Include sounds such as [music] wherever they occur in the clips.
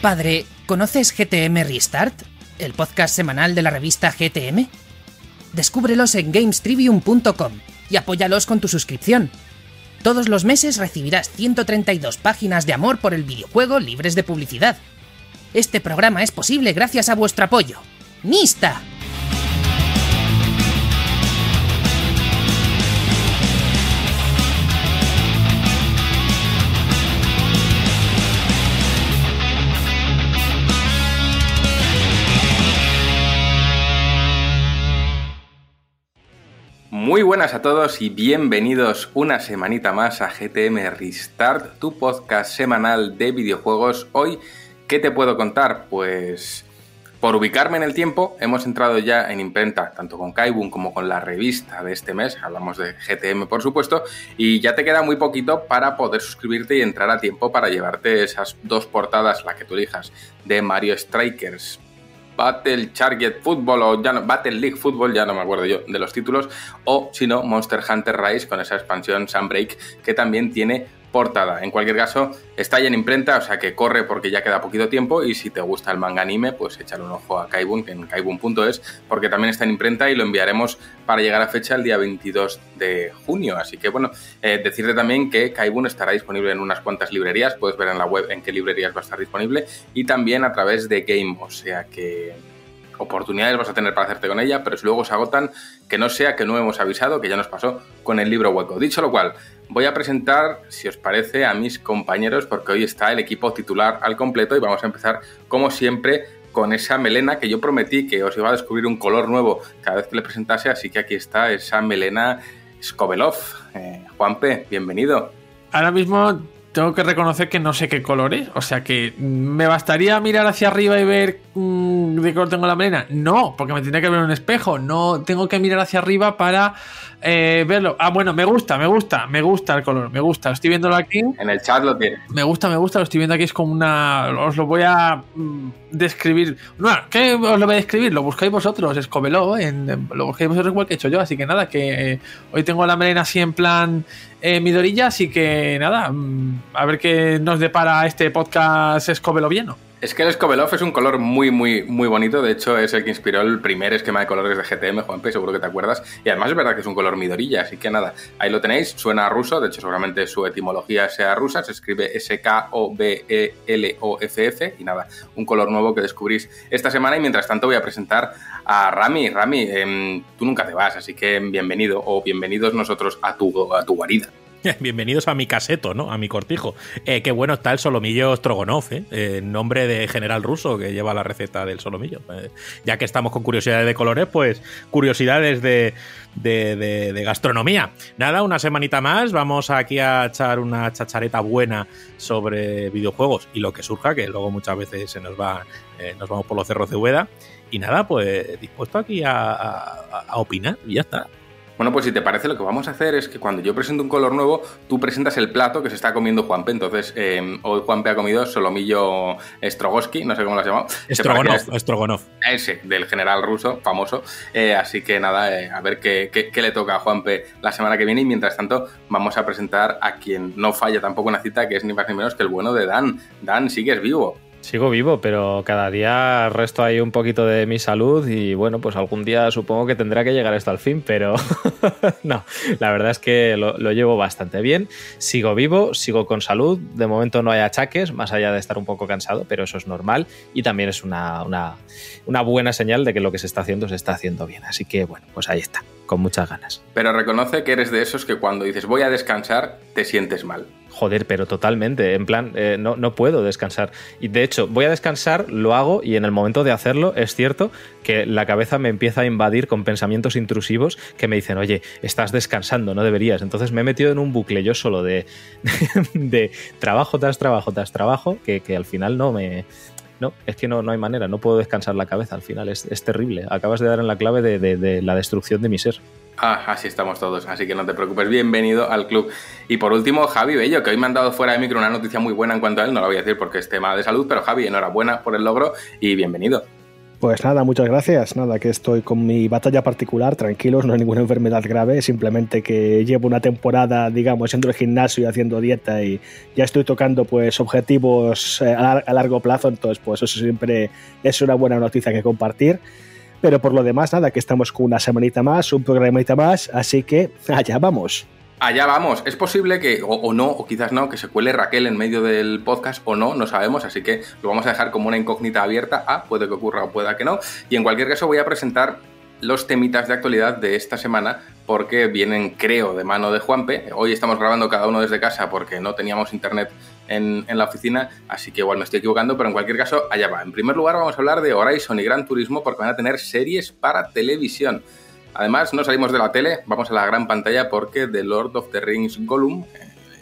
Padre, ¿conoces GTM Restart? ¿El podcast semanal de la revista GTM? Descúbrelos en gamestrivium.com y apóyalos con tu suscripción. Todos los meses recibirás 132 páginas de amor por el videojuego libres de publicidad. Este programa es posible gracias a vuestro apoyo. ¡Nista! Muy buenas a todos y bienvenidos una semanita más a GTM Restart, tu podcast semanal de videojuegos. Hoy, ¿qué te puedo contar? Pues por ubicarme en el tiempo, hemos entrado ya en imprenta, tanto con Kaibun como con la revista de este mes, hablamos de GTM por supuesto, y ya te queda muy poquito para poder suscribirte y entrar a tiempo para llevarte esas dos portadas, la que tú elijas, de Mario Strikers Battle Target Football o ya Battle League Football, ya no me acuerdo yo de los títulos, o si no, Monster Hunter Rise con esa expansión Sunbreak que también tiene portada. En cualquier caso, está ya en imprenta, o sea que corre porque ya queda poquito tiempo y si te gusta el manga anime, pues echar un ojo a Kaibun, que en kaibun.es, porque también está en imprenta y lo enviaremos para llegar a fecha el día 22 de junio. Así que bueno, eh, decirte también que Kaibun estará disponible en unas cuantas librerías, puedes ver en la web en qué librerías va a estar disponible y también a través de Game, o sea que oportunidades vas a tener para hacerte con ella, pero si luego se agotan, que no sea que no hemos avisado, que ya nos pasó con el libro hueco. Dicho lo cual, voy a presentar, si os parece, a mis compañeros, porque hoy está el equipo titular al completo y vamos a empezar, como siempre, con esa melena que yo prometí que os iba a descubrir un color nuevo cada vez que le presentase, así que aquí está esa melena Skovelov. Eh, Juanpe, bienvenido. Ahora mismo tengo que reconocer que no sé qué color es. O sea que me bastaría mirar hacia arriba y ver mmm, de qué color tengo la melena. No, porque me tendría que ver un espejo. No tengo que mirar hacia arriba para eh, verlo. Ah, bueno, me gusta, me gusta, me gusta el color, me gusta. Estoy viéndolo aquí. En el chat lo tiene. Me gusta, me gusta, lo estoy viendo aquí. Es como una. Os lo voy a mm, describir. No, ¿qué os lo voy a describir? Lo buscáis vosotros, Escobeló, en, lo buscáis vosotros igual que he hecho yo. Así que nada, que eh, hoy tengo la melena así en plan eh, Midorilla. Así que nada, mm, a ver qué nos depara este podcast escobeloviano. Es que el Skovelov es un color muy, muy, muy bonito. De hecho, es el que inspiró el primer esquema de colores de GTM, Juanpe, seguro que te acuerdas. Y además es verdad que es un color midorilla, así que nada, ahí lo tenéis. Suena a ruso, de hecho, seguramente su etimología sea rusa. Se escribe S-K-O-B-E-L-O-F-F. Y nada, un color nuevo que descubrís esta semana. Y mientras tanto, voy a presentar a Rami. Rami, eh, tú nunca te vas, así que bienvenido o bienvenidos nosotros a tu, a tu guarida. [laughs] Bienvenidos a mi caseto, ¿no? A mi cortijo. Eh, qué bueno está el solomillo Strogonov, ¿eh? En nombre de general ruso que lleva la receta del solomillo. Eh, ya que estamos con curiosidades de colores, pues curiosidades de, de, de, de, gastronomía. Nada, una semanita más. Vamos aquí a echar una chachareta buena sobre videojuegos y lo que surja, que luego muchas veces se nos va, eh, nos vamos por los cerros de Hueda. Y nada, pues dispuesto aquí a opinar y ya está. Bueno, pues si te parece, lo que vamos a hacer es que cuando yo presento un color nuevo, tú presentas el plato que se está comiendo Juanpe. Entonces, eh, hoy Juanpe ha comido solomillo Strogoski, no sé cómo lo has llamado. Strogonov, Strogonov. Ese, del general ruso, famoso. Eh, así que nada, eh, a ver qué, qué, qué, le toca a Juanpe la semana que viene. Y mientras tanto, vamos a presentar a quien no falla tampoco una cita, que es ni más ni menos que el bueno de Dan. Dan, sigues vivo. Sigo vivo, pero cada día resto ahí un poquito de mi salud y bueno, pues algún día supongo que tendrá que llegar esto al fin, pero [laughs] no, la verdad es que lo, lo, llevo bastante bien. Sigo vivo, sigo con salud, de momento no hay achaques, más allá de estar un poco cansado, pero eso es normal y también es una, una, una buena señal de que lo que se está haciendo se está haciendo bien. Así que bueno, pues ahí está, con muchas ganas. Pero reconoce que eres de esos que cuando dices voy a descansar, te sientes mal. Joder, pero totalmente. En plan, eh, no, no, puedo descansar. Y de hecho, voy a descansar, lo hago y en el momento de hacerlo es cierto que la cabeza me empieza a invadir con pensamientos intrusivos que me dicen, oye, estás descansando, no deberías. Entonces me he metido en un bucle yo solo de, [laughs] de trabajo tras trabajo tras trabajo que, que al final no me, no, es que no, no, hay manera, no puedo descansar la cabeza al final, es, es terrible. Acabas de dar en la clave de, de, de, la destrucción de mi ser. Ah, así estamos todos, así que no te preocupes, bienvenido al club. Y por último, Javi Bello, que hoy me han dado fuera de micro una noticia muy buena en cuanto a él, no lo voy a decir porque es tema de salud, pero Javi, enhorabuena por el logro y bienvenido. Pues nada, muchas gracias. Nada, que estoy con mi batalla particular, tranquilos, no hay ninguna enfermedad grave, simplemente que llevo una temporada, digamos, yendo al gimnasio y haciendo dieta y ya estoy tocando pues objetivos eh, a, largo plazo, entonces pues eso siempre es una buena noticia que compartir. Pero por lo demás, nada, que estamos con una semanita más, un programita más, así que [laughs] allá vamos. Allá vamos. Es posible que, o, no, o quizás no, que se cuele Raquel en medio del podcast o no, no sabemos, así que lo vamos a dejar como una incógnita abierta. Ah, puede que ocurra o pueda que no. Y en cualquier caso voy a presentar los temitas de actualidad de esta semana porque vienen, creo, de mano de Juanpe. Hoy estamos grabando cada uno desde casa porque no teníamos internet en, en, la oficina, así que igual me estoy equivocando, pero en cualquier caso, allá va. En primer lugar vamos a hablar de Horizon y Gran Turismo porque van a tener series para televisión. Además, no salimos de la tele, vamos a la gran pantalla porque The Lord of the Rings Gollum,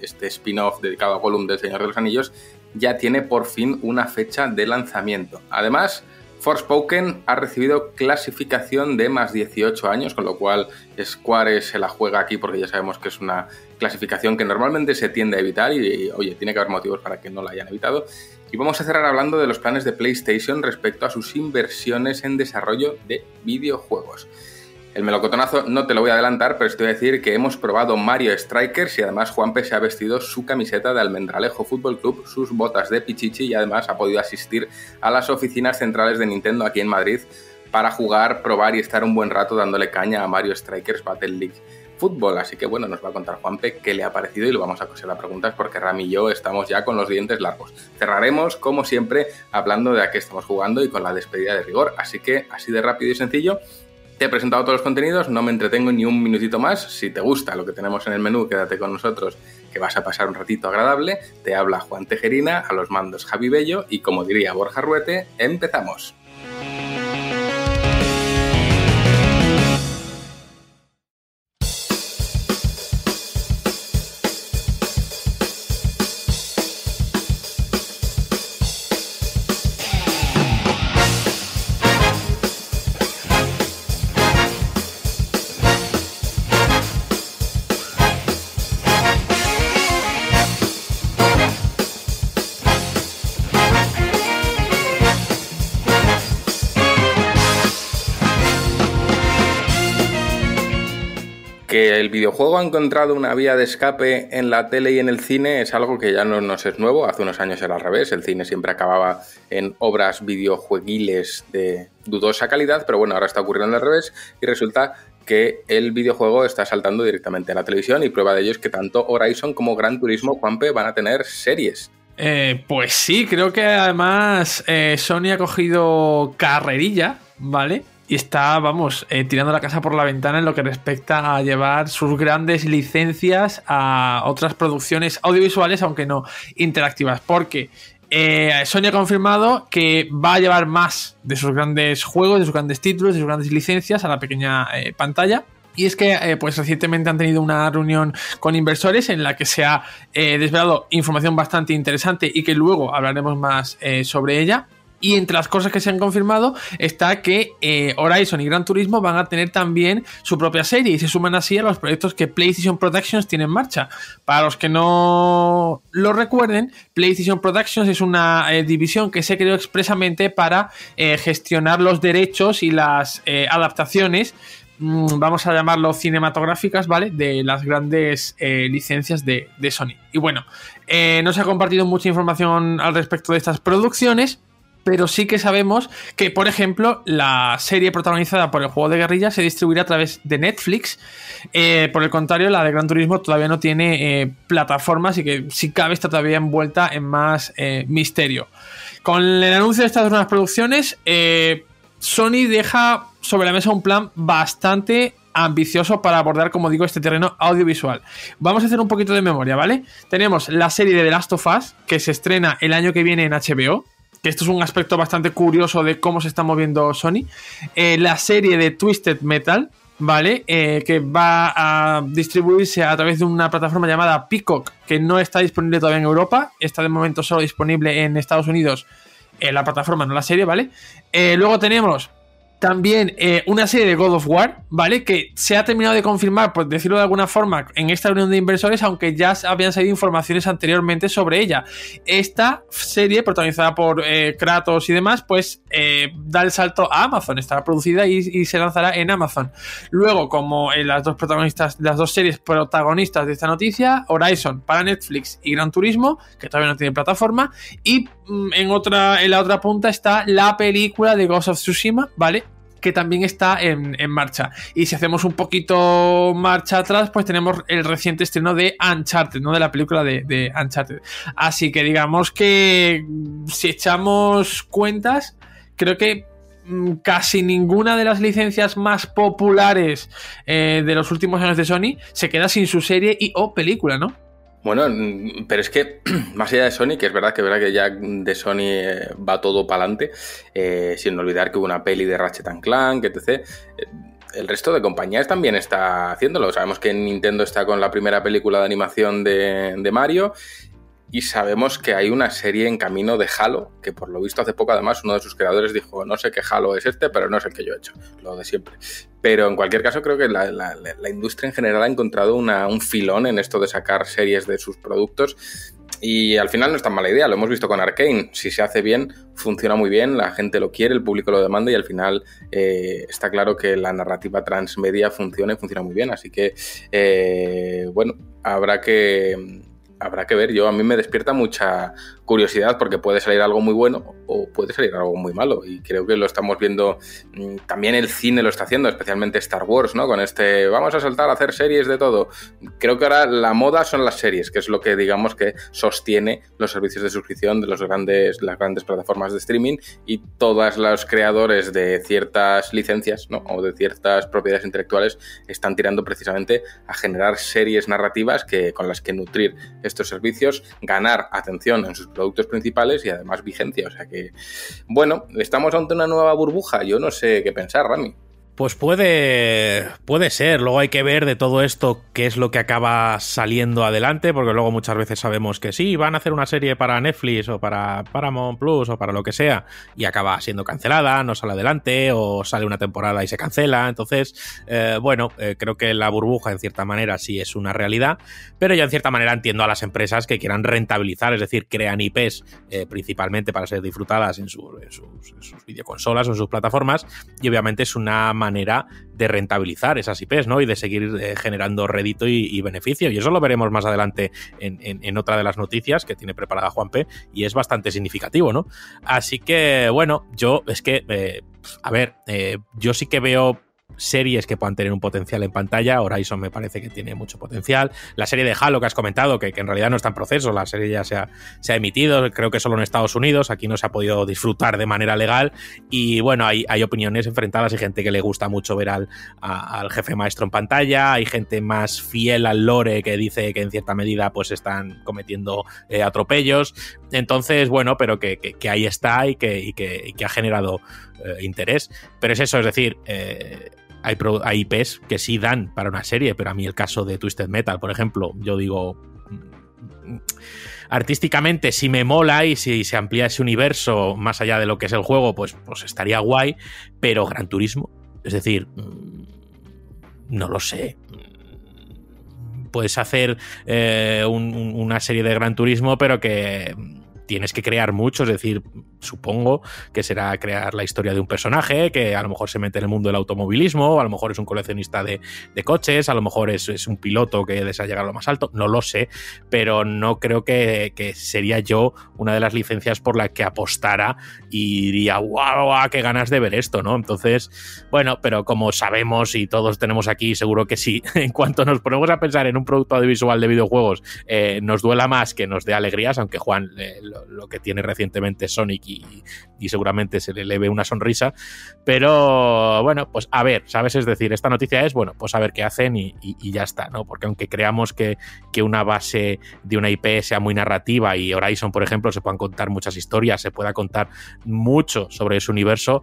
este spin-off dedicado a Gollum del Señor de los Anillos, ya tiene por fin una fecha de lanzamiento. Además, Forspoken ha recibido clasificación de más 18 años, con lo cual Square se la juega aquí porque ya sabemos que es una clasificación que normalmente se tiende a evitar y, y, oye, tiene que haber motivos para que no la hayan evitado. Y vamos a cerrar hablando de los planes de PlayStation respecto a sus inversiones en desarrollo de videojuegos. El melocotonazo no te lo voy a adelantar, pero estoy a decir que hemos probado Mario Strikers y además Juanpe se ha vestido su camiseta de Almendralejo Fútbol Club, sus botas de Pichichi y además ha podido asistir a las oficinas centrales de Nintendo aquí en Madrid para jugar, probar y estar un buen rato dándole caña a Mario Strikers Battle League Fútbol. Así que bueno, nos va a contar Juanpe qué le ha parecido y lo vamos a coser a preguntas porque Ram y yo estamos ya con los dientes largos. Cerraremos, como siempre, hablando de a qué estamos jugando y con la despedida de rigor. Así que así de rápido y sencillo, te he presentado todos los contenidos, no me entretengo ni un minutito más. Si te gusta lo que tenemos en el menú, quédate con nosotros, que vas a pasar un ratito agradable. Te habla Juan Tejerina, a los mandos Javi Bello y como diría Borja Ruete, empezamos. Videojuego ha encontrado una vía de escape en la tele y en el cine es algo que ya no nos es nuevo. Hace unos años era al revés. El cine siempre acababa en obras videojueguiles de dudosa calidad, pero bueno, ahora está ocurriendo al revés y resulta que el videojuego está saltando directamente a la televisión y prueba de ello es que tanto Horizon como Gran Turismo Juanpe van a tener series. Eh, pues sí, creo que además eh, Sony ha cogido carrerilla, ¿vale? Y está, vamos, eh, tirando la casa por la ventana en lo que respecta a llevar sus grandes licencias a otras producciones audiovisuales, aunque no interactivas, porque eh, Sony ha confirmado que va a llevar más de sus grandes juegos, de sus grandes títulos, de sus grandes licencias a la pequeña eh, pantalla. Y es que eh, pues recientemente han tenido una reunión con inversores en la que se ha desvelado información bastante interesante y que luego hablaremos más sobre ella. Y entre las cosas que se han confirmado está que eh, Horizon y Gran Turismo van a tener también su propia serie y se suman así a los proyectos que PlayStation Productions tiene en marcha. Para los que no lo recuerden, PlayStation Productions es una eh, división que se creó expresamente para eh, gestionar los derechos y las adaptaciones mm, vamos a llamarlo cinematográficas, ¿vale? De las grandes licencias de, de, Sony. Y bueno, no se ha compartido mucha información al respecto de estas producciones, pero sí que sabemos que, por ejemplo, la serie protagonizada por el juego de guerrilla se distribuirá a través de Netflix. Eh, por el contrario, la de Gran Turismo todavía no tiene eh, plataformas y que si cabe está todavía envuelta en más eh, misterio. Con el anuncio de estas nuevas producciones, Sony deja sobre la mesa un plan bastante ambicioso para abordar, como digo, este terreno audiovisual. Vamos a hacer un poquito de memoria, ¿vale? Tenemos la serie de The Last of Us, que se estrena el año que viene en HBO, que esto es un aspecto bastante curioso de cómo se está moviendo Sony. Eh, la serie de Twisted Metal, ¿vale? Eh, que va a distribuirse a través de una plataforma llamada Peacock, que no está disponible todavía en Europa, está de momento solo disponible en Estados Unidos, en la plataforma, no la serie, ¿vale? Eh, luego tenemos también eh, una serie de God of War, ¿vale? Que se ha terminado de confirmar, por decirlo de alguna forma, en esta reunión de inversores, aunque ya habían salido informaciones anteriormente sobre ella. Esta serie, protagonizada por eh, Kratos y demás, pues eh, da el salto a Amazon. Estará producida y, se lanzará en Amazon. Luego, como las dos protagonistas, las dos series protagonistas de esta noticia, Horizon para Netflix y Gran Turismo, que todavía no tiene plataforma. Y en, otra, en la otra punta está la película de Ghost of Tsushima, ¿vale? que también está en, marcha. Y si hacemos un poquito marcha atrás, pues tenemos el reciente estreno de Uncharted, ¿no? De la película de, Uncharted. Así que digamos que si echamos cuentas, creo que mm, casi ninguna de las licencias más populares eh, de los últimos años de Sony se queda sin su serie y o película, ¿no? Bueno, mm, pero es que [clears throat] más allá de Sony, que es verdad que, verdad que ya de Sony eh, va todo para adelante, eh, sin olvidar que hubo una peli de Ratchet Clank, etc. Eh, el resto de compañías también está haciéndolo. Sabemos que Nintendo está con la primera película de animación de, de Mario y sabemos que hay una serie en camino de Halo, que por lo visto hace poco además uno de sus creadores dijo, no sé qué Halo es este, pero no es el que yo he hecho, lo de siempre. Pero en cualquier caso creo que la, industria en general ha encontrado un filón en esto de sacar series de sus productos y al final no es tan mala idea, lo hemos visto con Arkane. Si se hace bien, funciona muy bien, la gente lo quiere, el público lo demanda y al final eh, está claro que la narrativa transmedia funciona y funciona muy bien. Así que, eh, bueno, habrá que, habrá que ver. Yo a mí me despierta mucha curiosidad porque puede salir algo muy bueno o puede salir algo muy malo. Y creo que lo estamos viendo mm, también el cine lo está haciendo especialmente Star Wars no con este vamos a saltar a hacer series de todo creo que ahora la moda son las series que es lo que digamos que sostiene los servicios de suscripción de los grandes las grandes plataformas de streaming y todos los creadores de ciertas licencias ¿no? o de ciertas propiedades intelectuales están tirando precisamente a generar series narrativas que con las que nutrir estos servicios ganar atención en sus productos principales y además vigencia. O sea que, bueno, estamos ante una nueva burbuja. Yo no sé qué pensar, Rami. Pues puede, puede ser. Luego hay que ver de todo esto qué es lo que acaba saliendo adelante, porque luego muchas veces sabemos que sí, van a hacer una serie para Netflix o para Paramount Plus o para lo que sea, y acaba siendo cancelada, no sale adelante, o sale una temporada y se cancela. Entonces, eh, bueno, eh, creo que la burbuja en cierta manera sí es una realidad, pero yo en cierta manera entiendo a las empresas que quieran rentabilizar, es decir, crean IPs eh, principalmente para ser disfrutadas en, sus, sus videoconsolas o en sus plataformas, y obviamente es una manera manera de rentabilizar esas IPs, ¿no? Y de seguir eh, generando rédito y, beneficio. Y eso lo veremos más adelante en, otra de las noticias que tiene preparada Juan P. Y es bastante significativo, ¿no? Así que, bueno, yo es que, eh, a ver, eh, yo sí que veo series que puedan tener un potencial en pantalla. Horizon me parece que tiene mucho potencial. La serie de Halo que has comentado, que, en realidad no está en proceso, la serie ya se ha, se ha, emitido, creo que solo en Estados Unidos, aquí no se ha podido disfrutar de manera legal. Y bueno, hay, hay opiniones enfrentadas, hay gente que le gusta mucho ver al, al, jefe maestro en pantalla, hay gente más fiel al lore que dice que en cierta medida pues están cometiendo eh, atropellos. Entonces, bueno, pero que, que, ahí está y que, y que, ha generado eh, interés. Pero es eso, es decir, eh, hay, IPs que sí dan para una serie, pero a mí el caso de Twisted Metal, por ejemplo, yo digo, mm, artísticamente si me mola y si se amplía ese universo más allá de lo que es el juego, pues, pues estaría guay, pero Gran Turismo, es decir, mm, no lo sé. Puedes hacer eh, una serie de Gran Turismo, pero que tienes que crear mucho, es decir, supongo que será crear la historia de un personaje que a lo mejor se mete en el mundo del automovilismo, a lo mejor es un coleccionista de, coches, a lo mejor es, un piloto que desea llegar a lo más alto, no lo sé, pero no creo que, sería yo una de las licencias por la que apostara y diría, guau, guau, qué ganas de ver esto, ¿no? Entonces, bueno, pero como sabemos y todos tenemos aquí, seguro que sí, [laughs] en cuanto nos ponemos a pensar en un producto audiovisual de videojuegos, eh, nos duela más que nos dé alegrías, aunque Juan eh, lo, que tiene recientemente Sonic y, seguramente se le, le una sonrisa. Pero bueno, pues a ver, ¿sabes? Es decir, esta noticia es, bueno, pues a ver qué hacen y, ya está, ¿no? Porque aunque creamos que, que, una base de una IP sea muy narrativa y Horizon, por ejemplo, se puedan contar muchas historias, se pueda contar mucho sobre ese universo,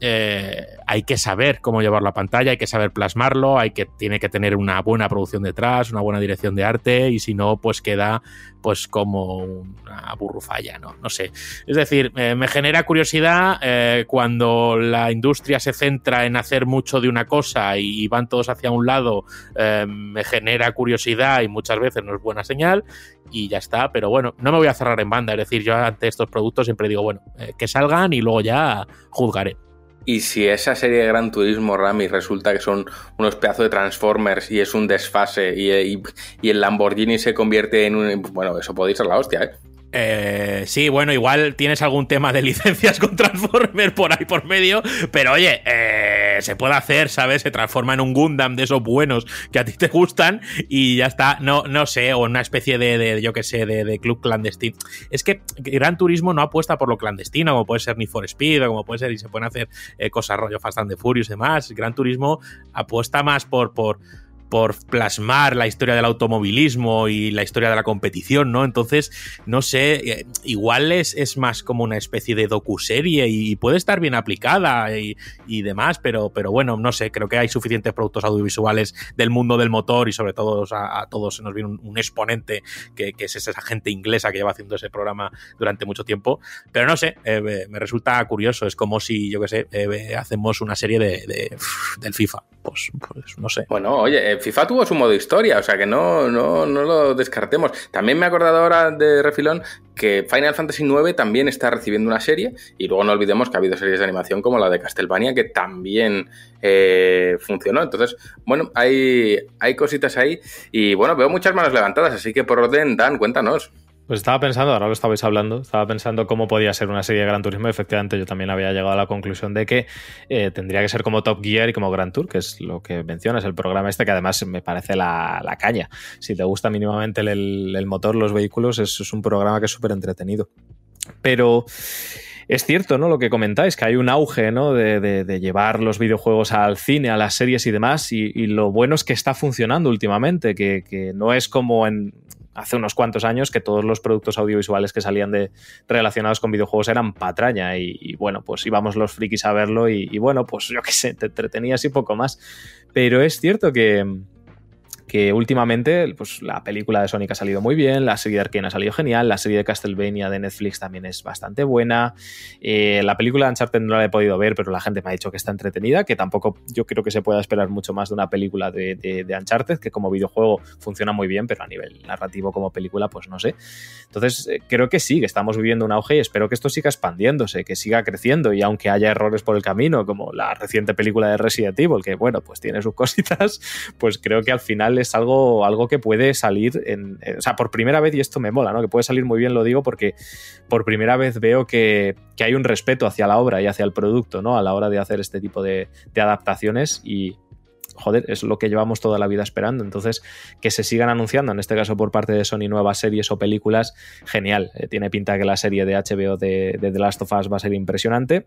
eh, hay que saber cómo llevarlo a pantalla, hay que saber plasmarlo, hay que, tiene que tener una buena producción detrás, una buena dirección de arte, y si no, pues queda pues como una burrufalla, ¿no? No sé. Es decir, eh, me genera curiosidad eh, cuando la industria se centra en hacer mucho de una cosa y van todos hacia un lado, me genera curiosidad y muchas veces no es buena señal y ya está, pero bueno, no me voy a cerrar en banda, es decir, yo ante estos productos siempre digo, bueno, que salgan y luego ya juzgaré. Y si esa serie de Gran Turismo, Rami, resulta que son unos pedazos de Transformers y es un desfase y, el Lamborghini se convierte en un... Bueno, eso podéis ser la hostia, ¿eh? Eh, sí, bueno, igual tienes algún tema de licencias con Transformer por ahí por medio, pero oye, eh, se puede hacer, ¿sabes? Se transforma en un Gundam de esos buenos que a ti te gustan y ya está, no, no sé, o una especie de, yo qué sé, de, club clandestino. Es que Gran Turismo no apuesta por lo clandestino, como puede ser Need for Speed, o como puede ser, y se pueden hacer eh, cosas rollo Fast and Furious y demás. Gran Turismo apuesta más por, por por plasmar la historia del automovilismo y la historia de la competición, ¿no? Entonces, no sé, eh, igual es, es más como una especie de docuserie y puede estar bien aplicada y, demás, pero, pero bueno, no sé, creo que hay suficientes productos audiovisuales del mundo del motor y sobre todo a, todos se nos viene un, exponente que, es esa gente inglesa que lleva haciendo ese programa durante mucho tiempo, pero no sé, eh, me resulta curioso, es como si, yo qué sé, eh, hacemos una serie de, del FIFA, pues, pues no sé. Bueno, oye, FIFA tuvo su modo historia, o sea que no, no, no lo descartemos. También me he acordado ahora de refilón que Final Fantasy IX también está recibiendo una serie y luego no olvidemos que ha habido series de animación como la de Castlevania que también eh, funcionó. Entonces, bueno, hay, hay cositas ahí y bueno, veo muchas manos levantadas, así que por orden, Dan, cuéntanos. Pues estaba pensando, ahora lo estabais hablando, estaba pensando cómo podía ser una serie de Gran Turismo. Efectivamente, yo también había llegado a la conclusión de que eh, tendría que ser como Top Gear y como Grand Tour, que es lo que mencionas, el programa este, que además me parece la, caña. Si te gusta mínimamente el, motor, los vehículos, es, un programa que es súper entretenido. Pero es cierto, ¿no? Lo que comentáis, que hay un auge, ¿no? De, llevar los videojuegos al cine, a las series y demás, y, lo bueno es que está funcionando últimamente, que no es como en hace unos cuantos años que todos los productos audiovisuales que salían de relacionados con videojuegos eran patraña y, bueno, pues íbamos los frikis a verlo y, y bueno, pues yo qué sé, te entretenías y poco más. Pero es cierto que, que últimamente pues, la película de Sonic ha salido muy bien, la serie de Arkane ha salido genial, la serie de Castlevania de Netflix también es bastante buena, eh, la película de Uncharted no la he podido ver, pero la gente me ha dicho que está entretenida, que tampoco yo creo que se pueda esperar mucho más de una película de, de, Uncharted, que como videojuego funciona muy bien, pero a nivel narrativo como película, pues no sé. Entonces, eh, creo que sí, que estamos viviendo un auge y espero que esto siga expandiéndose, que siga creciendo y aunque haya errores por el camino, como la reciente película de Resident Evil, que bueno, pues tiene sus [laughs] cositas, pues creo que al final es algo, algo que puede salir, en, eh, o sea, por primera vez, y esto me mola, ¿no? Que puede salir muy bien, lo digo, porque por primera vez veo que, hay un respeto hacia la obra y hacia el producto, ¿no? A la hora de hacer este tipo de, adaptaciones y, joder, es lo que llevamos toda la vida esperando. Entonces, que se sigan anunciando, en este caso por parte de Sony, nuevas series o películas, genial. Eh, tiene pinta que la serie de HBO de, de, The Last of Us va a ser impresionante.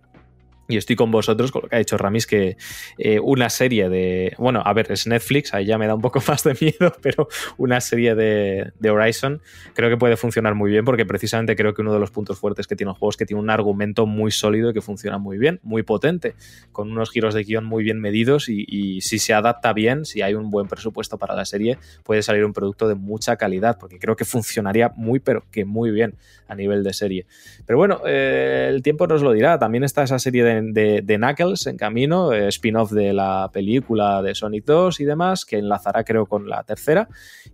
Y estoy con vosotros con lo que ha dicho Ramis, que eh, una serie de. Bueno, a ver, es Netflix, ahí ya me da un poco [laughs] más de miedo, pero una serie de, Horizon creo que puede funcionar muy bien, porque precisamente creo que uno de los puntos fuertes que tiene el juego es que tiene un argumento muy sólido y que funciona muy bien, muy potente, con unos giros de guion muy bien medidos. Y, si se adapta bien, si hay un buen presupuesto para la serie, puede salir un producto de mucha calidad, porque creo que funcionaría muy, pero que muy bien a nivel de serie. Pero bueno, eh, el tiempo nos lo dirá. También está esa serie de de, Knuckles en camino, eh, spin-off de la película de Sonic 2 y demás, que enlazará creo con la tercera.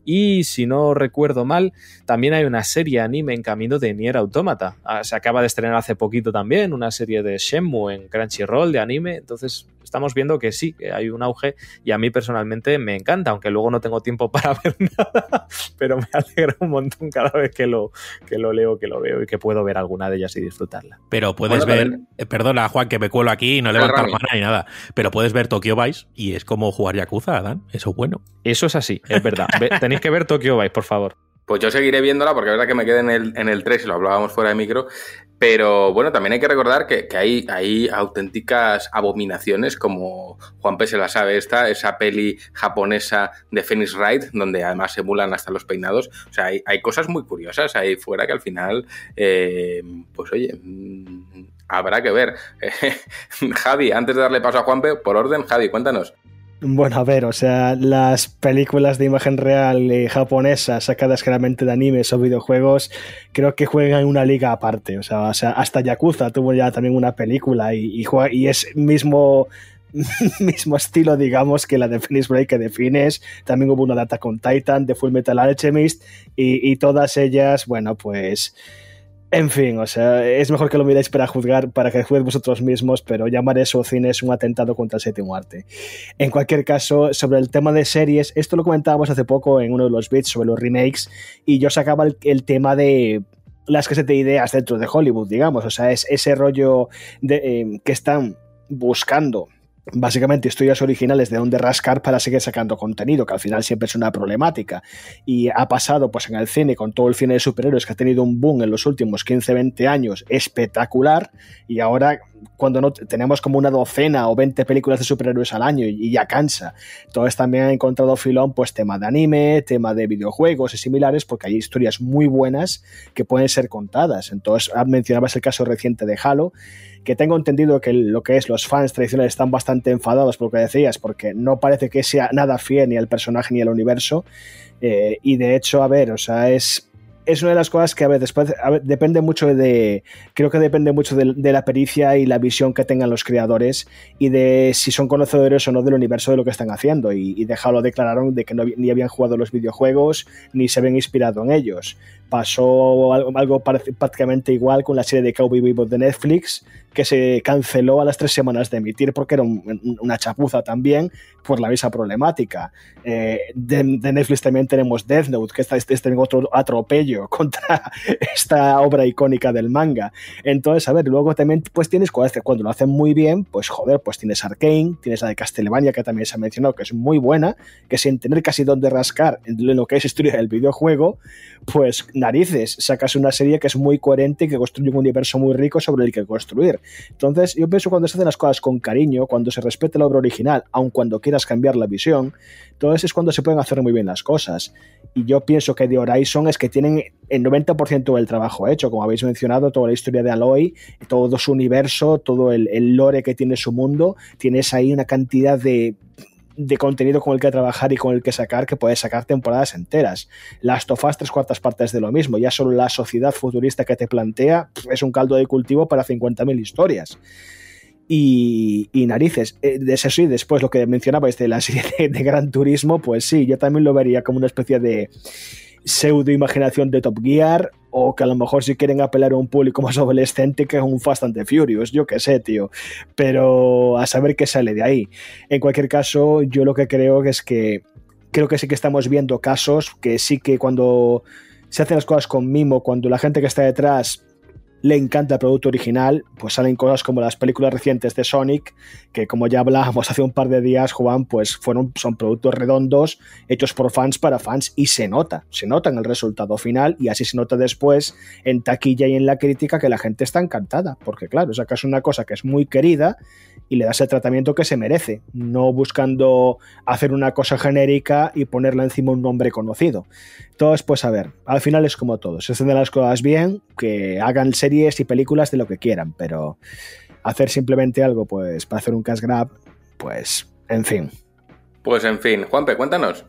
Y si no recuerdo mal, también hay una serie anime en camino de Nier Automata. Ah, se acaba de estrenar hace poquito también, una serie de Shenmue en Crunchyroll de anime. Entonces estamos viendo que sí, que hay un auge y a mí personalmente me encanta, aunque luego no tengo tiempo [laughs] para ver nada, pero me alegra un montón cada vez que lo, que lo leo, que lo veo y que puedo ver alguna de ellas y disfrutarla. Pero puedes ver, eh, perdona Juan, que me cuelo aquí y no levanto la mano ni nada, pero puedes ver Tokyo Vice y es como jugar Yakuza, Dan, eso es bueno. Eso es así, es verdad. [laughs] tenéis que ver Tokyo Vice, por favor. Pues yo seguiré viéndola porque es verdad que me quedé en el, en el 3 y lo hablábamos fuera de micro, Pero bueno, también hay que recordar que, hay, auténticas abominaciones, como Juan P. se la sabe esta, esa peli japonesa de Phoenix Wright, donde además se emulan hasta los peinados. O sea, hay, cosas muy curiosas ahí fuera que al final, eh, pues oye, mm, habrá que ver. [laughs] Javi, antes de darle paso a Juanpe, por orden, Javi, cuéntanos. Bueno, a ver, o sea, las películas de imagen real eh, japonesas sacadas generalmente de animes o videojuegos, creo que juegan en una liga aparte. O sea, hasta Yakuza tuvo ya también una película y, y, es mismo [laughs] mismo estilo, digamos, que la de Phoenix Break que defines. También hubo una data con Titan, de Full Metal Alchemist, y todas ellas, bueno, pues en fin, o sea, es mejor que lo miréis para juzgar, para que juzguéis vosotros mismos, pero llamar eso cine es un atentado contra el séptimo arte. En cualquier caso, sobre el tema de series, esto lo comentábamos hace poco en uno de los bits sobre los remakes, y yo sacaba el, tema de las que se te ideas dentro de Hollywood, digamos, o sea, es ese rollo de, eh, que están buscando básicamente estudios originales de donde rascar para seguir sacando contenido, que al final siempre es una problemática. Y ha pasado pues en el cine con todo el cine de superhéroes que ha tenido un boom en los últimos 15-20 años espectacular y ahora cuando no tenemos como una docena o 20 películas de superhéroes al año y, ya cansa. Entonces también han encontrado filón pues tema de anime, tema de videojuegos y similares porque hay historias muy buenas que pueden ser contadas. Entonces mencionabas el caso reciente de Halo que tengo entendido que lo que es los fans tradicionales están bastante enfadados por lo que decías, porque no parece que sea nada fiel ni al personaje ni al universo. Eh, y de hecho, a ver, o sea, es es una de las cosas que a después depende mucho de, creo que depende mucho de, la pericia y la visión que tengan los creadores y de si son conocedores o no del universo de lo que están haciendo. Y, y dejado declararon de que no, ni habían jugado los videojuegos ni se habían inspirado en ellos. Pasó algo, algo prácticamente igual con la serie de Cowboy Bebop de Netflix, que se canceló a las tres semanas de emitir porque era una chapuza también por la misma problemática. Eh, de, Netflix también tenemos Death Note, que está este, este otro atropello [laughs] contra esta obra icónica del manga. Entonces, a ver, luego también pues tienes cuando lo hacen muy bien, pues joder, pues tienes Arkane, tienes la de Castlevania que también se ha mencionado que es muy buena, que sin tener casi donde rascar en lo que es historia del videojuego, pues narices, sacas una serie que es muy coherente y que construye un universo muy rico sobre el que construir. Entonces, yo pienso cuando se hacen las cosas con cariño, cuando se respete la obra original, aun cuando quieras cambiar la visión, entonces es cuando se pueden hacer muy bien las cosas. Y yo pienso que de Horizon es que tienen el 90% del trabajo hecho, como habéis mencionado, toda la historia de Aloy, todo su universo, todo el lore que tiene su mundo, tienes ahí una cantidad de de contenido con el que trabajar y con el que sacar que puedes sacar temporadas enteras. Las tofas tres cuartas partes de lo mismo. Ya solo la sociedad futurista que te plantea es un caldo de cultivo para 50.000 historias. Y, narices, eh, de eso sí, después lo que mencionabais de la serie de Gran Turismo, pues sí, yo también lo vería como una especie de pseudo imaginación de Top Gear o que a lo mejor si quieren apelar a un público [laughs] más adolescente que es un Fast and Furious, yo qué sé, tío, pero a saber qué sale de ahí. En cualquier caso, yo lo que creo es que creo que sí que estamos viendo casos que sí que cuando se hacen las cosas con mimo, cuando la gente que está detrás le encanta el producto original, pues salen cosas como las películas recientes de Sonic, que como ya hablábamos [laughs] hace un par de días, Juan, pues fueron, son productos redondos hechos por fans para fans y se nota, se nota en el resultado final y así se nota después en taquilla y en la crítica que la gente está encantada, porque claro, sacas una cosa que es muy querida y le das el tratamiento que se merece, no buscando hacer una cosa genérica y ponerla encima un nombre conocido. Entonces, pues a ver, al final es como todo, se hacen las cosas bien, que hagan series y películas de lo que quieran, pero hacer simplemente algo, pues, para hacer un cash grab, pues, en fin. Pues en fin, Juanpe, cuéntanos.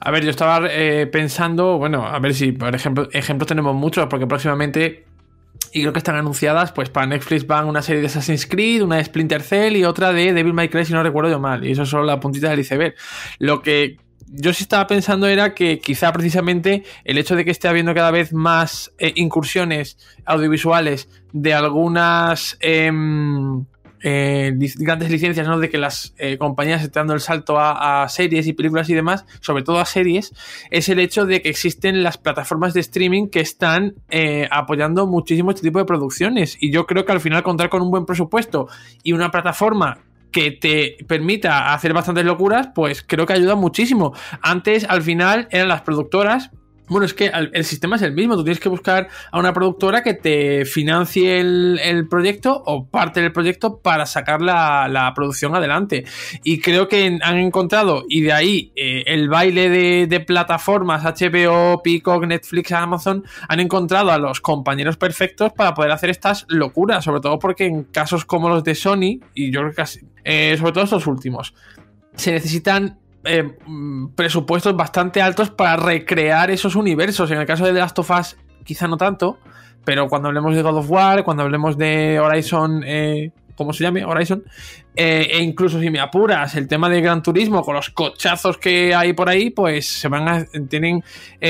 A ver, yo estaba eh, pensando, bueno, a ver si, por ejemplo, ejemplos tenemos muchos, porque próximamente, y creo que están anunciadas, pues para Netflix van una serie de Assassin's Creed, una de Splinter Cell y otra de Devil May Cry, si no recuerdo yo mal, y eso es solo la puntita del iceberg. Lo que yo sí estaba pensando era que quizá precisamente el hecho de que esté habiendo cada vez más eh, incursiones audiovisuales de algunas em, eh, grandes licencias, ¿no? De que las eh, compañías estén dando el salto a, series y películas y demás, sobre todo a series, es el hecho de que existen las plataformas de streaming que están apoyando muchísimo este tipo de producciones. Y yo creo que al final contar con un buen presupuesto y una plataforma que te permita hacer bastantes locuras, pues creo que ayuda muchísimo. Antes, al final, eran las productoras Bueno, es que el sistema es el mismo. Tú tienes que buscar a una productora que te financie el, proyecto o parte del proyecto para sacar la, producción adelante. Y creo que han encontrado, y de ahí eh, el baile de, plataformas HBO, Peacock, Netflix, Amazon, han encontrado a los compañeros perfectos para poder hacer estas locuras. Sobre todo porque en casos como los de Sony, y yo creo que casi, eh, sobre todo estos últimos, se necesitan eh, mm, presupuestos bastante altos para recrear esos universos. En el caso de The Last of Us, quizá no tanto, pero cuando hablemos de God of War, cuando hablemos de Horizon, eh, ¿cómo se llame? Horizon, eh, e incluso si me apuras el tema de Gran Turismo con los cochazos que hay por ahí, pues se van a, tienen,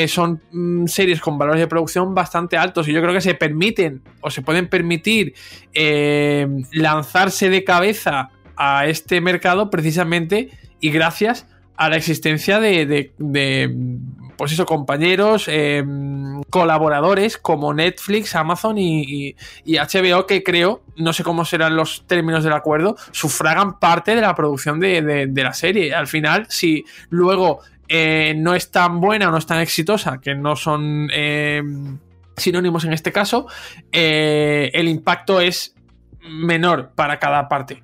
son mm, series con valores de producción bastante altos y yo creo que se permiten o se pueden permitir lanzarse de cabeza a este mercado precisamente y gracias a la existencia de, pues eso, compañeros, em, colaboradores como Netflix, Amazon y, HBO, que creo, no sé cómo serán los términos del acuerdo, sufragan parte de la producción de, la serie. Al final, si luego eh, no es tan buena o no es tan exitosa, que no son em, sinónimos en este caso, eh, el impacto es menor para cada parte.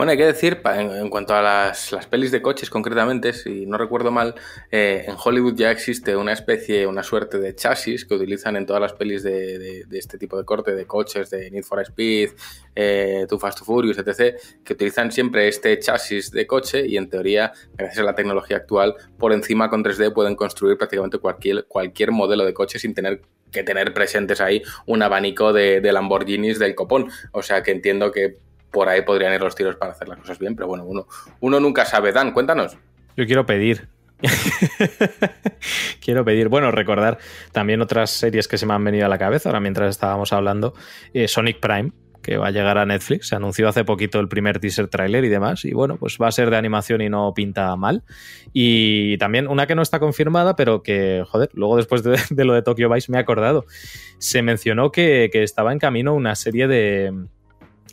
Bueno, hay que decir, en, cuanto a las, pelis de coches concretamente, si no recuerdo mal, eh, en Hollywood ya existe una especie, una suerte de chasis que utilizan en todas las pelis de, este tipo de corte, de coches, de Need for Speed, eh, Too Fast, Too Furious, etc., que utilizan siempre este chasis de coche y en teoría, gracias a la tecnología actual, por encima con 3D pueden construir prácticamente cualquier, cualquier modelo de coche sin tener que tener presentes ahí un abanico de, de Lamborghinis del copón. O sea que entiendo que por ahí podrían ir los tiros para hacer las cosas bien, pero bueno, uno, uno nunca sabe. Dan, cuéntanos. Yo quiero pedir. [laughs] quiero pedir, bueno, recordar también otras series que se me han venido a la cabeza ahora mientras estábamos hablando. Eh, Sonic Prime, que va a llegar a Netflix. Se anunció hace poquito el primer teaser trailer y demás. Y bueno, pues va a ser de animación y no pinta mal. Y también una que no está confirmada, pero que, joder, luego después de, [laughs] lo de Tokyo Vice me he acordado. Se mencionó que estaba en camino una serie de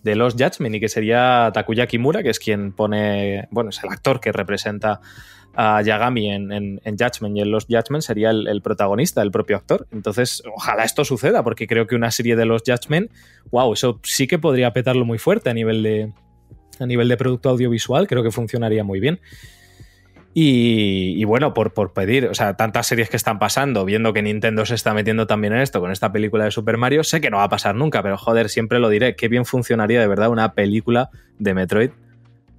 de los Judgment y que sería Takuya Kimura, que es quien pone, bueno, es el actor que representa a Yagami en, en, Judgment y en los Judgment sería el, protagonista, el propio actor. Entonces, ojalá esto suceda, porque creo que una serie de los Judgment, wow, eso sí que podría petarlo muy fuerte a nivel de, a nivel de producto audiovisual, creo que funcionaría muy bien. Y, bueno, por, por, pedir, o sea, tantas series que están pasando, viendo que Nintendo se está metiendo también en esto con esta película de Super Mario, sé que no va a pasar nunca, pero joder, siempre lo diré, qué bien funcionaría de verdad una película de Metroid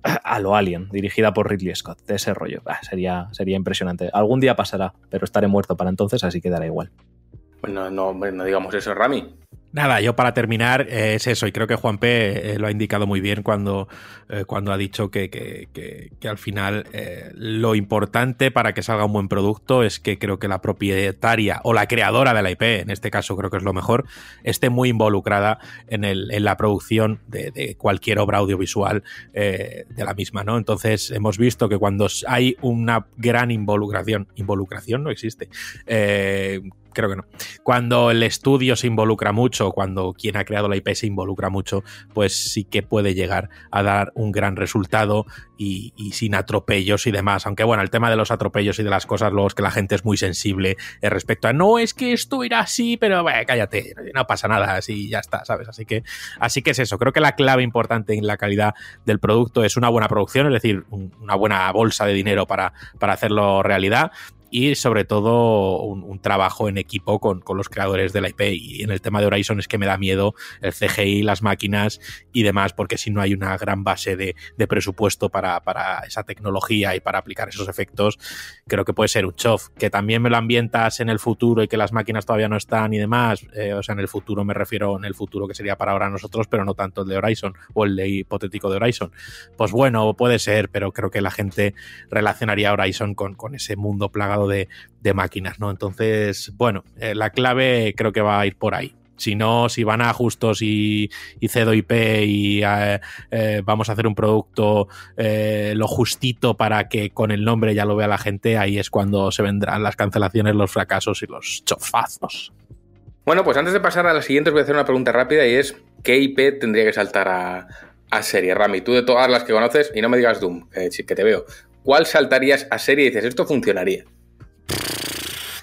a lo Alien, dirigida por Ridley Scott, de ese rollo. sería, sería impresionante. Algún día pasará, pero estaré muerto para entonces, así que dará igual. Bueno, no, no digamos eso, Rami. Nada, yo para terminar eh, es eso, y creo que Juan P eh, lo ha indicado muy bien cuando, eh, cuando ha dicho que, que, que, al final lo importante para que salga un buen producto es que creo que la propietaria o la creadora de la IP, en este caso creo que es lo mejor, esté muy involucrada en, el, en la producción de, de, cualquier obra audiovisual de la misma, ¿no? Entonces hemos visto que cuando hay una gran involucración, involucración no existe, creo que no. Cuando el estudio se involucra mucho, cuando quien ha creado la IP se involucra mucho, pues sí que puede llegar a dar un gran resultado y, sin atropellos y demás. Aunque bueno, el tema de los atropellos y de las cosas, luego es que la gente es muy sensible eh, respecto a no es que esto era así, pero cállate, no pasa nada, así ya está, ¿sabes? Así que, así que es eso. Creo que la clave importante en la calidad del producto es una buena producción, es decir, una buena bolsa de dinero para, para hacerlo realidad y sobre todo un, trabajo en equipo con, los creadores de la IP. Y en el tema de Horizon es que me da miedo el CGI, las máquinas y demás, porque si no hay una gran base de, presupuesto para, esa tecnología y para aplicar esos efectos, creo que puede ser un chof. Que también me lo ambientas en el futuro y que las máquinas todavía no están y demás, eh, o sea, en el futuro me refiero en el futuro que sería para ahora nosotros, pero no tanto el de Horizon o el de hipotético de Horizon. Pues bueno, puede ser, pero creo que la gente relacionaría Horizon con, con ese mundo plagado de, máquinas, ¿no? Entonces, bueno, eh, la clave creo que va a ir por ahí. Si no, si van a ajustos y, cedo IP y eh, eh, vamos a hacer un producto lo justito para que con el nombre ya lo vea la gente, ahí es cuando se vendrán las cancelaciones, los fracasos y los chofazos. Bueno, pues antes de pasar a la siguiente os voy a hacer una pregunta rápida y es ¿qué IP tendría que saltar a, a serie? Rami, tú de todas las que conoces, y no me digas Doom, que te veo, ¿cuál saltarías a serie y dices esto funcionaría?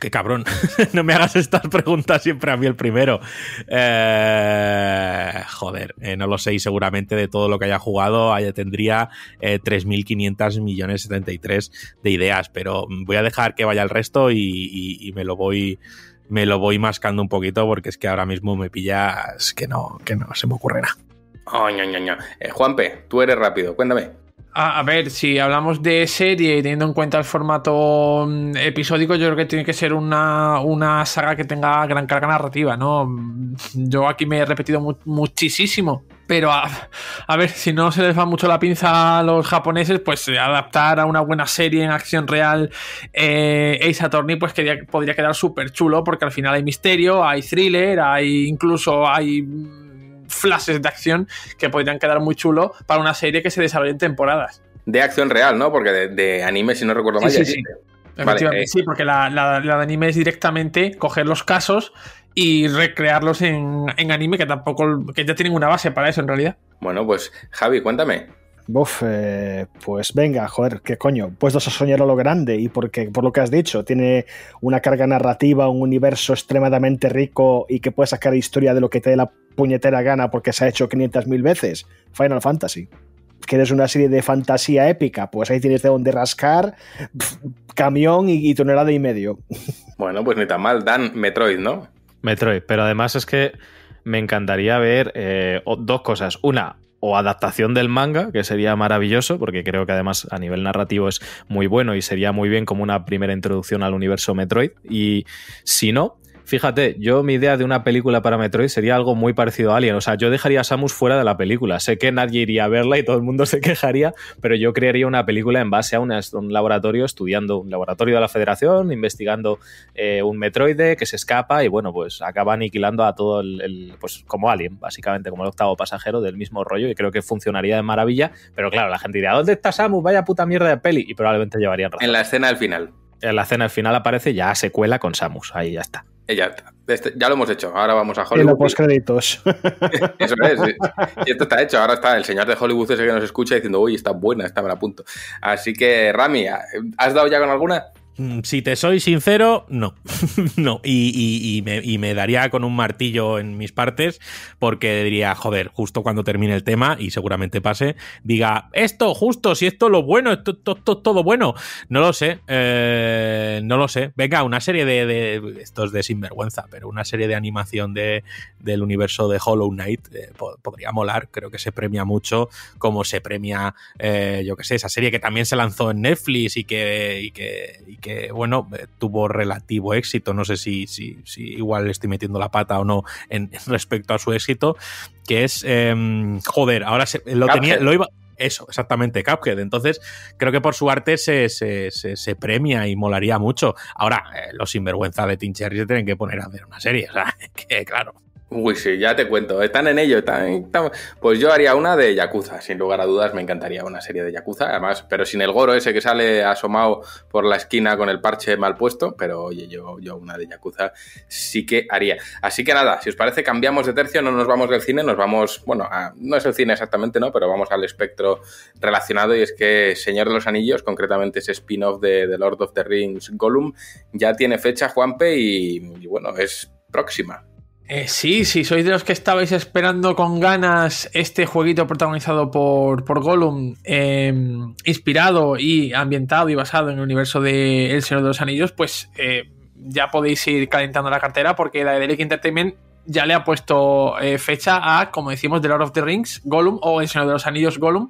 Qué cabrón. [laughs] no me hagas estas preguntas siempre a mí el primero. Eh, joder, eh, no lo sé y seguramente de todo lo que haya jugado haya, tendría 3.500 millones 73 de ideas, pero voy a dejar que vaya el resto y, me lo voy me lo voy mascando un poquito porque es que ahora mismo me pillas que no, que no se me ocurre nada. Oh, Juanpe, tú eres rápido, cuéntame. A, ver, si hablamos de serie y teniendo en cuenta el formato mm, episódico, yo creo que tiene que ser una, saga que tenga gran carga narrativa, ¿no? Yo aquí me he repetido muchísimo, pero a, ver, si no se les va mucho la pinza a los japoneses, pues adaptar a una buena serie en acción real eh, Ace Attorney, pues que podría quedar súper chulo, porque al final hay misterio, hay thriller, hay incluso hay flashes de acción que podrían quedar muy chulo para una serie que se desarrolle en temporadas. De acción real, ¿no? Porque de, anime, si no recuerdo mal, sí, sí, eh. sí. porque la, de anime es directamente coger los casos y recrearlos en, anime, que tampoco, que ya tienen una base para eso en realidad. Bueno, pues Javi, cuéntame. Buf, eh, pues venga, joder, qué coño, puestos a soñar a lo grande y porque, por lo que has dicho, tiene una carga narrativa, un universo extremadamente rico y que puede sacar historia de lo que te dé la puñetera gana porque se ha hecho 500.000 veces. Final Fantasy. ¿Quieres una serie de fantasía épica? Pues ahí tienes de donde rascar, camión y, tonelada y medio. [laughs] Bueno, pues ni tan mal. Dan Metroid, ¿no? Metroid, pero además es que me encantaría ver eh, dos cosas. Una, o adaptación del manga, que sería maravilloso, porque creo que además a nivel narrativo es muy bueno y sería muy bien como una primera introducción al universo Metroid. Y si no, Fíjate, yo mi idea de una película para Metroid sería algo muy parecido a Alien. O sea, yo dejaría a Samus fuera de la película. Sé que nadie iría a verla y todo el mundo se quejaría, pero yo crearía una película en base a un laboratorio estudiando, un laboratorio de la Federación, investigando eh, un Metroide que se escapa y bueno, pues acaba aniquilando a todo el, pues como Alien, básicamente, como el octavo pasajero del mismo rollo y creo que funcionaría de maravilla. Pero claro, la gente diría, ¿dónde está Samus? Vaya puta mierda de peli. Y probablemente llevarían razón. En la escena del final. En la escena del final aparece ya secuela con Samus. Ahí ya está. Ya, este, ya lo hemos hecho, ahora vamos a Hollywood. En los créditos. [laughs] [laughs] Eso es. Y esto está hecho. Ahora está el señor de Hollywood ese que nos escucha diciendo, uy, está buena, está a punto. Así que, Rami, ¿has dado ya con alguna? Mm, si te soy sincero, no. [laughs] no. Y, me, daría con un martillo en mis partes porque diría, joder, justo cuando termine el tema, y seguramente pase, diga, esto, justo, si esto es lo bueno, esto, es todo bueno. No lo sé. Eh, no lo sé. Venga, una serie de, de, Esto es de sinvergüenza, pero una serie de animación de, del universo de Hollow Knight eh, podría molar. Creo que se premia mucho como se premia, eh, yo qué sé, esa serie que también se lanzó en Netflix y y que que, bueno, eh, tuvo relativo éxito. No sé si, si, igual estoy metiendo la pata o no en, respecto a su éxito, que es, em, joder, ahora lo tenía, lo iba... Eso, exactamente, Cuphead. Entonces, creo que por su arte se, se, premia y molaría mucho. Ahora, eh, los sinvergüenza de Tim Cherry se tienen que poner a hacer una serie. O sea, [laughs] que claro. Uy, sí, ya te cuento. Están en ello. Están, Pues yo haría una de Yakuza. Sin lugar a dudas, me encantaría una serie de Yakuza. Además, pero sin el goro ese que sale asomado por la esquina con el parche mal puesto. Pero oye, yo, yo una de Yakuza sí que haría. Así que nada, si os parece, cambiamos de tercio. No nos vamos del cine, nos vamos. Bueno, no es el cine exactamente, ¿no? Pero vamos al espectro relacionado. Y es que Señor de los Anillos, concretamente ese spin-off de, The Lord of the Rings Gollum, ya tiene fecha, Juanpe. y bueno, es próxima. Eh, sí, sí, sois de los que estabais esperando con ganas este jueguito protagonizado por, por Gollum, em, inspirado y ambientado y basado en el universo de El Señor de los Anillos, pues eh, ya podéis ir calentando la cartera porque Delic Entertainment ya le ha puesto eh, fecha a, como decimos, The Lord of the Rings, Gollum o El Señor de los Anillos, Gollum,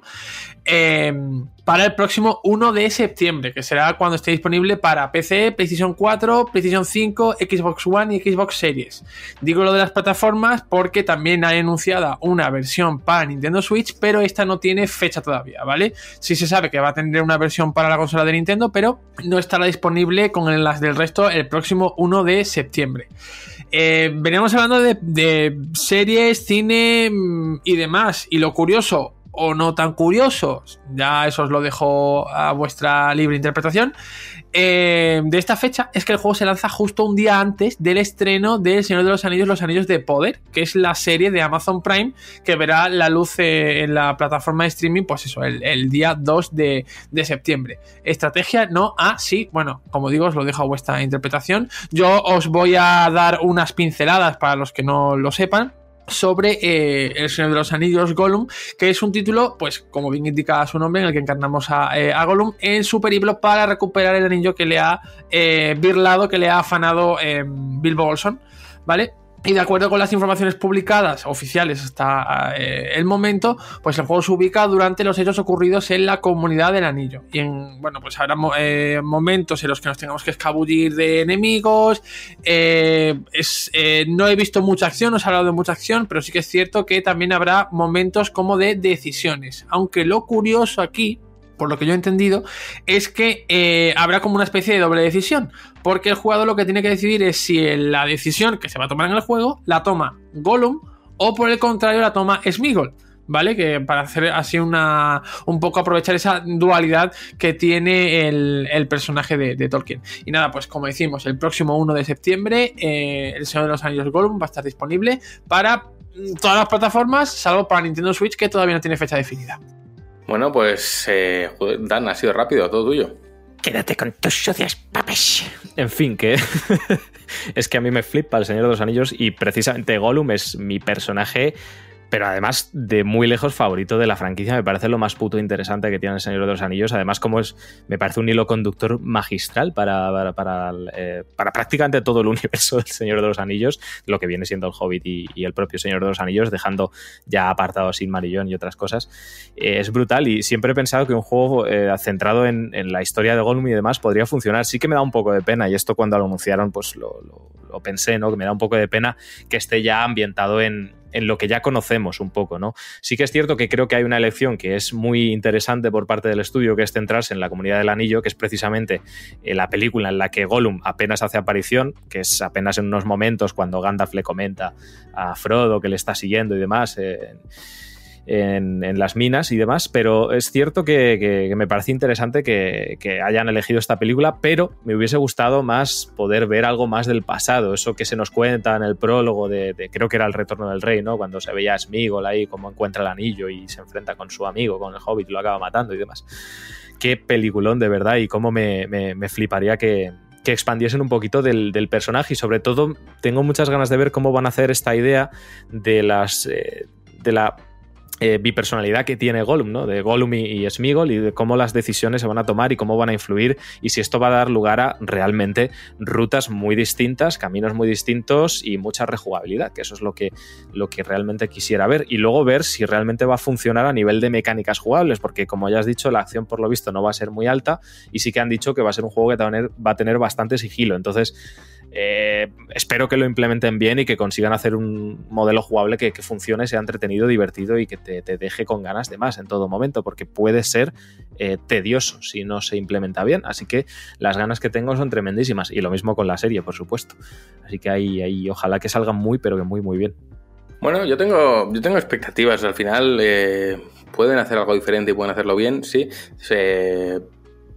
Em, para el próximo 1 de septiembre, que será cuando esté disponible para PC, PlayStation 4, PlayStation 5, Xbox One y Xbox Series. Digo lo de las plataformas porque también hay anunciada una versión para Nintendo Switch, pero esta no tiene fecha todavía, ¿vale? Sí se sabe que va a tener una versión para la consola de Nintendo, pero no estará disponible con las del resto el próximo 1 de septiembre. Eh, veníamos hablando de, de series, cine mm, y demás. Y lo curioso, o no tan curiosos, ya eso os lo dejo a vuestra libre interpretación, eh, de esta fecha es que el juego se lanza justo un día antes del estreno de El Señor de los Anillos, Los Anillos de Poder, que es la serie de Amazon Prime que verá la luz eh, en la plataforma de streaming, pues eso, el, día 2 de, de, septiembre. Estrategia no, ah, sí, bueno, como digo, os lo dejo a vuestra interpretación. Yo os voy a dar unas pinceladas para los que no lo sepan sobre eh, El Señor de los Anillos Gollum, que es un título, pues como bien indica su nombre, en el que encarnamos a, eh, Gollum en su periplo para recuperar el anillo que le ha eh, birlado, que le ha afanado Bilbo Olson, ¿vale? Y de acuerdo con las informaciones publicadas oficiales hasta eh, el momento, pues el juego se ubica durante los hechos ocurridos en la comunidad del anillo. Y en, bueno, pues habrá eh, momentos en los que nos tengamos que escabullir de enemigos. Eh, no he visto mucha acción, no he hablado de mucha acción, pero sí que es cierto que también habrá momentos como de decisiones. Aunque lo curioso aquí por lo que yo he entendido, es que eh, habrá como una especie de doble decisión. Porque el jugador lo que tiene que decidir es si la decisión que se va a tomar en el juego la toma Gollum o por el contrario la toma Smigol. ¿Vale? Que para hacer así una. un poco aprovechar esa dualidad que tiene el, personaje de, Tolkien. Y nada, pues como decimos, el próximo 1 de septiembre, eh, El Señor de los Anillos Gollum va a estar disponible para todas las plataformas, salvo para Nintendo Switch, que todavía no tiene fecha definida. Bueno, pues eh, Dan, ha sido rápido, todo tuyo. Quédate con tus sucias papas. En fin, que [laughs] es que a mí me flipa el Señor de los Anillos y precisamente Gollum es mi personaje pero además de muy lejos favorito de la franquicia, me parece lo más puto interesante que tiene el Señor de los Anillos, además como es, me parece un hilo conductor magistral para, para, eh, prácticamente todo el [laughs] universo del Señor de los Anillos, lo que viene siendo el Hobbit y, el propio Señor de los Anillos, dejando ya apartado Sin Marillón y otras cosas. Eh, es brutal y siempre he pensado que un juego eh, centrado en, la historia de Gollum y demás podría funcionar. Sí que me da un poco de pena y esto cuando lo anunciaron pues lo, lo pensé, ¿no? Que me da un poco de pena que esté ya ambientado en en lo que ya conocemos un poco, ¿no? Sí que es cierto que creo que hay una elección que es muy interesante por parte del estudio, que es centrarse en la comunidad del anillo, que es precisamente eh, la película en la que Gollum apenas hace aparición, que es apenas en unos momentos cuando Gandalf le comenta a Frodo que le está siguiendo y demás. Eh, en, las minas y demás, pero es cierto que, me parece interesante que, hayan elegido esta película, pero me hubiese gustado más poder ver algo más del pasado, eso que se nos cuenta en el prólogo de, creo que era el retorno del rey, ¿no? Cuando se veía a Smigol ahí, cómo encuentra el anillo y se enfrenta con su amigo, con el hobbit, y lo acaba matando y demás. Qué peliculón de verdad y cómo me, fliparía que, expandiesen un poquito del, del, personaje y sobre todo tengo muchas ganas de ver cómo van a hacer esta idea de las eh, de la eh, bipersonalidad que tiene Gollum, ¿no? De Gollum y, Smigol y de cómo las decisiones se van a tomar y cómo van a influir y si esto va a dar lugar a realmente rutas muy distintas, caminos muy distintos y mucha rejugabilidad, que eso es lo que, lo que realmente quisiera ver. Y luego ver si realmente va a funcionar a nivel de mecánicas jugables, porque como ya has dicho, la acción por lo visto no va a ser muy alta y sí que han dicho que va a ser un juego que va a tener bastante sigilo. Entonces, eh, espero que lo implementen bien y que consigan hacer un modelo jugable que, funcione, sea entretenido, divertido y que te, deje con ganas de más en todo momento, porque puede ser eh, tedioso si no se implementa bien. Así que las ganas que tengo son tremendísimas. Y lo mismo con la serie, por supuesto. Así que ahí, ahí ojalá que salga muy, pero que muy, muy bien. Bueno, yo tengo, yo tengo expectativas. Al final eh, pueden hacer algo diferente y pueden hacerlo bien, sí.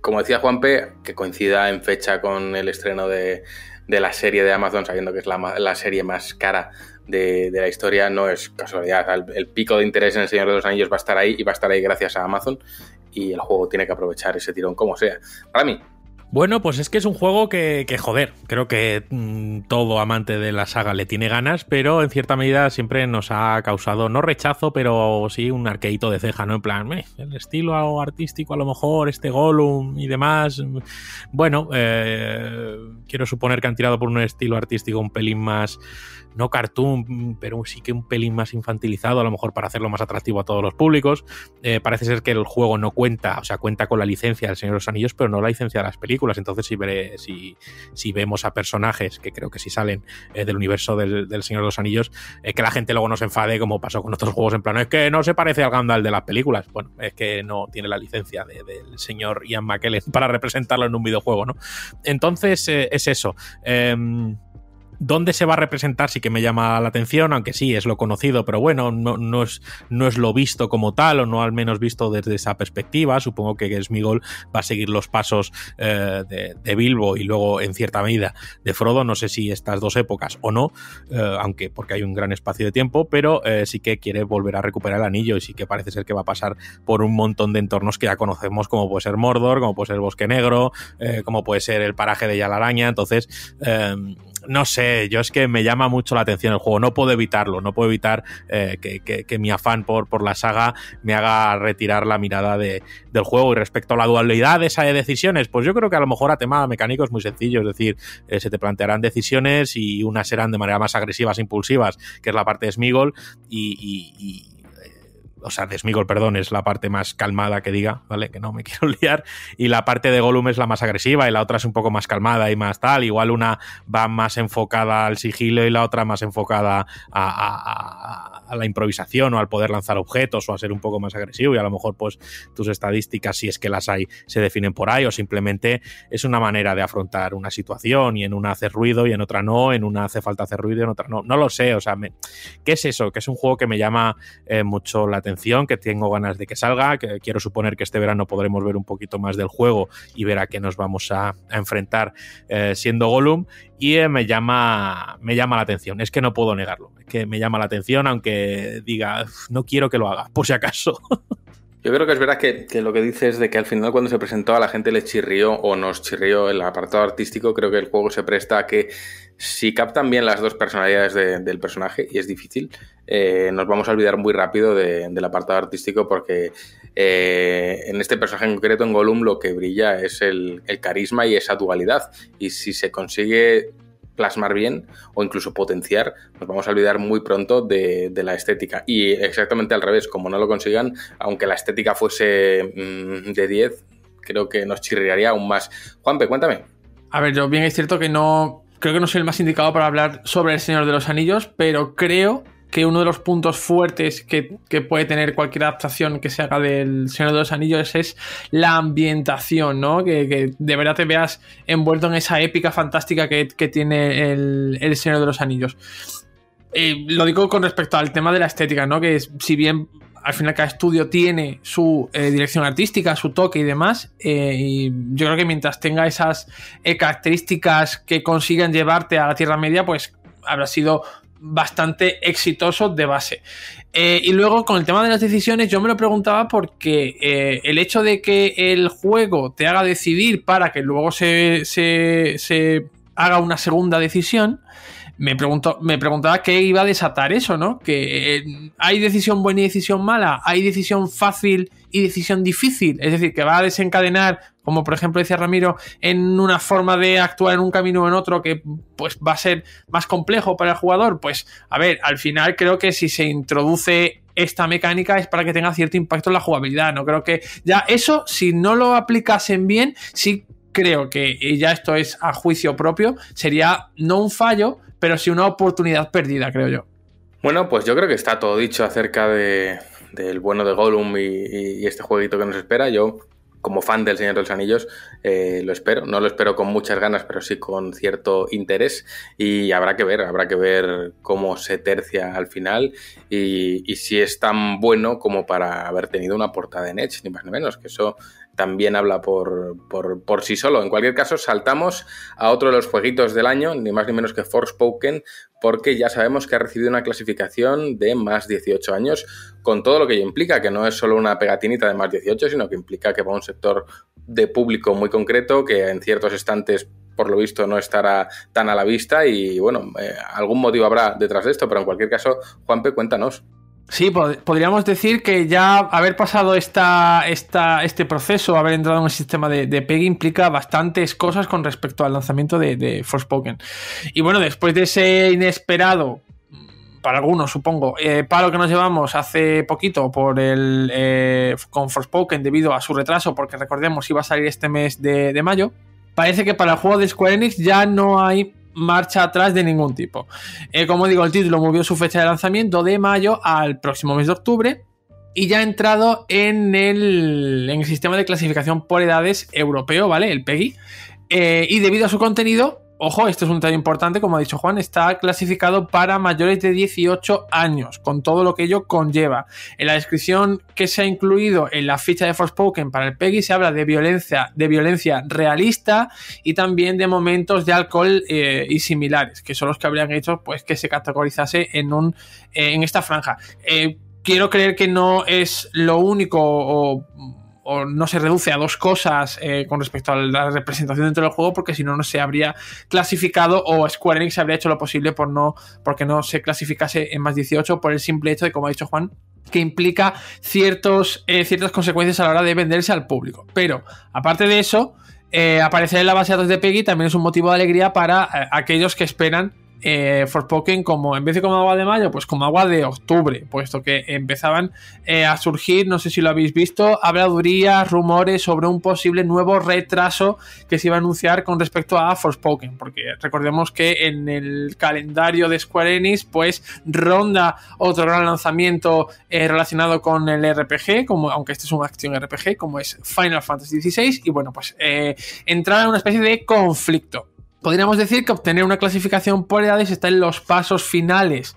como decía Juanpe, que coincida en fecha con el estreno de, de la serie de Amazon, sabiendo que es la, serie más cara de, la historia, no es casualidad. El, pico de interés en El Señor de los Anillos va a estar ahí y va a estar ahí gracias a Amazon y el juego tiene que aprovechar ese tirón como sea. Para mí, bueno, pues es que es un juego que, joder, creo que mm, todo amante de la saga le tiene ganas, pero en cierta medida siempre nos ha causado, no rechazo, pero sí un arqueito de ceja, ¿no? En plan, el estilo artístico a lo mejor, este Gollum y demás. Bueno, eh, quiero suponer que han tirado por un estilo artístico un pelín más no cartoon, pero sí que un pelín más infantilizado, a lo mejor para hacerlo más atractivo a todos los públicos. Eh, parece ser que el juego no cuenta, o sea, cuenta con la licencia del Señor de los Anillos, pero no la licencia de las películas. Entonces, si, si, si vemos a personajes que creo que sí salen eh, del universo del, Señor de los Anillos, eh, que la gente luego no se enfade, como pasó con otros juegos, en plan, es que no se parece al Gandalf de las películas. Bueno, es que no tiene la licencia del señor Ian McKellen para representarlo en un videojuego, ¿no? Entonces, es eso. ¿Dónde se va a representar? Sí que me llama la atención, aunque sí, es lo conocido, pero bueno, no, no, es, no es lo visto como tal, o no al menos visto desde esa perspectiva. Supongo que Smigol va a seguir los pasos eh, de, Bilbo y luego, en cierta medida, de Frodo. No sé si estas dos épocas o no, eh, aunque porque hay un gran espacio de tiempo, pero eh, sí que quiere volver a recuperar el anillo y sí que parece ser que va a pasar por un montón de entornos que ya conocemos, como puede ser Mordor, como puede ser el Bosque Negro, como puede ser el paraje de Yalararaña. Entonces, no sé, yo es que me llama mucho la atención el juego, no puedo evitarlo, no puedo evitar eh, que, mi afán por, la saga me haga retirar la mirada de, del juego. Y respecto a la dualidad de esa de decisiones, pues yo creo que a lo mejor a tema mecánico es muy sencillo, es decir, eh, se te plantearán decisiones y unas serán de manera más agresivas, impulsivas, que es la parte de Smigol, y o sea, de Smigol, perdón, es la parte más calmada que diga, ¿vale? Que no me [laughs] quiero liar. Y la parte de Gollum es la más agresiva y la otra es un poco más calmada y más tal. Igual una va más enfocada al sigilo y la otra más enfocada a, la improvisación o al poder lanzar objetos o a ser un poco más agresivo. Y a lo mejor, pues, tus estadísticas, si es que las hay, se definen por ahí o simplemente es una manera de afrontar una situación y en una hace ruido y en otra no, en una hace falta hacer ruido y en otra no. No lo sé, o sea, ¿qué es eso? Que es un juego que me llama eh, mucho la atención que tengo ganas de que salga, que quiero suponer que este verano podremos ver un poquito más del juego y ver a qué nos vamos a, enfrentar eh, siendo Gollum y eh, me, llama, me llama la atención, es que no puedo negarlo, que me llama la atención aunque diga, no quiero que lo haga, por si acaso. [laughs] Yo creo que es verdad que, lo que dices de que al final cuando se presentó a la gente le chirrió o nos chirrió el apartado artístico, creo que el juego se presta a que si captan bien las dos personalidades del personaje, y es difícil, eh, nos vamos a olvidar muy rápido del apartado artístico porque eh, en este personaje en concreto, en Gollum, lo que brilla es el, carisma y esa dualidad. Y si se consigue plasmar bien o incluso potenciar, nos vamos a olvidar muy pronto de, la estética. Y exactamente al revés, como no lo consigan, aunque la estética fuese mm, de 10, creo que nos chirriaría aún más. Juanpe, cuéntame. A ver, yo bien es cierto que no creo que no soy el más indicado para hablar sobre El Señor de los Anillos, pero creo que uno de los puntos fuertes que, puede tener cualquier adaptación que se haga del Señor de los Anillos es la ambientación, ¿no? Que, de verdad te veas envuelto en esa épica fantástica que, tiene el, Señor de los Anillos. Eh, lo digo con respecto al tema de la estética, ¿no? Que si bien al final cada estudio tiene su eh, dirección artística, su toque y demás. Eh, y yo creo que mientras tenga esas características que consigan llevarte a la Tierra Media, pues habrá sido bastante exitoso de base. y luego con el tema de las decisiones, yo me lo preguntaba porque el hecho de que el juego te haga decidir para que luego se, se haga una segunda decisión, me, me preguntaba qué iba a desatar eso, ¿no? Que eh, hay decisión buena y decisión mala, hay decisión fácil y decisión difícil, es decir, que va a desencadenar, como por ejemplo decía Ramiro, en una forma de actuar en un camino o en otro que pues va a ser más complejo para el jugador, pues a ver, al final creo que si se introduce esta mecánica es para que tenga cierto impacto en la jugabilidad, no creo que ya eso si no lo aplicasen bien, sí creo que y ya esto es a juicio propio, sería no un fallo, pero sí una oportunidad perdida, creo yo. Bueno, pues yo creo que está todo dicho acerca de, del bueno de Gollum y, este jueguito que nos espera. Yo, como fan del Señor de los Anillos, eh, lo espero. No lo espero con muchas ganas, pero sí con cierto interés. Y habrá que ver, habrá que ver cómo se tercia al final y, y si es tan bueno como para haber tenido una portada en Edge, ni más ni menos, que eso también habla por, por, sí solo. En cualquier caso, saltamos a otro de los jueguitos del año, ni más ni menos que Forspoken, porque ya sabemos que ha recibido una clasificación de más 18 años, con todo lo que ello implica, que no es solo una pegatinita de más 18, sino que implica que va a un sector de público muy concreto, que en ciertos estantes por lo visto no estará tan a la vista y bueno, eh, algún motivo habrá detrás de esto, pero en cualquier caso, Juanpe, cuéntanos. Sí, podríamos decir que ya haber pasado esta, esta, este proceso, haber entrado en el sistema de, de PEG implica bastantes cosas con respecto al lanzamiento de, de Forspoken. Y bueno, después de ese inesperado, para algunos supongo, eh, palo que nos llevamos hace poquito por el eh, con Forspoken debido a su retraso, porque recordemos iba a salir este mes de mayo, parece que para el juego de Square Enix ya no hay marcha atrás de ningún tipo. Eh, como digo, el título movió su fecha de lanzamiento de mayo al próximo mes de octubre y ya ha entrado en el, en el sistema de clasificación por edades europeo, ¿vale? El PEGI. Eh, y debido a su contenido, ojo, este es un detalle importante, como ha dicho Juan, está clasificado para mayores de 18 años, con todo lo que ello conlleva. En la descripción que se ha incluido en la ficha de Forspoken para el PEGI se habla de violencia, de violencia realista y también de momentos de alcohol eh, y similares, que son los que habrían hecho pues, que se categorizase en, un, en esta franja. Eh, quiero creer que no es lo único o o no se reduce a dos cosas eh, con respecto a la representación dentro del juego, porque si no, no se habría clasificado o Square Enix habría hecho lo posible por no, porque no se clasificase en más 18 por el simple hecho de, como ha dicho Juan, que implica ciertos, eh, ciertas consecuencias a la hora de venderse al público. Pero, aparte de eso, eh, aparecer en la base de datos de Peggy también es un motivo de alegría para aquellos que esperan eh, Forspoken como en vez de como agua de mayo, pues como agua de octubre, puesto que empezaban eh, a surgir, no sé si lo habéis visto, habladurías, rumores sobre un posible nuevo retraso que se iba a anunciar con respecto a Forspoken, porque recordemos que en el calendario de Square Enix, pues ronda otro gran lanzamiento eh, relacionado con el RPG, como aunque este es un acción RPG, como es Final Fantasy XVI, y bueno, pues eh, entrar en una especie de conflicto. Podríamos decir que obtener una clasificación por edades está en los pasos finales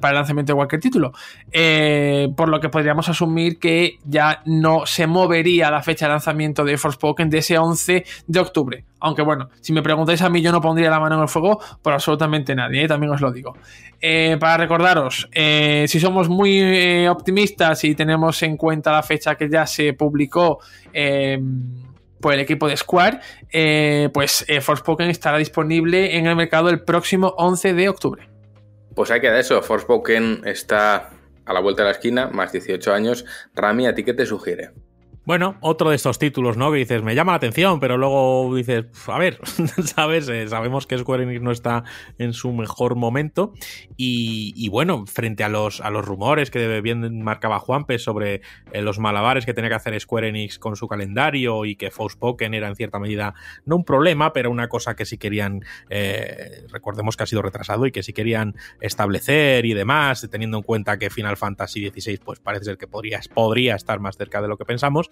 para el lanzamiento de cualquier título, eh, por lo que podríamos asumir que ya no se movería la fecha de lanzamiento de Forspoken de ese 11 de octubre. Aunque bueno, si me preguntáis a mí, yo no pondría la mano en el fuego por absolutamente nadie, ¿eh? también os lo digo. Eh, para recordaros, si somos muy optimistas y tenemos en cuenta la fecha que ya se publicó, por el equipo de Square, eh, pues eh, Forspoken estará disponible en el mercado el próximo 11 de octubre. Pues hay que dar eso, Forspoken está a la vuelta de la esquina, más 18 años. Rami, ¿a ti qué te sugiere? Bueno, otro de estos títulos, ¿no? Que dices, me llama la atención, pero luego dices, a ver, [laughs] ¿sabes? Eh, sabemos que Square Enix no está en su mejor momento. Y, bueno, frente a los, a los rumores que bien marcaba Juanpe sobre eh, los malabares que tenía que hacer Square Enix con su calendario y que Forspoken era en cierta medida no un problema, pero una cosa que sí querían, eh, recordemos que ha sido retrasado y que sí querían establecer y demás, teniendo en cuenta que Final Fantasy XVI pues parece ser que podría, podría estar más cerca de lo que pensamos.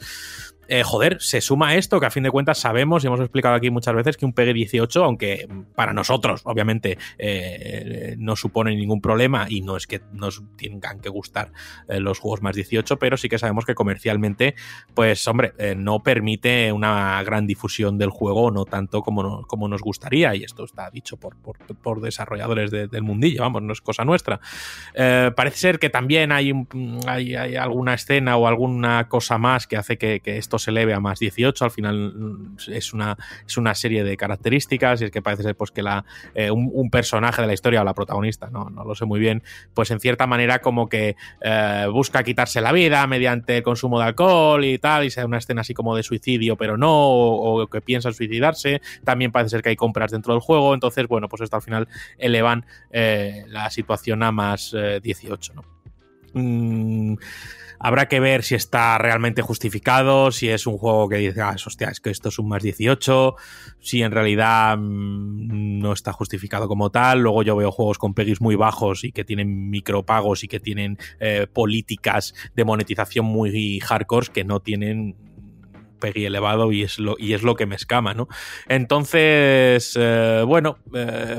Eh, joder, se suma esto que a fin de cuentas sabemos y hemos explicado aquí muchas veces que un PG 18, aunque para nosotros obviamente eh, no supone ningún problema y no es que nos tengan que gustar eh, los juegos más 18, pero sí que sabemos que comercialmente, pues hombre, no permite una gran difusión del juego, no tanto como, como nos gustaría y esto está dicho por, por, desarrolladores del mundillo, vamos, no es cosa nuestra. parece ser que también hay, hay, hay alguna escena o alguna cosa más que hace que, esto se eleve a más 18. Al final mm, es una, es una serie de características y es que parece ser pues, que la, eh, un, personaje de la historia o la protagonista, no, no lo sé muy bien, pues en cierta manera como que eh, busca quitarse la vida mediante el consumo de alcohol y tal, y sea una escena así como de suicidio, pero no, o, que piensa suicidarse. También parece ser que hay compras dentro del juego, entonces, bueno, pues esto al final elevan eh, la situación a más 18, ¿no? Mm, Habrá que ver si está realmente justificado, si es un juego que digas, hostia, es que esto es un más 18, si en realidad mm, no está justificado como tal. Luego yo veo juegos con pegis muy bajos y que tienen micropagos y que tienen eh, políticas de monetización muy hardcore que no tienen Peggy elevado y es lo, y es lo que me escama, ¿no? Entonces, eh, bueno, eh,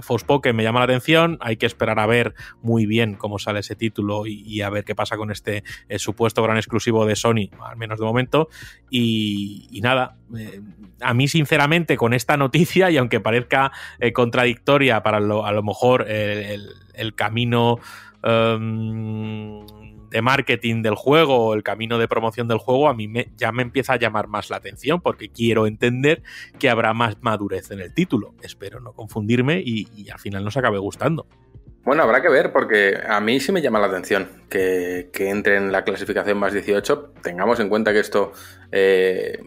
me llama la atención, hay que esperar a ver muy bien cómo sale ese título y, a ver qué pasa con este eh, supuesto gran exclusivo de Sony, al menos de momento, y, nada, eh, a mí sinceramente con esta noticia, y aunque parezca contradictoria para lo, a lo mejor el, camino... Um, de marketing del juego o el camino de promoción del juego, a mí me, ya me empieza a llamar más la atención porque quiero entender que habrá más madurez en el título. Espero no confundirme y, al final nos acabe gustando. Bueno, habrá que ver porque a mí sí me llama la atención que, entre en la clasificación más 18. Tengamos en cuenta que esto eh,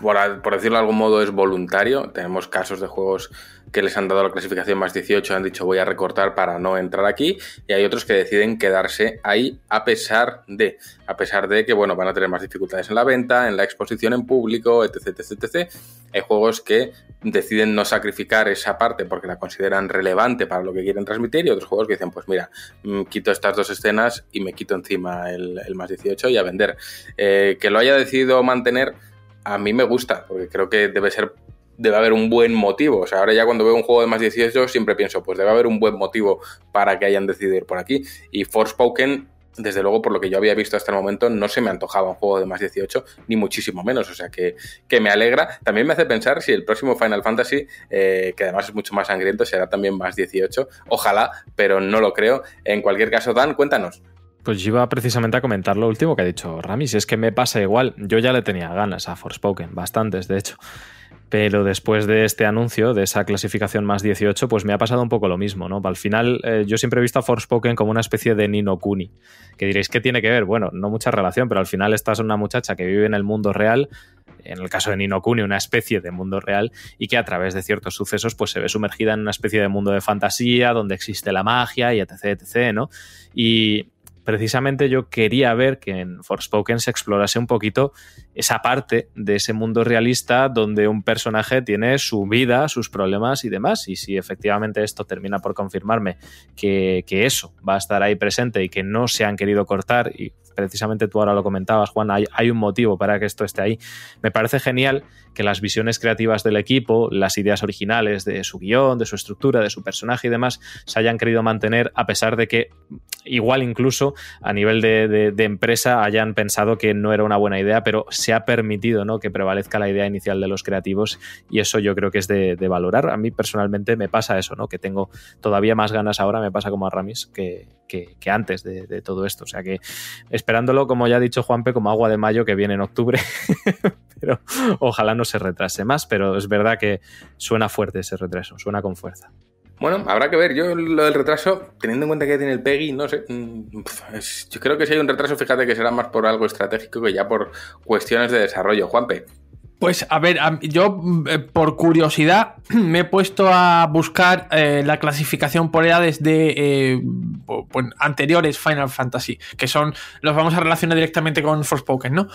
por, decirlo de algún modo, es voluntario. Tenemos casos de juegos que les han dado la clasificación más 18, han dicho voy a recortar para no entrar aquí, y hay otros que deciden quedarse ahí a pesar de, a pesar de que, bueno, van a tener más dificultades en la venta, en la exposición en público, etc, etc, etc. Hay juegos que deciden no sacrificar esa parte porque la consideran relevante para lo que quieren transmitir, y otros juegos que dicen, pues mira, mm, quito estas dos escenas y me quito encima el, más 18 y a vender. Eh, que lo haya decidido mantener a mí me gusta, porque creo que debe ser debe haber un buen motivo. O sea, ahora ya cuando veo un juego de más 18 siempre pienso, pues debe haber un buen motivo para que hayan decidido ir por aquí. Y Forspoken desde luego, por lo que yo había visto hasta el momento, no se me antojaba un juego de más 18, ni muchísimo menos. O sea que, que me alegra. También me hace pensar si el próximo Final Fantasy, eh, que además es mucho más sangriento, será también más 18. Ojalá, pero no lo creo. En cualquier caso, Dan, cuéntanos. Pues iba precisamente a comentar lo último que ha dicho Ramis. Es que me pasa igual. Yo ya le tenía ganas a Forspoken, bastantes, de hecho. Pero después de este anuncio, de esa clasificación más 18, pues me ha pasado un poco lo mismo, ¿no? Al final, eh, yo siempre he visto a Forspoken como una especie de Nino Kuni. Que diréis, ¿qué tiene que ver? Bueno, no mucha relación, pero al final esta es una muchacha que vive en el mundo real, en el caso de Nino Kuni, una especie de mundo real, y que a través de ciertos sucesos, pues se ve sumergida en una especie de mundo de fantasía, donde existe la magia y etc, etc, ¿no? Y, precisamente yo quería ver que en Forspoken se explorase un poquito esa parte de ese mundo realista donde un personaje tiene su vida, sus problemas y demás. Y si efectivamente esto termina por confirmarme que, eso va a estar ahí presente y que no se han querido cortar, y precisamente tú ahora lo comentabas, Juan, hay, un motivo para que esto esté ahí, me parece genial que las visiones creativas del equipo, las ideas originales de su guion, de su estructura, de su personaje y demás, se hayan querido mantener a pesar de que igual incluso a nivel de, empresa hayan pensado que no era una buena idea, pero se ha permitido ¿no? que prevalezca la idea inicial de los creativos y eso yo creo que es de, valorar. A mí personalmente me pasa eso, ¿no? que tengo todavía más ganas ahora, me pasa como a Ramis, que, que, antes de, todo esto. O sea que esperándolo, como ya ha dicho Juanpe, como agua de mayo que viene en octubre, [laughs] pero ojalá no se retrase más, pero es verdad que suena fuerte ese retraso, suena con fuerza. Bueno, habrá que ver. Yo lo del retraso, teniendo en cuenta que tiene el PEGI, no sé. Mm, yo creo que si hay un retraso, fíjate que será más por algo estratégico que ya por cuestiones de desarrollo. Juanpe. Pues a ver, yo eh, por curiosidad [clears throat] me he puesto a buscar eh, la clasificación por edades de eh, anteriores Final Fantasy, que son, los vamos a relacionar directamente con Forspoken, ¿no?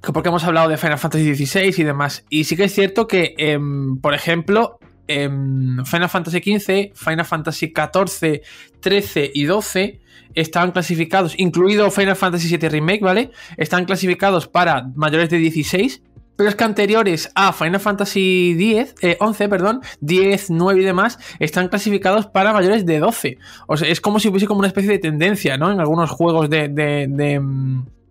Porque hemos hablado de Final Fantasy XVI y demás. Y sí que es cierto que, em, por ejemplo, em, Final Fantasy XV, Final Fantasy XIV, 13 y 12 están clasificados, incluido Final Fantasy VII Remake, ¿vale? Están clasificados para mayores de 16 pero es que anteriores a Final Fantasy 10, 11, eh, perdón, 10, 9 y demás, están clasificados para mayores de 12. O sea, es como si hubiese como una especie de tendencia, ¿no? En algunos juegos de, de, de,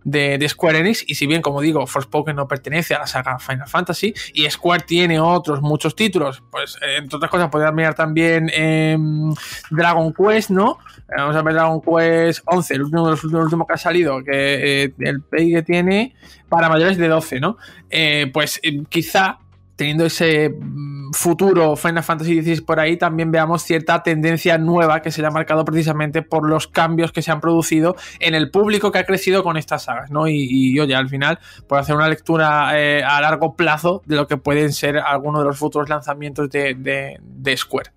de, Square Enix. Y si bien, como digo, Forspoken no pertenece a la saga Final Fantasy y Square tiene otros muchos títulos, pues eh, entre otras cosas podrían mirar también em, Dragon Quest, ¿no? Vamos a ver Dragon Quest 11, el último, el último que ha salido, que eh, el pay que tiene para mayores de 12, ¿no? Eh, pues quizá teniendo ese mm, futuro Final Fantasy XVI por ahí, también veamos cierta tendencia nueva que se ha marcado precisamente por los cambios que se han producido en el público que ha crecido con estas sagas, ¿no? Y, yo ya al final, por hacer una lectura eh, a largo plazo de lo que pueden ser algunos de los futuros lanzamientos de Square.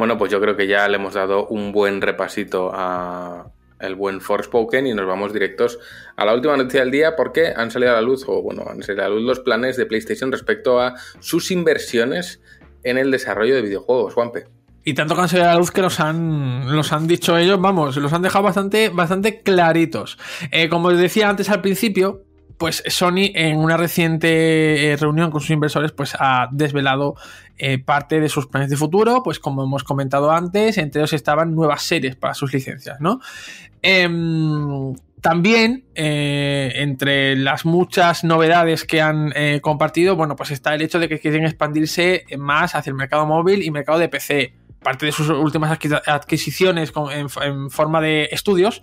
Bueno, pues yo creo que ya le hemos dado un buen repasito a, el buen Forspoken y nos vamos directos a la última noticia del día porque han salido a la luz, o bueno, han salido a la luz los planes de PlayStation respecto a sus inversiones en el desarrollo de videojuegos, Juanpe. Y tanto que han salido a la luz que los han, los han dicho ellos, vamos, los han dejado bastante, bastante claritos. Eh, como os decía antes al principio, pues Sony en una reciente eh, reunión con sus inversores pues ha desvelado eh, parte de sus planes de futuro, pues como hemos comentado antes, entre ellos estaban nuevas series para sus licencias, ¿no? Em, también, eh, entre las muchas novedades que han compartido, bueno, pues está el hecho de que quieren expandirse más hacia el mercado móvil y mercado de PC parte de sus últimas adquisiciones en, forma de estudios,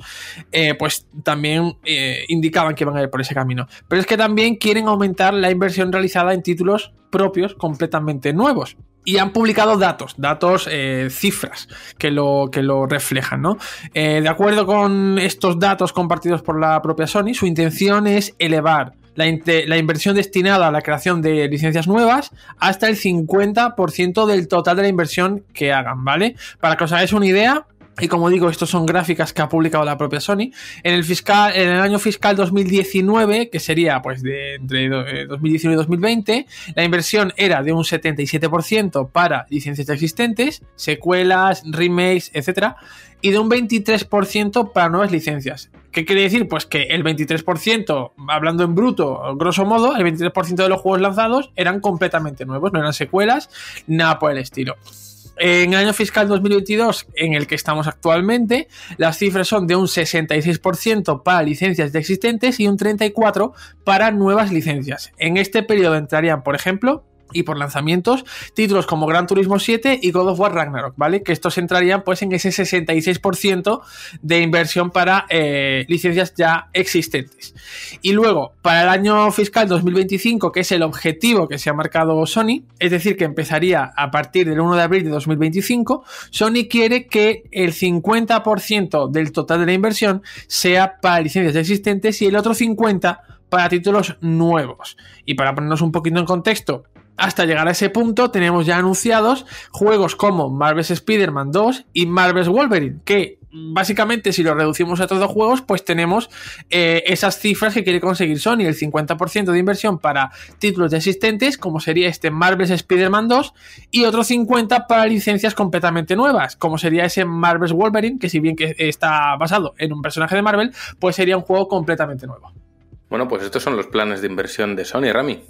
eh, pues también eh, indicaban que iban a ir por ese camino. Pero es que también quieren aumentar la inversión realizada en títulos propios completamente nuevos. Y han publicado datos, datos, eh, cifras que lo, que lo reflejan, ¿no? de acuerdo con estos datos compartidos por la propia Sony, su intención es elevar la, inversión destinada a la creación de licencias nuevas hasta el 50% del total de la inversión que hagan, ¿vale? Para que os hagáis una idea, Y como digo, estos son gráficas que ha publicado la propia Sony. En el fiscal, en el año fiscal 2019, que sería pues de entre 2019 y 2020, la inversión era de un 77% para licencias existentes, secuelas, remakes, etcétera, y de un 23% para nuevas licencias. ¿Qué quiere decir? Pues que el 23%, hablando en bruto, grosso modo, el 23% de los juegos lanzados eran completamente nuevos, no eran secuelas, nada por el estilo. En el año fiscal 2022, en el que estamos actualmente, las cifras son de un 66% para licencias ya existentes y un 34% para nuevas licencias. En este periodo entrarían, por ejemplo, y por lanzamientos, títulos como Gran Turismo 7 y God of War Ragnarok, ¿vale? Que estos entrarían pues en ese 66% de inversión para eh, licencias ya existentes. Y luego, para el año fiscal 2025, que es el objetivo que se ha marcado Sony, es decir, que empezaría a partir del 1 de abril de 2025, Sony quiere que el 50% del total de la inversión sea para licencias existentes y el otro 50% para títulos nuevos. Y para ponernos un poquito en contexto, hasta llegar a ese punto tenemos ya anunciados juegos como Marvel's Spider-Man 2 y Marvel's Wolverine, que básicamente si lo reducimos a todos los juegos, pues tenemos eh, esas cifras que quiere conseguir Sony, el 50% de inversión para títulos ya existentes, como sería este Marvel's Spider-Man 2, y otro 50% para licencias completamente nuevas, como sería ese Marvel's Wolverine, que si bien que está basado en un personaje de Marvel, pues sería un juego completamente nuevo. Bueno, pues estos son los planes de inversión de Sony, Rami.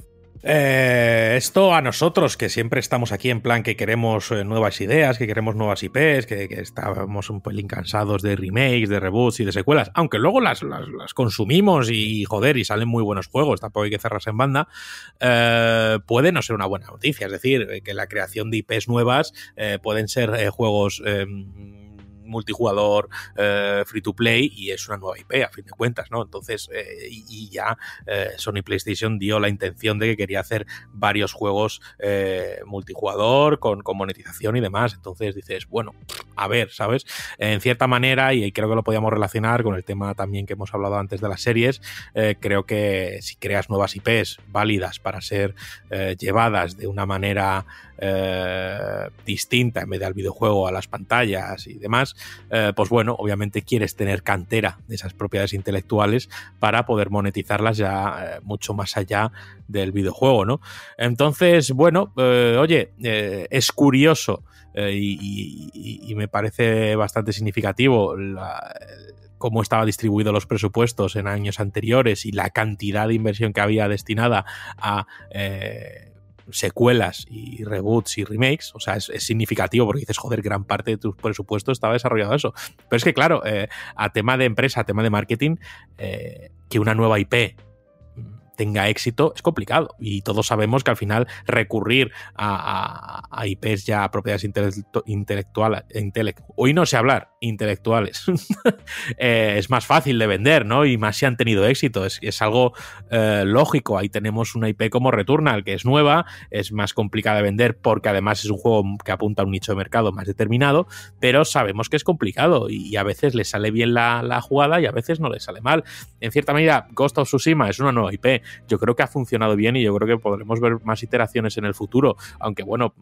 Eh, esto a nosotros, que siempre estamos aquí en plan que queremos eh, nuevas ideas, que queremos nuevas IPs, que, estábamos un pelín cansados de remakes, de reboots y de secuelas, aunque luego las, las, consumimos y joder, y salen muy buenos juegos, tampoco hay que cerrarse en banda, eh, puede no ser una buena noticia. Es decir, que la creación de IPs nuevas eh, pueden ser eh, juegos multijugador eh, free to play y es una nueva IP a fin de cuentas, ¿no? Entonces, eh, y, ya eh, Sony PlayStation dio la intención de que quería hacer varios juegos multijugador con, con, monetización y demás. Entonces dices, bueno, a ver, ¿sabes? En cierta manera, y creo que lo podíamos relacionar con el tema también que hemos hablado antes de las series, creo que si creas nuevas IPs válidas para ser llevadas de una manera eh, distinta en vez del videojuego a las pantallas y demás, eh, pues bueno, obviamente quieres tener cantera de esas propiedades intelectuales para poder monetizarlas ya eh, mucho más allá del videojuego, ¿no? Entonces, bueno, oye, es curioso y, me parece bastante significativo cómo estaba distribuido los presupuestos en años anteriores y la cantidad de inversión que había destinada a secuelas y reboots y remakes, o sea, es, significativo porque dices, joder, gran parte de tu presupuesto estaba desarrollado eso. Pero es que, claro, eh, a tema de empresa, a tema de marketing, eh, que una nueva IP tenga éxito es complicado y todos sabemos que al final recurrir a, IPs ya a propiedades intelectu intelectuales, intelect hoy no sé hablar, intelectuales, [laughs] eh, es más fácil de vender, ¿no? Y más si han tenido éxito, es, algo eh, lógico. Ahí tenemos una IP como Returnal, que es nueva, es más complicada de vender porque además es un juego que apunta a un nicho de mercado más determinado, pero sabemos que es complicado y, y a veces le sale bien la, la, jugada y a veces no le sale mal. En cierta medida, Ghost of Tsushima es una nueva IP, yo creo que ha funcionado bien y yo creo que podremos ver más iteraciones en el futuro, aunque bueno,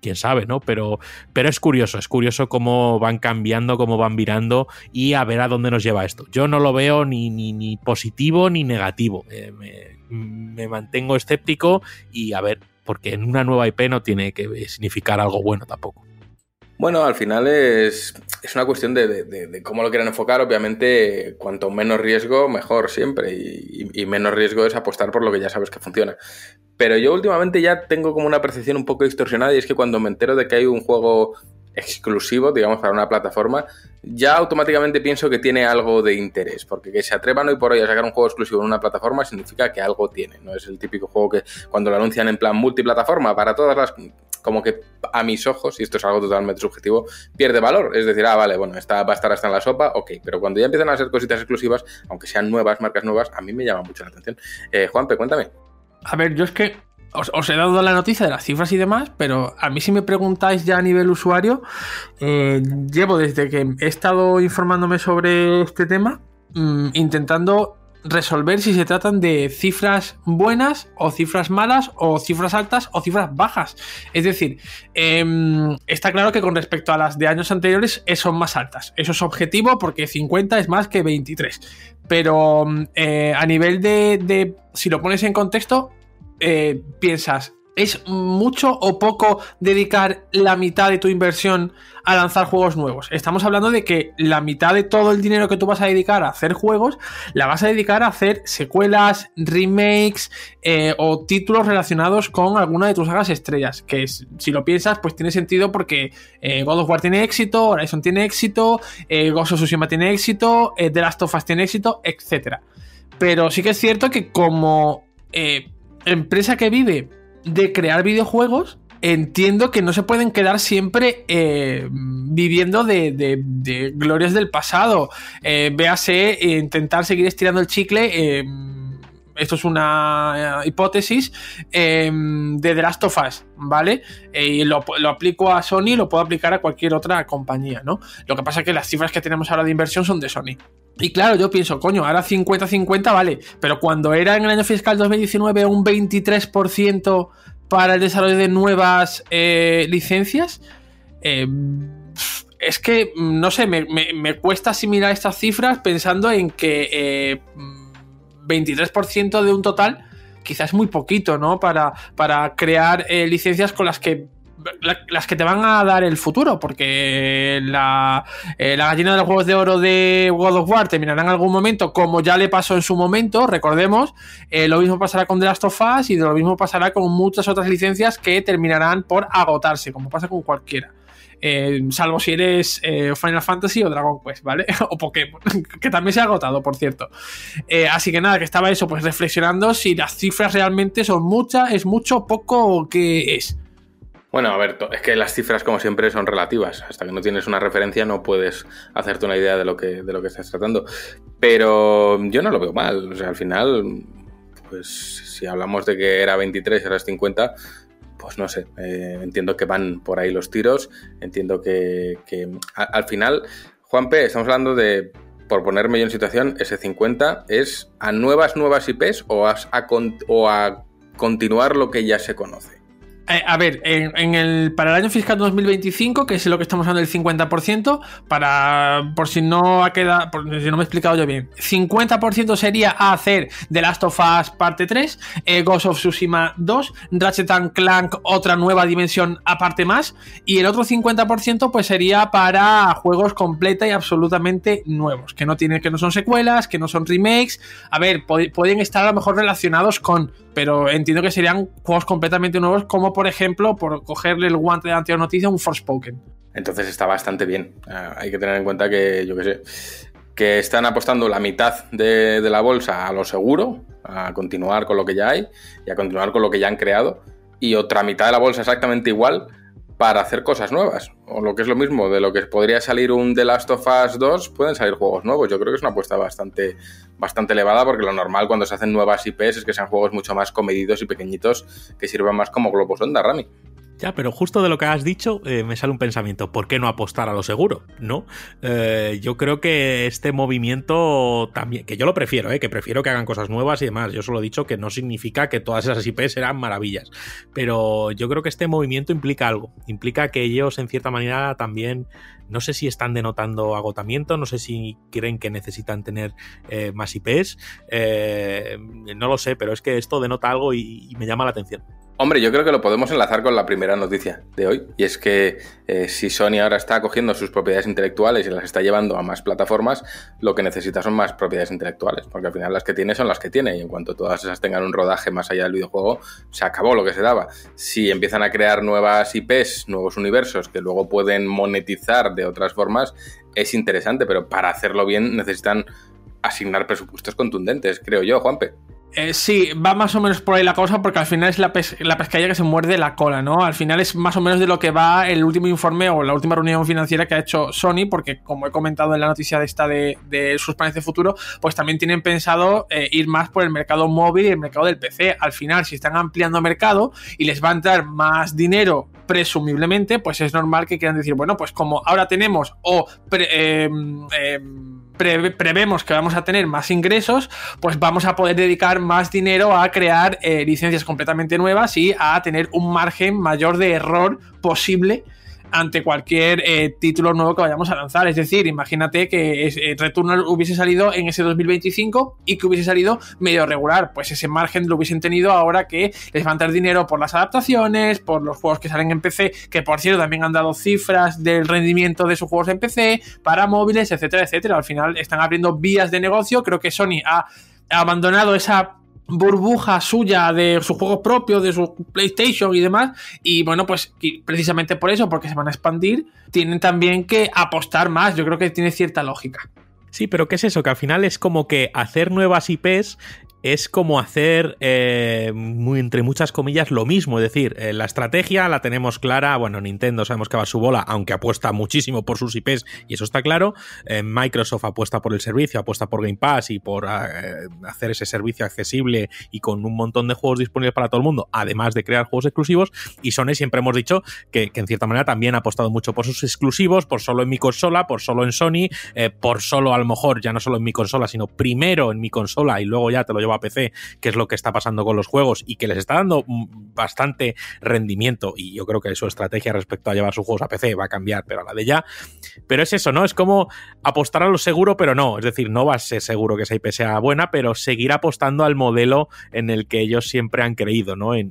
quién sabe, ¿no? Pero, pero es curioso, es curioso cómo van cambiando, cómo van virando y a ver a dónde nos lleva esto. Yo no lo veo ni, ni, ni positivo ni negativo. Eh, me, me, mantengo escéptico y a ver, porque en una nueva IP no tiene que significar algo bueno tampoco. Bueno, al final es, es una cuestión de, de, cómo lo quieren enfocar. Obviamente, cuanto menos riesgo, mejor siempre. Y, y, menos riesgo es apostar por lo que ya sabes que funciona. Pero yo últimamente ya tengo como una percepción un poco distorsionada y es que cuando me entero de que hay un juego exclusivo, digamos, para una plataforma, ya automáticamente pienso que tiene algo de interés, porque que se atrevan hoy por hoy a sacar un juego exclusivo en una plataforma significa que algo tiene, no es el típico juego que cuando lo anuncian en plan multiplataforma para todas las como que a mis ojos, y esto es algo totalmente subjetivo, pierde valor. Es decir, ah, vale, bueno, esta va a estar hasta en la sopa, ok, pero cuando ya empiezan a ser cositas exclusivas, aunque sean nuevas, marcas nuevas, a mí me llama mucho la atención. Eh, Juanpe, cuéntame. A ver, yo es que os, he dado la noticia de las cifras y demás, pero a mí si me preguntáis ya a nivel usuario, eh, llevo desde que he estado informándome sobre este tema, mmm, intentando resolver si se tratan de cifras buenas o cifras malas o cifras altas o cifras bajas. Es decir, em, está claro que con respecto a las de años anteriores eh, son más altas. Eso es objetivo porque 50 es más que 23. Pero eh, a nivel de, si lo pones en contexto, eh, piensas, ¿Es mucho o poco dedicar la mitad de tu inversión a lanzar juegos nuevos? Estamos hablando de que la mitad de todo el dinero que tú vas a dedicar a hacer juegos, la vas a dedicar a hacer secuelas, remakes eh, o títulos relacionados con alguna de tus sagas estrellas. Que si lo piensas, pues tiene sentido porque eh, God of War tiene éxito, Horizon tiene éxito, eh, Ghost of Tsushima tiene éxito, The Last of Us tiene éxito, etc. Pero sí que es cierto que como empresa que vive de crear videojuegos, entiendo que no se pueden quedar siempre eh, viviendo de, glorias del pasado. Eh, véase intentar seguir estirando el chicle. Eh, esto es una hipótesis de The Last of Us, ¿vale? y lo, lo, aplico a Sony lo puedo aplicar a cualquier otra compañía, ¿no? Lo que pasa es que las cifras que tenemos ahora de inversión son de Sony. Y claro, yo pienso, coño, ahora 50-50 vale, pero cuando era en el año fiscal 2019 un 23% para el desarrollo de nuevas eh, licencias, eh, es que, no sé, me, cuesta asimilar estas cifras pensando en que 23% eh, de un total quizás es muy poquito, ¿no? Para, para crear licencias con las que las que te van a dar el futuro, porque la, eh, la, gallina de los juegos de oro de God of War terminará en algún momento, como ya le pasó en su momento, recordemos, eh, lo mismo pasará con The Last of Us y lo mismo pasará con muchas otras licencias que terminarán por agotarse, como pasa con cualquiera. Eh, salvo si eres Final Fantasy o Dragon Quest, ¿vale? [laughs] o Pokémon, [laughs] que también se ha agotado, por cierto. así que nada, que estaba eso, pues reflexionando si las cifras realmente son muchas, es mucho, poco o qué es. Bueno, a ver, es que las cifras, como siempre, son relativas. Hasta que no tienes una referencia, no puedes hacerte una idea de lo que, de lo que estás tratando. Pero yo no lo veo mal. O sea, al final, pues si hablamos de que era 23 y ahora es 50, pues no sé. Eh, entiendo que van por ahí los tiros. Entiendo que, al final, Juanpe, estamos hablando de por ponerme yo en situación, ese 50 es a nuevas, nuevas IPs o o a continuar lo que ya se conoce. Eh, a ver, para el año fiscal 2025, que es lo que estamos hablando del 50%, para, por si no ha quedado, si no me he explicado yo bien, 50% sería hacer The Last of Us parte 3, eh, Ghost of Tsushima 2, Ratchet Clank otra nueva dimensión aparte más, y el otro 50% pues sería para juegos completa y absolutamente nuevos, que no tienen, que no son secuelas, que no son remakes, a ver, pueden estar a lo mejor relacionados con pero entiendo que serían juegos completamente nuevos, como por ejemplo, por cogerle el guante de anterior noticia, un Forspoken. Entonces está bastante bien. Ah, hay que tener en cuenta que, yo qué sé, que están apostando la mitad de, la bolsa a lo seguro, a continuar con lo que ya hay y a continuar con lo que ya han creado, y otra mitad de la bolsa exactamente igual para hacer cosas nuevas. O lo que es lo mismo, de lo que podría salir un The Last of Us 2, pueden salir juegos nuevos. Yo creo que es una apuesta bastante, bastante elevada porque lo normal cuando se hacen nuevas IPs es que sean juegos mucho más comedidos y pequeñitos que sirvan más como globos onda, Rami. Ya, pero justo de lo que has dicho eh, me sale un pensamiento, ¿por qué no apostar a lo seguro? ¿No? Eh, yo creo que este movimiento también, que yo lo prefiero, eh, que prefiero que hagan cosas nuevas y demás, yo solo he dicho que no significa que todas esas IPs serán maravillas, pero yo creo que este movimiento implica algo, implica que ellos en cierta manera también no sé si están denotando agotamiento, no sé si creen que necesitan tener más IPs, no lo sé, pero es que esto denota algo y me llama la atención. Hombre, yo creo que lo podemos enlazar con la primera noticia de hoy, y es que eh, si Sony ahora está cogiendo sus propiedades intelectuales y las está llevando a más plataformas, lo que necesita son más propiedades intelectuales, porque al final las que tiene son las que tiene, y en cuanto todas esas tengan un rodaje más allá del videojuego, se acabó lo que se daba. Si empiezan a crear nuevas IPs, nuevos universos que luego pueden monetizar de otras formas, es interesante, pero para hacerlo bien necesitan asignar presupuestos contundentes, creo yo, Juanpe. Eh, sí, va más o menos por ahí la cosa, porque al final es la, la, pescadilla que se muerde la cola, ¿no? Al final es más o menos de lo que va el último informe o la última reunión financiera que ha hecho Sony, porque como he comentado en la noticia de esta de, sus planes de futuro, pues también tienen pensado eh, ir más por el mercado móvil y el mercado del PC. Al final, si están ampliando mercado y les va a entrar más dinero presumiblemente, pues es normal que quieran decir, bueno, pues como ahora tenemos o... Pre, em, em, prevemos que vamos a tener más ingresos, pues vamos a poder dedicar más dinero a crear eh, licencias completamente nuevas y a tener un margen mayor de error posible ante cualquier eh, título nuevo que vayamos a lanzar. Es decir, imagínate que eh, Returnal hubiese salido en ese 2025 y que hubiese salido medio regular. Pues ese margen lo hubiesen tenido ahora que les van a dar dinero por las adaptaciones, por los juegos que salen en PC, que por cierto también han dado cifras del rendimiento de sus juegos en PC, para móviles, etcétera, etcétera. Al final están abriendo vías de negocio. Creo que Sony ha abandonado esa burbuja suya de sus juegos propios, de su PlayStation y demás. Y bueno, pues precisamente por eso, porque se van a expandir, tienen también que apostar más. Yo creo que tiene cierta lógica. Sí, pero ¿qué es eso? Que al final es como que hacer nuevas IPs es como hacer, eh, muy, entre muchas comillas, lo mismo. Es decir, eh, la estrategia la tenemos clara. Bueno, Nintendo sabemos que va a su bola, aunque apuesta muchísimo por sus IPs, y eso está claro. Eh, Microsoft apuesta por el servicio, apuesta por Game Pass y por hacer ese servicio accesible y con un montón de juegos disponibles para todo el mundo, además de crear juegos exclusivos. Y Sony siempre hemos dicho que, que en cierta manera también ha apostado mucho por sus exclusivos, por solo en mi consola, por solo en Sony, por solo a lo mejor ya no solo en mi consola, sino primero en mi consola y luego ya te lo llevo a PC, que es lo que está pasando con los juegos y que les está dando bastante rendimiento. Y yo creo que su estrategia respecto a llevar sus juegos a PC va a cambiar, pero a la de ya. Pero es eso, ¿no? Es como apostar a lo seguro, pero no. Es decir, no va a ser seguro que esa IP sea buena, pero seguir apostando al modelo en el que ellos siempre han creído, ¿no? En,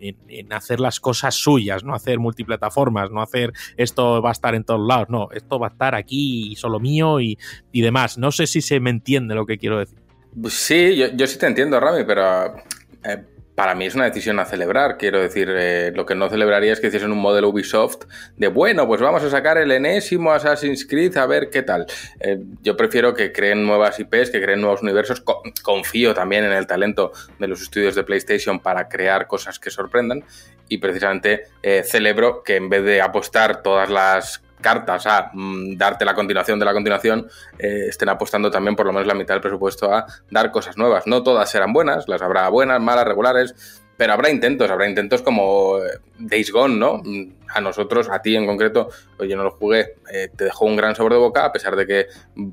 hacer las cosas suyas, no hacer multiplataformas, no hacer esto va a estar en todos lados, no, esto va a estar aquí solo mío y, y demás. No sé si se me entiende lo que quiero decir. Sí, yo, sí te entiendo, Rami, pero eh, para mí es una decisión a celebrar. Quiero decir, eh, lo que no celebraría es que hiciesen un modelo Ubisoft de, bueno, pues vamos a sacar el enésimo Assassin's Creed a ver qué tal. Eh, yo prefiero que creen nuevas IPs, que creen nuevos universos. confío también en el talento de los estudios de PlayStation para crear cosas que sorprendan. Y precisamente celebro que en vez de apostar todas las cartas a mm, darte la continuación de la continuación, eh, estén apostando también por lo menos la mitad del presupuesto a dar cosas nuevas. No todas serán buenas, las habrá buenas, malas, regulares, pero habrá intentos, habrá intentos como eh, Days Gone, ¿no? A nosotros, a ti en concreto, oye, no lo jugué, eh, te dejó un gran sabor de boca, a pesar de que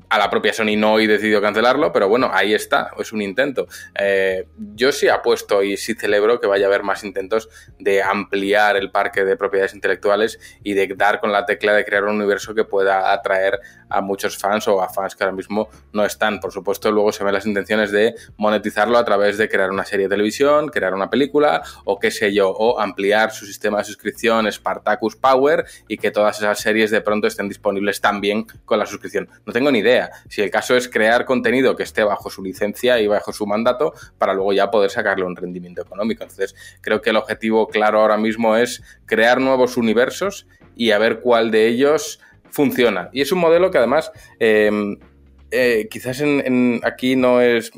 a la propia Sony no he decidido cancelarlo, pero bueno, ahí está, es un intento. Eh, yo sí apuesto y sí celebro que vaya a haber más intentos de ampliar el parque de propiedades intelectuales y de dar con la tecla de crear un universo que pueda atraer a muchos fans o a fans que ahora mismo no están. Por supuesto, luego se ven las intenciones de monetizarlo a través de crear una serie de televisión, crear una película o qué sé yo, o ampliar su sistema de suscripción Spartacus Power y que todas esas series de pronto estén disponibles también con la suscripción. No tengo ni idea. Si el caso es crear contenido que esté bajo su licencia y bajo su mandato para luego ya poder sacarle un rendimiento económico. Entonces, creo que el objetivo claro ahora mismo es crear nuevos universos y a ver cuál de ellos funciona. Y es un modelo que además... Eh, eh, quizás en, aquí no es,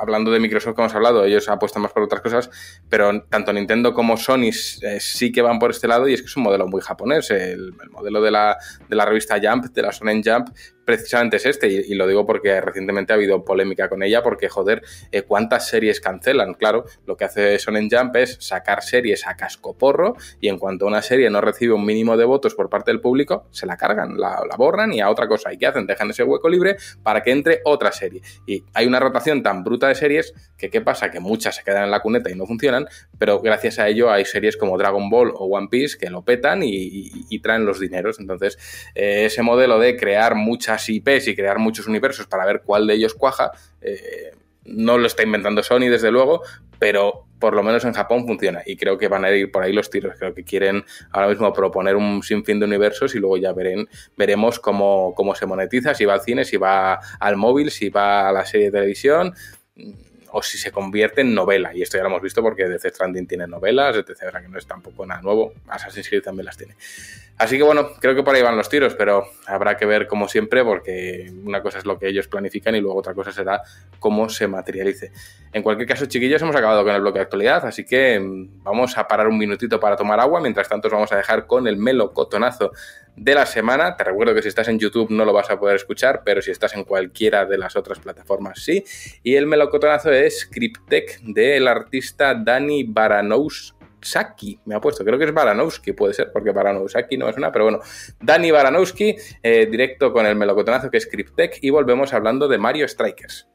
hablando de Microsoft que hemos hablado, ellos apuestan más por otras cosas, pero tanto Nintendo como Sony eh, sí que van por este lado y es que es un modelo muy japonés. El, el modelo de la, de la, revista Jump, de la Sonen Jump, precisamente es este, y, lo digo porque recientemente ha habido polémica con ella, porque joder, eh, ¿cuántas series cancelan? Claro, lo que hace Sonen Jump es sacar series a cascoporro, y en cuanto una serie no recibe un mínimo de votos por parte del público, se la cargan, la, borran y a otra cosa. ¿Y qué hacen? Dejan ese hueco libre para que entre otra serie. Y hay una rotación tan bruta de series que ¿qué pasa? Que muchas se quedan en la cuneta y no funcionan, pero gracias a ello hay series como Dragon Ball o One Piece que lo petan y, traen los dineros. Entonces, eh, ese modelo de crear muchas IPs y crear muchos universos para ver cuál de ellos cuaja. Eh, no lo está inventando Sony, desde luego, pero por lo menos en Japón funciona y creo que van a ir por ahí los tiros. Creo que quieren ahora mismo proponer un sinfín de universos y luego ya veren, veremos cómo, cómo se monetiza, si va al cine, si va al móvil, si va a la serie de televisión o si se convierte en novela. Y esto ya lo hemos visto porque Death Stranding tiene novelas, etc. que no es tampoco nada nuevo. Assassin's Creed también las tiene. Así que bueno, creo que por ahí van los tiros, pero habrá que ver como siempre porque una cosa es lo que ellos planifican y luego otra cosa será cómo se materialice. En cualquier caso, chiquillos, hemos acabado con el bloque de actualidad, así que mm, vamos a parar un minutito para tomar agua. Mientras tanto, os vamos a dejar con el melocotonazo de la semana. Te recuerdo que si estás en YouTube no lo vas a poder escuchar, pero si estás en cualquiera de las otras plataformas sí. Y el melocotonazo es Cryptech del artista Dani Baranous Baranowski, me ha puesto, creo que es Baranowski, puede ser, porque Baranowski no es una, pero bueno, Dani Baranowski, eh, directo con el melocotonazo que es Cryptech, y volvemos hablando de Mario Strikers.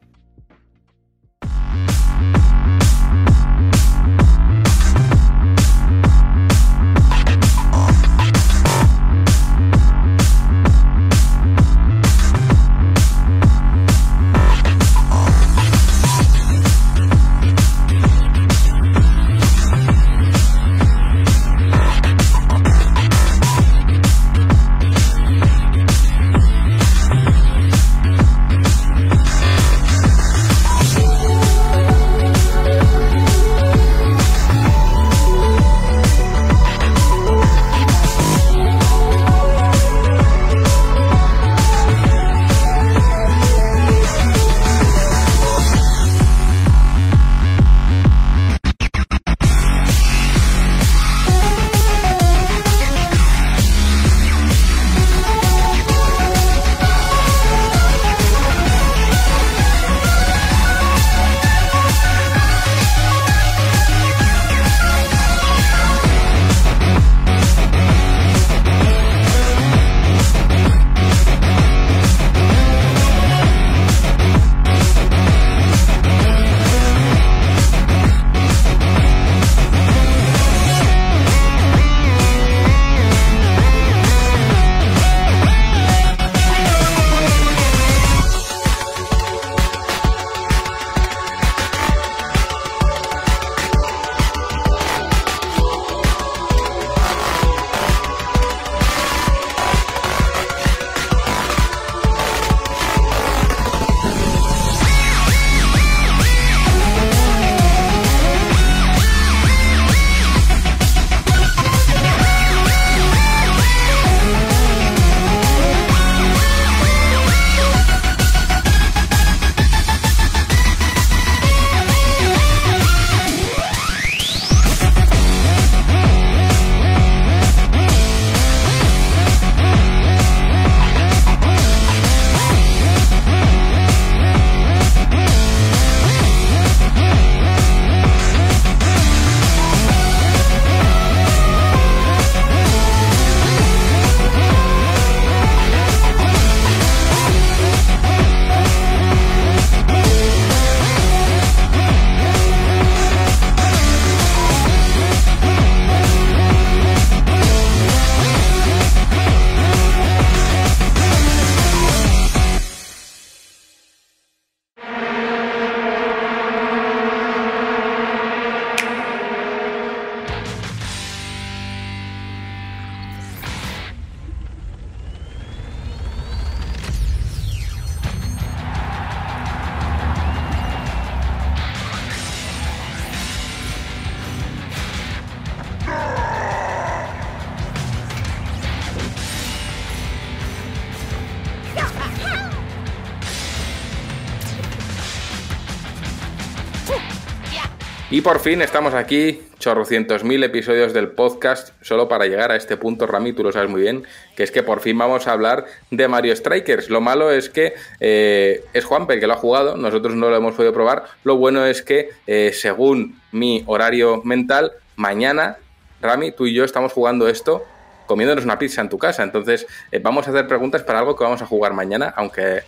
Por fin estamos aquí, chorrocientos mil episodios del podcast, solo para llegar a este punto, Rami, tú lo sabes muy bien, que es que por fin vamos a hablar de Mario Strikers. Lo malo es que eh, es Juanpe el que lo ha jugado, nosotros no lo hemos podido probar. Lo bueno es que, eh, según mi horario mental, mañana, Rami, tú y yo estamos jugando esto comiéndonos una pizza en tu casa. Entonces, eh, vamos a hacer preguntas para algo que vamos a jugar mañana, aunque,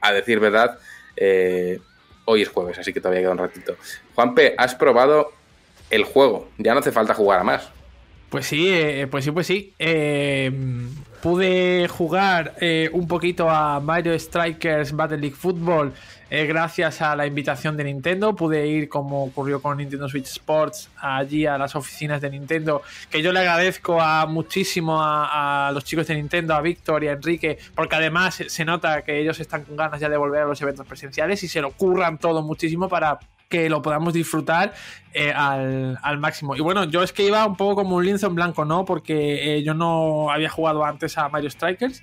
a decir verdad, eh, hoy es jueves, así que todavía queda un ratito. Juanpe, has probado el juego, ya no hace falta jugar a más. Pues sí, eh, pues sí, pues sí. Eh, pude jugar eh, un poquito a Mario Strikers Battle League Football eh, gracias a la invitación de Nintendo. Pude ir, como ocurrió con Nintendo Switch Sports, allí a las oficinas de Nintendo. Que yo le agradezco a muchísimo a, los chicos de Nintendo, a Víctor y a Enrique, porque además se- nota que ellos están con ganas ya de volver a los eventos presenciales y se lo curran todo muchísimo para que lo podamos disfrutar eh, al, máximo. Y bueno, yo es que iba un poco como un lienzo en blanco, ¿no? Porque eh, yo no había jugado antes a Mario Strikers.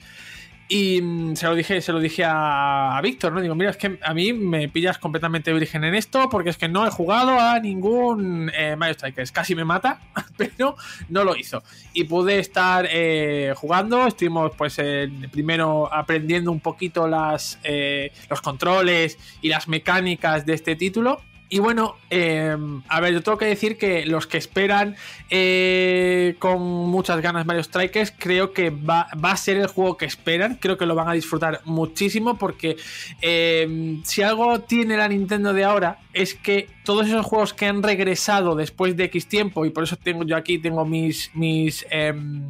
Y mm, se lo dije, se lo dije a, Víctor, ¿no? Digo, mira, es que a mí me pillas completamente virgen en esto, porque es que no he jugado a ningún eh, Mario Strikers. Casi me mata, [laughs] pero no lo hizo. Y pude estar eh, jugando, estuvimos pues eh, primero aprendiendo un poquito las, eh, los controles y las mecánicas de este título. Y bueno, eh, a ver, yo tengo que decir que los que esperan eh, con muchas ganas Mario Strikers, creo que va, a ser el juego que esperan. Creo que lo van a disfrutar muchísimo porque eh, si algo tiene la Nintendo de ahora es que todos esos juegos que han regresado después de X tiempo, y por eso tengo yo aquí tengo mis. mis em,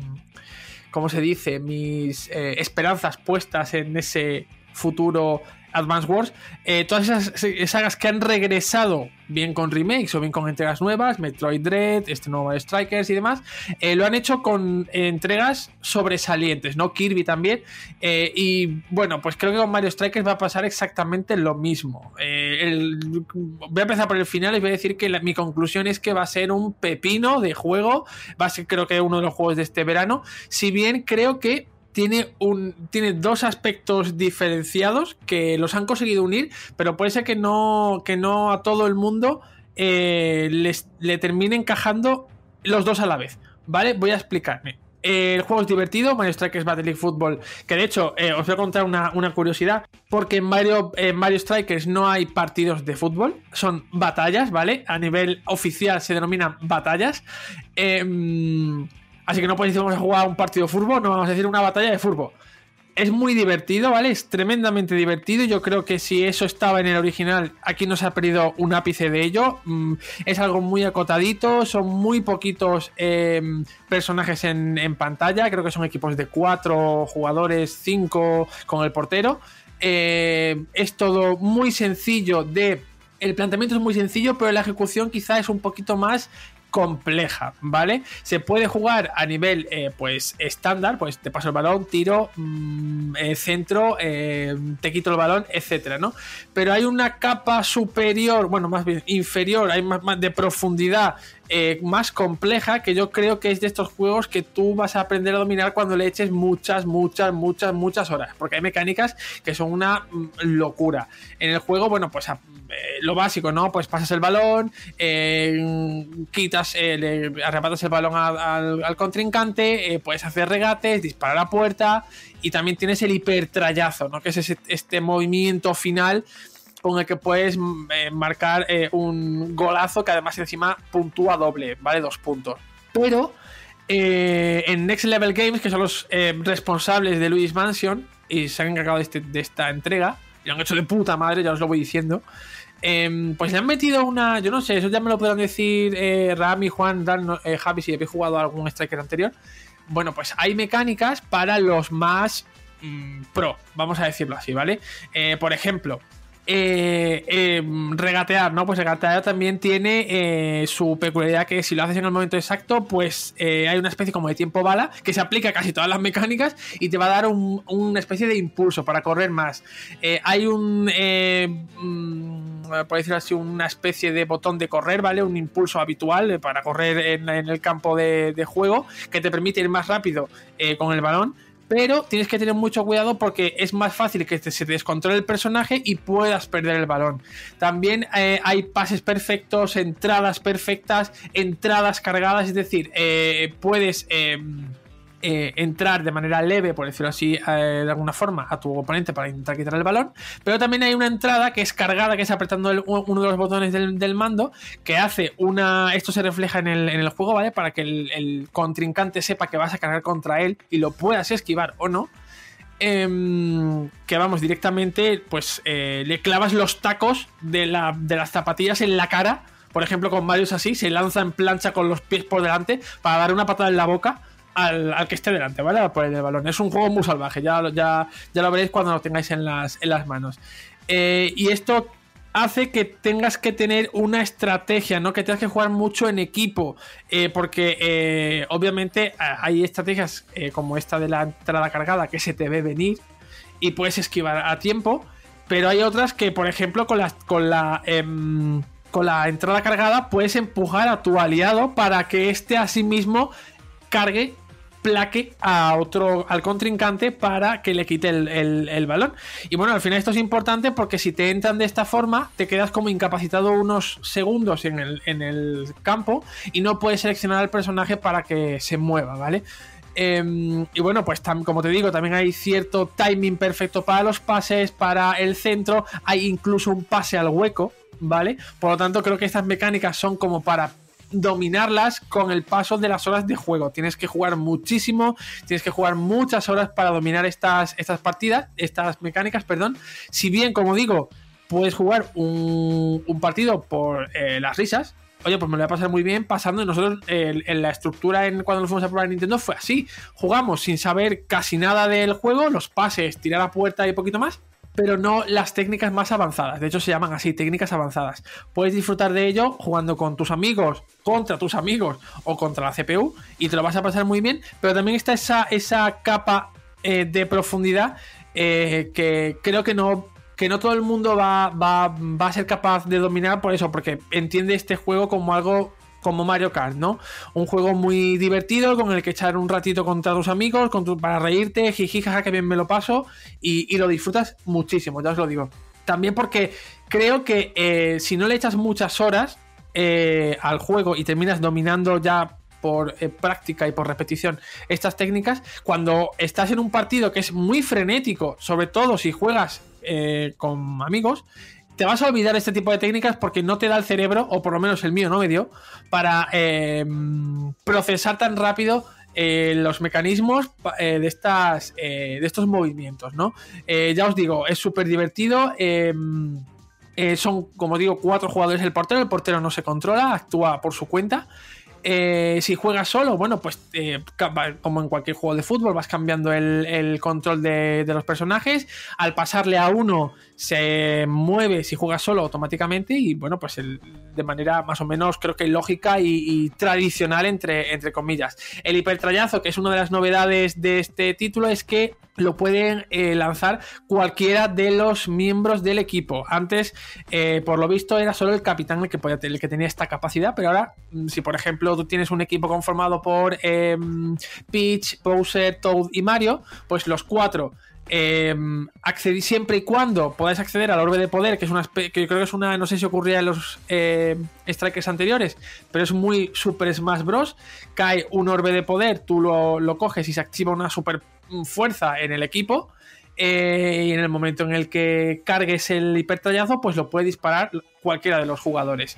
¿Cómo se dice? Mis esperanzas puestas en ese futuro Advance Wars, eh, todas esas sagas que han regresado, bien con remakes o bien con entregas nuevas, Metroid Dread, este nuevo Strikers y demás, eh, lo han hecho con entregas sobresalientes, ¿no? Kirby también. Eh, y bueno, pues creo que con Mario Strikers va a pasar exactamente lo mismo. voy a empezar por el final y voy a decir que mi conclusión es que va a ser un pepino de juego. Va a ser, creo que, uno de los juegos de este verano. Si bien creo que tiene, un, tiene dos aspectos diferenciados que los han conseguido unir, pero puede ser que no, que no a todo el mundo eh, les, le termine encajando los dos a la vez. ¿Vale? Voy a explicarme. el juego es divertido, Mario Strikers Battle League Football, que de hecho eh, os voy a contar una, curiosidad, porque en Mario, Mario Strikers no hay partidos de fútbol, son batallas, ¿vale? A nivel oficial se denominan batallas. Eh, Así que no podéis vamos a jugar un partido de fútbol, no vamos a decir una batalla de fútbol. Es muy divertido, ¿vale? Es tremendamente divertido. Yo creo que si eso estaba en el original, aquí no se ha perdido un ápice de ello. Mm, es algo muy acotadito, son muy poquitos em, personajes en, pantalla. Creo que son equipos de cuatro jugadores, cinco con el portero. Eh, es todo muy sencillo de el planteamiento es muy sencillo, pero la ejecución quizá es un poquito más compleja, ¿vale? Se puede jugar a nivel, eh, pues, estándar, pues te paso el balón, tiro, mm, eh, centro, eh, te quito el balón, etcétera, ¿no? Pero hay una capa superior, bueno, más bien inferior, hay más, más de profundidad más compleja que yo creo que es de estos juegos que tú vas a aprender a dominar cuando le eches muchas, muchas, muchas, muchas horas. Porque hay mecánicas que son una mm, locura. En el juego, bueno, pues lo básico, ¿no? Pues pasas el balón, quitas eh, le arrebatas el balón al, contrincante, eh, puedes hacer regates, disparar a puerta y también tienes el hipertrayazo, ¿no? Que es este movimiento final con el que puedes mm, eh, marcar un golazo que además encima puntúa doble, ¿vale? Dos puntos. Pero en Next Level Games, que son los responsables de Luis Mansion y se han encargado de, este, de esta entrega, y lo han hecho de puta madre, ya os lo voy diciendo. Em, pues le han metido una. Yo no sé, eso ya me lo pueden decir eh, Rami, Juan, Dan, eh, Javi, si habéis jugado algún Striker anterior. Bueno, pues hay mecánicas para los más mm, pro, vamos a decirlo así, ¿vale? Eh, por ejemplo, eh, em, regatear, ¿no? Pues regatear también tiene su peculiaridad que si lo haces en el momento exacto, pues hay una especie como de tiempo bala que se aplica a casi todas las mecánicas y te va a dar una especie de impulso para correr más. hay un... Mm, eh, por decirlo así, una especie de botón de correr, ¿vale? Un impulso habitual eh, para correr en, el campo de, juego que te permite ir más rápido eh, con el balón. Pero tienes que tener mucho cuidado porque es más fácil que se descontrole el personaje y puedas perder el balón. También hay pases perfectos, entradas perfectas, entradas cargadas, es decir, puedes eh, entrar de manera leve, por decirlo así, eh, de alguna forma, a tu oponente para intentar quitar el balón. Pero también hay una entrada que es cargada, que es apretando uno de los botones del, mando, que hace una. Esto se refleja en el, juego, ¿vale? Para que el, contrincante sepa que vas a cargar contra él y lo puedas esquivar o no. Em, que vamos directamente, pues eh, le clavas los tacos de, de las zapatillas en la cara. Por ejemplo, con Mario así, se lanza en plancha con los pies por delante para dar una patada en la boca al, que esté delante, ¿vale? Por el balón. Es un juego muy salvaje, ya, ya, ya lo veréis cuando lo tengáis en las, en las manos. Eh, y esto hace que tengas que tener una estrategia, ¿no? Que tengas que jugar mucho en equipo. Eh, porque eh, obviamente hay estrategias como esta de la entrada cargada que se te ve venir y puedes esquivar a tiempo. Pero hay otras que, por ejemplo, con la, con la, em, con la entrada cargada puedes empujar a tu aliado para que éste a sí mismo cargue plaque a otro, al contrincante para que le quite el, balón. Y bueno, al final esto es importante porque si te entran de esta forma, te quedas como incapacitado unos segundos en el, campo y no puedes seleccionar al personaje para que se mueva, ¿vale? Em, y bueno, pues como te digo, también hay cierto timing perfecto para los pases, para el centro, hay incluso un pase al hueco, ¿vale? Por lo tanto, creo que estas mecánicas son como para dominarlas con el paso de las horas de juego. Tienes que jugar muchísimo, tienes que jugar muchas horas para dominar estas, estas partidas, estas mecánicas, perdón. Si bien, como digo, puedes jugar un, un partido por eh, las risas, oye, pues me lo voy a pasar muy bien pasando. Nosotros, en la estructura en cuando nos fuimos a probar Nintendo fue así. Jugamos sin saber casi nada del juego, los pases, tirar a puerta y poquito más pero no las técnicas más avanzadas. De hecho, se llaman así, técnicas avanzadas. Puedes disfrutar de ello jugando con tus amigos, contra tus amigos o contra la CPU y te lo vas a pasar muy bien, pero también está esa, esa capa eh, de profundidad eh, que creo que no que no todo el mundo va, va, va, a ser capaz de dominar por eso, porque entiende este juego como algo como Mario Kart, ¿no? Un juego muy divertido con el que echar un ratito contra tus amigos, para reírte, jijija, que bien me lo paso y, lo disfrutas muchísimo, ya os lo digo. También porque creo que eh, si no le echas muchas horas eh, al juego y terminas dominando ya por eh, práctica y por repetición estas técnicas, cuando estás en un partido que es muy frenético, sobre todo si juegas con amigos, te vas a olvidar este tipo de técnicas porque no te da el cerebro, o por lo menos el mío no me dio, para eh, procesar tan rápido eh, los mecanismos eh, de, estas, de estos movimientos, ¿no? ya os digo, es súper divertido. son, como digo, cuatro jugadores el portero. El portero no se controla, actúa por su cuenta. Si juegas solo, bueno, pues como en cualquier juego de fútbol, vas cambiando el, control de, los personajes. Al pasarle a uno, se mueve si juegas solo automáticamente. Y bueno, pues de manera más o menos, creo que lógica y, tradicional, entre, entre comillas. El hipertrayazo, que es una de las novedades de este título, es que lo pueden eh, lanzar cualquiera de los miembros del equipo. Antes, por lo visto, era solo el capitán el que, podía, el que tenía esta capacidad, pero ahora, mm, si por ejemplo tú tienes un equipo conformado por em, Peach, Bowser, Toad y Mario, pues los cuatro eh, siempre y cuando podáis acceder al orbe de poder, que es una que creo que es una, no sé si ocurría en los eh, strikers anteriores, pero es muy Super Smash Bros. Cae un orbe de poder, tú lo, coges y se activa una super fuerza en el equipo. Eh, y en el momento en el que cargues el hipertallazo, pues lo puede disparar cualquiera de los jugadores.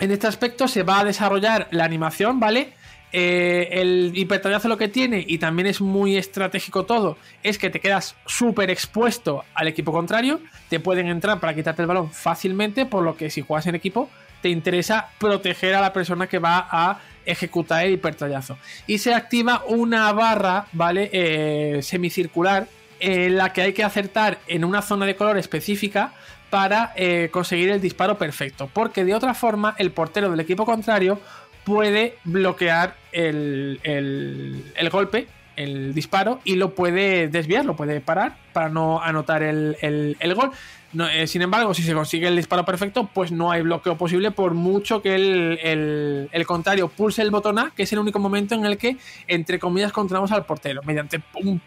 En este aspecto se va a desarrollar la animación, ¿vale? Eh, el hipertallazo lo que tiene, y también es muy estratégico todo, es que te quedas súper expuesto al equipo contrario, te pueden entrar para quitarte el balón fácilmente, por lo que si juegas en equipo, te interesa proteger a la persona que va a ejecutar el hipertallazo. Y se activa una barra, ¿vale? Eh, semicircular, en la que hay que acertar en una zona de color específica para eh, conseguir el disparo perfecto. Porque de otra forma, el portero del equipo contrario puede bloquear el, el, golpe, el disparo, y lo puede desviar, lo puede parar para no anotar el, el gol. Eh, sin embargo, si se consigue el disparo perfecto, pues no hay bloqueo posible por mucho que el, contrario pulse el botón A, que es el único momento en el que, entre comillas, controlamos al portero. Mediante un,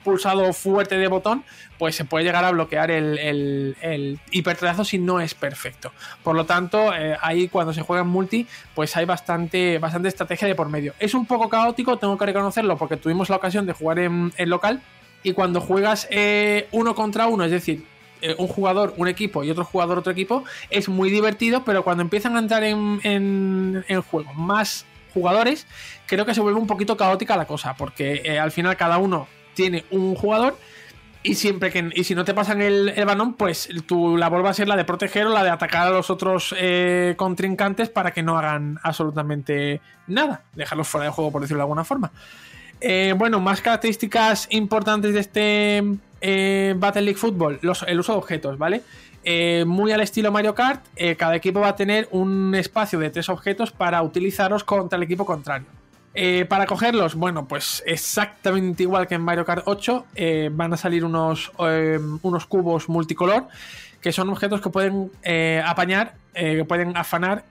pulsado fuerte de botón, pues se puede llegar a bloquear el, el, hipertrazo si no es perfecto. Por lo tanto, eh, ahí cuando se juega en multi, pues hay bastante, bastante estrategia de por medio. Es un poco caótico, tengo que reconocerlo, porque tuvimos la ocasión de jugar en, local. Y cuando juegas eh, uno contra uno, es decir, eh, un jugador, un equipo y otro jugador, otro equipo, es muy divertido, pero cuando empiezan a entrar en, en, juego más jugadores, creo que se vuelve un poquito caótica la cosa, porque eh, al final cada uno tiene un jugador. Y siempre que. Y si no te pasan el, el balón, pues tu labor va a ser la de proteger o la de atacar a los otros eh, contrincantes para que no hagan absolutamente nada. Dejarlos fuera de juego, por decirlo de alguna forma. Bueno, más características importantes de este eh, Battle League Football, el uso de objetos, ¿vale? Eh, muy al estilo Mario Kart, eh, cada equipo va a tener un espacio de tres objetos para utilizarlos contra el equipo contrario. para cogerlos, bueno, pues exactamente igual que en Mario Kart 8, van a salir unos, unos cubos multicolor que son objetos que pueden apañar, que pueden afanar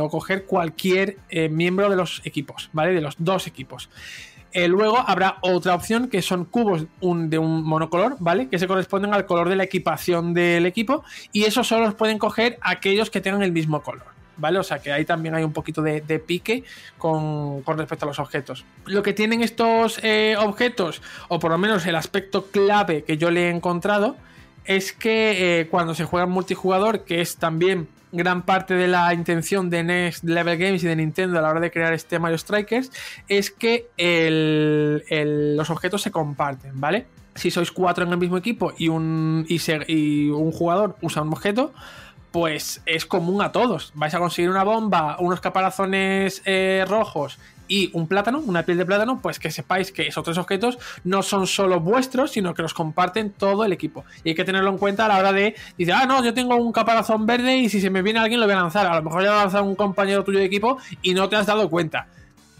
o coger cualquier miembro de los equipos, ¿vale? De los dos equipos. Eh, luego habrá otra opción que son cubos de un monocolor, ¿vale? Que se corresponden al color de la equipación del equipo y esos solo los pueden coger aquellos que tengan el mismo color. ¿Vale? O sea que ahí también hay un poquito de, pique con, respecto a los objetos. Lo que tienen estos eh, objetos, o por lo menos el aspecto clave que yo le he encontrado, es que eh, cuando se juega en multijugador, que es también gran parte de la intención de Next Level Games y de Nintendo a la hora de crear este Mario Strikers es que los objetos se comparten, ¿vale? Si sois cuatro en el mismo equipo y un, y un jugador usa un objeto, pues es común a todos. Vais a conseguir una bomba, unos caparazones eh, rojos y un plátano, una piel de plátano, pues que sepáis que esos tres objetos no son solo vuestros, sino que los comparten todo el equipo. Y hay que tenerlo en cuenta a la hora de, dice, ah, no, yo tengo un caparazón verde y si se me viene alguien lo voy a lanzar. A lo mejor ya lo a lanzar un compañero tuyo de equipo y no te has dado cuenta.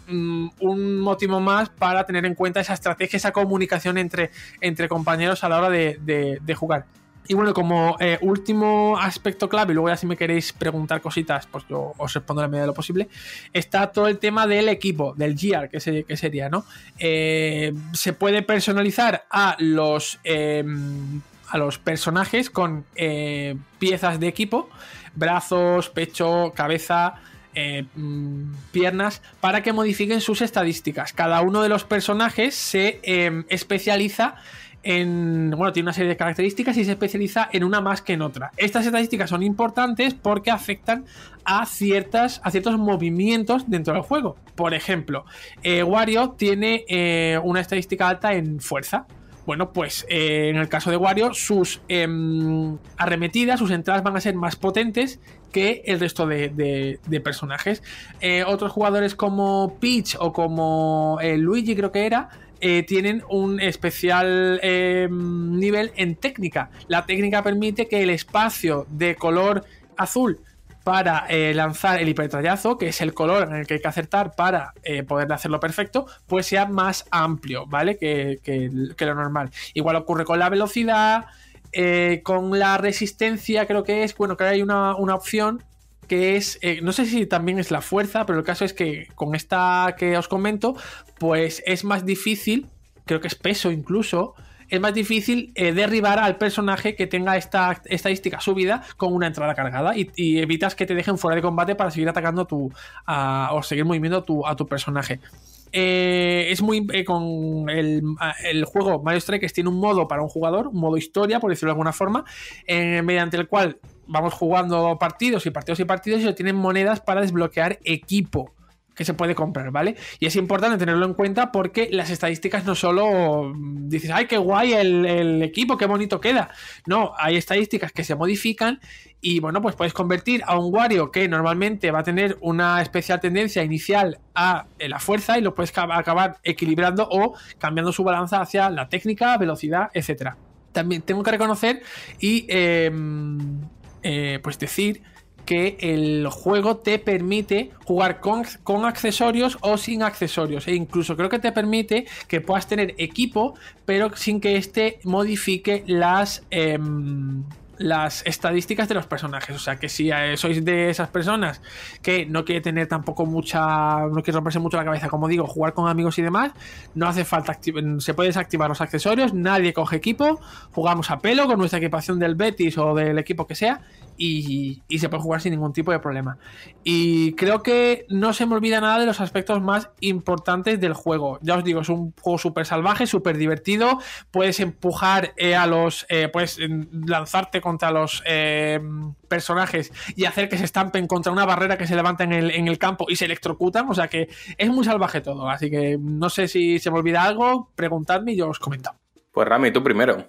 Mm, un motivo más para tener en cuenta esa estrategia, esa comunicación entre, entre compañeros a la hora de, de jugar. Y bueno, como eh, último aspecto clave, y luego ya si me queréis preguntar cositas, pues yo os respondo a la medida de lo posible, está todo el tema del equipo, del gear, que, sería, ¿no? Eh, se puede personalizar a los, em, a los personajes con eh, piezas de equipo, brazos, pecho, cabeza, mm, piernas para que modifiquen sus estadísticas. Cada uno de los personajes se em, especializa bueno, tiene una serie de características y se especializa en una más que en otra. Estas estadísticas son importantes porque afectan a, ciertos movimientos dentro del juego. Por ejemplo, eh, Wario tiene eh, una estadística alta en fuerza. Bueno, pues eh, en el caso de Wario, sus em, arremetidas, sus entradas van a ser más potentes que el resto de, personajes. otros jugadores como Peach o como Luigi, creo que era, eh, tienen un especial eh, nivel en técnica. La técnica permite que el espacio de color azul para eh, lanzar el hipertrayazo, que es el color en el que hay que acertar para poder hacerlo perfecto, pues sea más amplio, ¿vale? Que, lo normal. Igual ocurre con la velocidad, con la resistencia, creo que es, bueno, que hay una, una opción que es, eh, no sé si también es la fuerza, pero el caso es que con esta que os comento, pues es más difícil, creo que es peso incluso, es más difícil eh, derribar al personaje que tenga esta estadística subida con una entrada cargada y, evitas que te dejen fuera de combate para seguir atacando tu, o seguir moviendo tu, a tu personaje. Eh, es muy. con el, el, juego Mario Strikers tiene un modo para un jugador, un modo historia, por decirlo de alguna forma, mediante el cual vamos jugando partidos y partidos y partidos y tienen monedas para desbloquear equipo que se puede comprar, ¿vale? Y es importante tenerlo en cuenta porque las estadísticas no solo mm, dices, ay, qué guay el, equipo, qué bonito queda. No, hay estadísticas que se modifican y bueno, pues puedes convertir a un Wario que normalmente va a tener una especial tendencia inicial a la fuerza y lo puedes acabar equilibrando o cambiando su balanza hacia la técnica, velocidad, etcétera. También tengo que reconocer y em, eh, pues decir que el juego te permite jugar con, con, accesorios o sin accesorios. E incluso creo que te permite que puedas tener equipo, pero sin que este modifique las. Em, las estadísticas de los personajes. O sea que si eh, sois de esas personas que no quiere tener tampoco mucha. no quiere romperse mucho la cabeza, como digo, jugar con amigos y demás, no hace falta se puede desactivar los accesorios, nadie coge equipo, jugamos a pelo con nuestra equipación del Betis o del equipo que sea. Y, se puede jugar sin ningún tipo de problema. Y creo que no se me olvida nada de los aspectos más importantes del juego. Ya os digo, es un juego súper salvaje, súper divertido. Puedes empujar eh, a los. Eh, puedes lanzarte contra los eh, personajes y hacer que se estampen contra una barrera que se levanta en el, en el campo y se electrocutan. O sea que es muy salvaje todo. Así que no sé si se me olvida algo, preguntadme y yo os comento. Pues Rami, tú primero.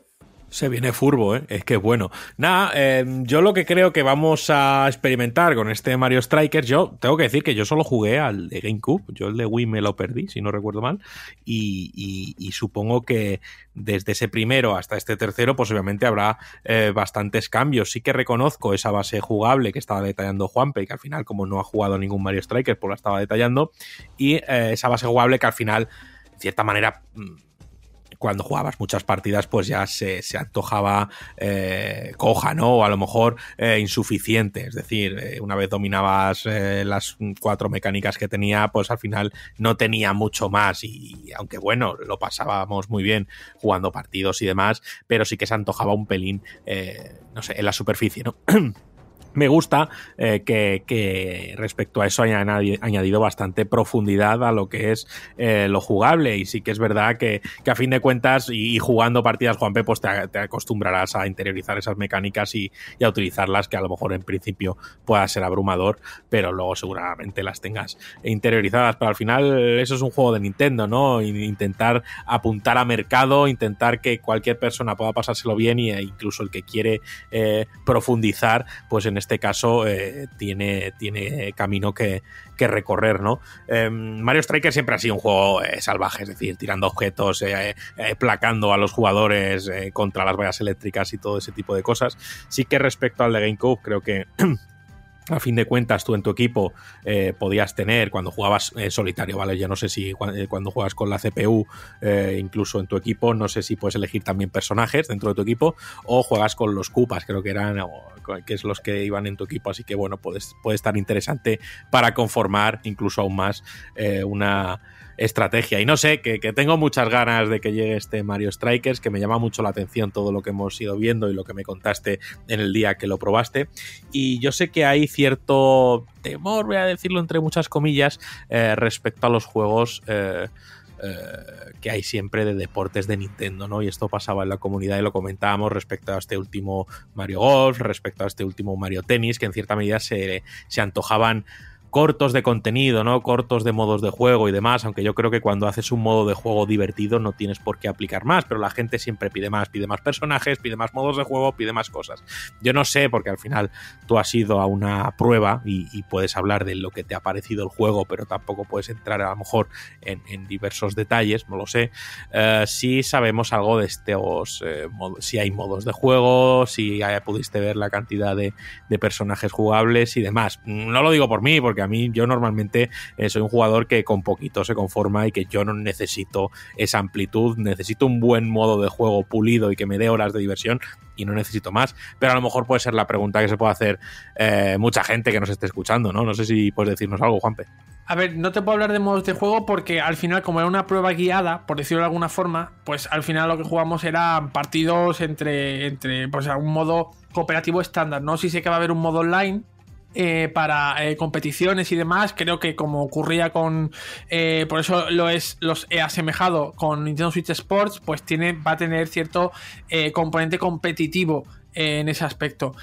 Se viene furbo, ¿eh? Es que bueno. Nada, em, yo lo que creo que vamos a experimentar con este Mario Strikers, yo tengo que decir que yo solo jugué al de GameCube, yo el de Wii me lo perdí, si no recuerdo mal, y, supongo que desde ese primero hasta este tercero, pues obviamente habrá eh, bastantes cambios. Sí que reconozco esa base jugable que estaba detallando Juanpe, que al final, como no ha jugado ningún Mario Strikers, pues la estaba detallando, y eh, esa base jugable que al final, de cierta manera mm, cuando jugabas muchas partidas, pues ya se, antojaba eh, coja, ¿no? O a lo mejor eh, insuficiente. Es decir, eh, una vez dominabas las cuatro mecánicas que tenía, pues al final no tenía mucho más. Y, aunque bueno, lo pasábamos muy bien jugando partidos y demás, pero sí que se antojaba un pelín, no sé, en la superficie, ¿no? [clears throat] me gusta eh, que, respecto a eso haya añadido bastante profundidad a lo que es eh, lo jugable. Y sí que es verdad que, a fin de cuentas, y, jugando partidas Juan pues te, acostumbrarás a interiorizar esas mecánicas y, a utilizarlas, que a lo mejor en principio pueda ser abrumador, pero luego seguramente las tengas interiorizadas. Pero al final, eso es un juego de Nintendo, ¿no? Intentar apuntar a mercado, intentar que cualquier persona pueda pasárselo bien e incluso el que quiere eh, profundizar, pues en este caso eh, tiene, tiene camino que, recorrer, ¿no? Em, Mario Striker siempre ha sido un juego eh, salvaje, es decir, tirando objetos, eh, placando a los jugadores contra las vallas eléctricas y todo ese tipo de cosas. Sí que respecto al de GameCube, creo que [clears throat] a fin de cuentas tú en tu equipo eh, podías tener cuando jugabas eh, solitario, ¿vale? Ya no sé si eh, cuando, juegas con la CPU, incluso en tu equipo, no sé si puedes elegir también personajes dentro de tu equipo o juegas con los cupas, creo que eran, que es los que iban en tu equipo, así que bueno, puedes, puede estar interesante para conformar incluso aún más una estrategia. Y no sé, que, tengo muchas ganas de que llegue este Mario Strikers, que me llama mucho la atención todo lo que hemos ido viendo y lo que me contaste en el día que lo probaste. Y yo sé que hay cierto temor, voy a decirlo entre muchas comillas, eh, respecto a los juegos. Eh, eh, que hay siempre de deportes de Nintendo, ¿no? Y esto pasaba en la comunidad y lo comentábamos respecto a este último Mario Golf, respecto a este último Mario Tennis, que en cierta medida se, se antojaban cortos de contenido, ¿no? Cortos de modos de juego y demás, aunque yo creo que cuando haces un modo de juego divertido no tienes por qué aplicar más, pero la gente siempre pide más, pide más personajes, pide más modos de juego, pide más cosas. Yo no sé, porque al final tú has ido a una prueba y, puedes hablar de lo que te ha parecido el juego, pero tampoco puedes entrar a lo mejor en, diversos detalles, no lo sé. Eh, si sabemos algo de estos, eh, si hay modos de juego, si pudiste ver la cantidad de, de personajes jugables y demás. No lo digo por mí, porque a mí yo normalmente eh, soy un jugador que con poquito se conforma y que yo no necesito esa amplitud, necesito un buen modo de juego pulido y que me dé horas de diversión y no necesito más. Pero a lo mejor puede ser la pregunta que se puede hacer eh, mucha gente que nos esté escuchando, ¿no? No sé si puedes decirnos algo, Juanpe. A ver, no te puedo hablar de modos de juego porque al final, como era una prueba guiada, por decirlo de alguna forma, pues al final lo que jugamos eran partidos entre, entre pues, un modo cooperativo estándar, ¿no? Si sé que va a haber un modo online, eh, para eh, competiciones y demás. Creo que como ocurría con. Eh, por eso lo es, los he asemejado con Nintendo Switch Sports, pues tiene, va a tener cierto componente competitivo en ese aspecto.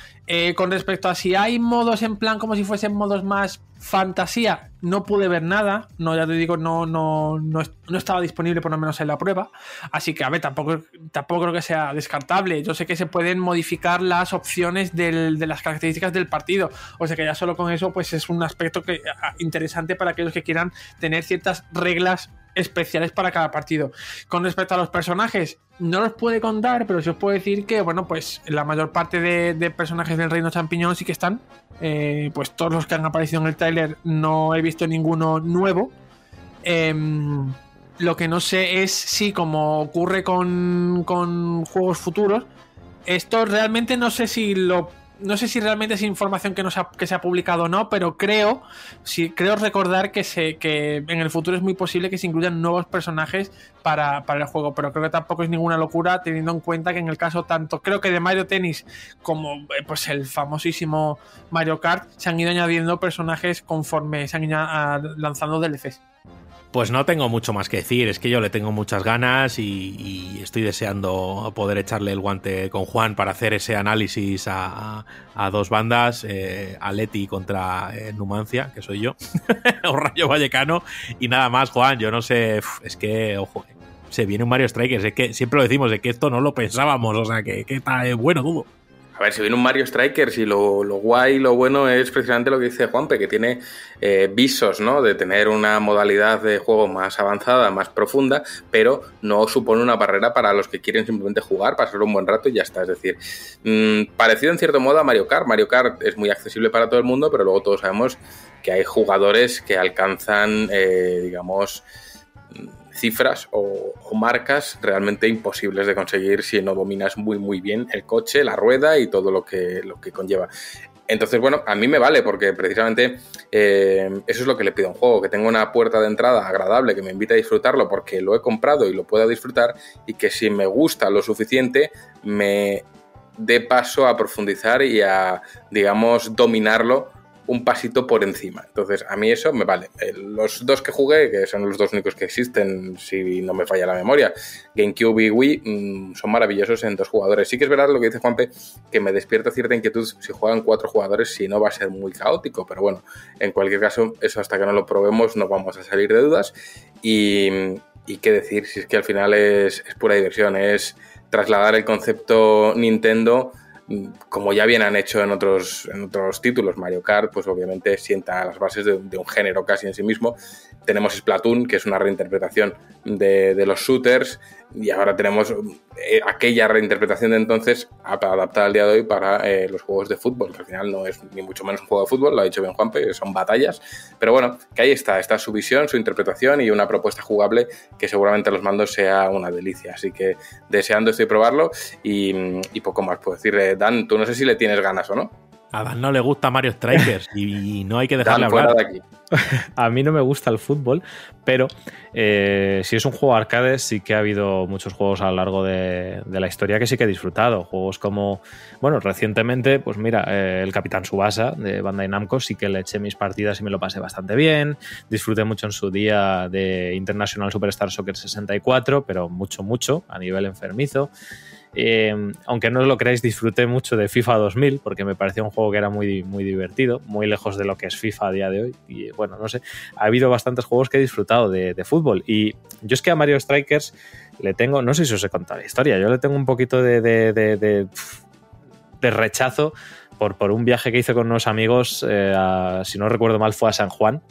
con respecto a si hay modos en plan como si fuesen modos más fantasía, no pude ver nada. No, ya te digo, no, no, no, estaba disponible por lo menos en la prueba. Así que, a ver, tampoco, tampoco creo que sea descartable. Yo sé que se pueden modificar las opciones de las características del partido. O sea que ya solo con eso, pues es un aspecto que, interesante para aquellos que quieran tener ciertas reglas especiales para cada partido. Con respecto a los personajes, no los puede contar, pero sí os puedo decir que, bueno, pues la mayor parte de, personajes del Reino Champiñón sí que están. Eh, pues todos los que han aparecido en el trailer no he visto ninguno nuevo. Em, lo que no sé es si, como ocurre con, con juegos futuros, esto realmente no sé si lo no sé si realmente es información que, no se ha, que se ha publicado o no, pero creo, sí, creo recordar que, se, que en el futuro es muy posible que se incluyan nuevos personajes para, el juego, pero creo que tampoco es ninguna locura teniendo en cuenta que en el caso tanto creo que de Mario Tennis como eh, pues el famosísimo Mario Kart se han ido añadiendo personajes conforme se han ido lanzando DLCs. Pues no tengo mucho más que decir, es que yo le tengo muchas ganas y, estoy deseando poder echarle el guante con Juan para hacer ese análisis a, dos bandas, eh, Aleti contra eh, Numancia, que soy yo, [laughs] o Rayo Vallecano, y nada más, Juan, yo no sé, es que, ojo, se viene un Mario Strikers, es que siempre lo decimos, de que esto no lo pensábamos, o sea, que, que está bueno, dudo. A ver, si viene un Mario Strikers y lo, lo guay, lo bueno es precisamente lo que dice Juanpe, que tiene eh, visos, ¿no? De tener una modalidad de juego más avanzada, más profunda, pero no supone una barrera para los que quieren simplemente jugar, pasar un buen rato y ya está. Es decir, mm, parecido en cierto modo a Mario Kart. Mario Kart es muy accesible para todo el mundo, pero luego todos sabemos que hay jugadores que alcanzan, eh, digamos, cifras o, marcas realmente imposibles de conseguir si no dominas muy muy bien el coche, la rueda y todo lo que, lo que conlleva. Entonces, bueno, a mí me vale porque precisamente eh, eso es lo que le pido a un juego, que tenga una puerta de entrada agradable, que me invite a disfrutarlo porque lo he comprado y lo puedo disfrutar y que si me gusta lo suficiente, me dé paso a profundizar y a, digamos, dominarlo un pasito por encima. Entonces, a mí eso me vale. Eh, los dos que jugué, que son los dos únicos que existen, si no me falla la memoria, GameCube y Wii, mm, son maravillosos en dos jugadores. Sí que es verdad lo que dice Juanpe, que me despierta cierta inquietud si juegan cuatro jugadores, si no va a ser muy caótico. Pero bueno, en cualquier caso, eso hasta que no lo probemos no vamos a salir de dudas. Y, qué decir, si es que al final es pura diversión, es trasladar el concepto Nintendo como ya bien han hecho en otros, en otros títulos, Mario Kart, pues obviamente sienta las bases de, un género casi en sí mismo. Tenemos Splatoon, que es una reinterpretación de, los shooters, y ahora tenemos eh, aquella reinterpretación de entonces adaptada al día de hoy para eh, los juegos de fútbol, que al final no es ni mucho menos un juego de fútbol, lo ha dicho bien Juanpe, son batallas, pero bueno, que ahí está, está su visión, su interpretación y una propuesta jugable que seguramente los mandos sea una delicia, así que deseando estoy probarlo y poco más puedo decirle, Dan, tú no sé si le tienes ganas o no. A Dan no le gusta Mario Strikers y no hay que dejarle hablar. De aquí. [laughs] a mí no me gusta el fútbol, pero eh, si es un juego arcade, sí que ha habido muchos juegos a lo largo de, la historia que sí que he disfrutado. Juegos como, bueno, recientemente, pues mira, eh, el Capitán Subasa de Bandai Namco sí que le eché mis partidas y me lo pasé bastante bien. Disfruté mucho en su día de International Superstar Soccer 64, pero mucho, mucho a nivel enfermizo. Eh, aunque no lo creáis, disfruté mucho de FIFA 2000 porque me pareció un juego que era muy, muy divertido, muy lejos de lo que es FIFA a día de hoy. Y bueno, no sé, ha habido bastantes juegos que he disfrutado de, fútbol. Y yo es que a Mario Strikers le tengo, no sé si os he contado la historia, yo le tengo un poquito de, de, rechazo por, por, un viaje que hice con unos amigos, eh, si no recuerdo mal, fue a San Juan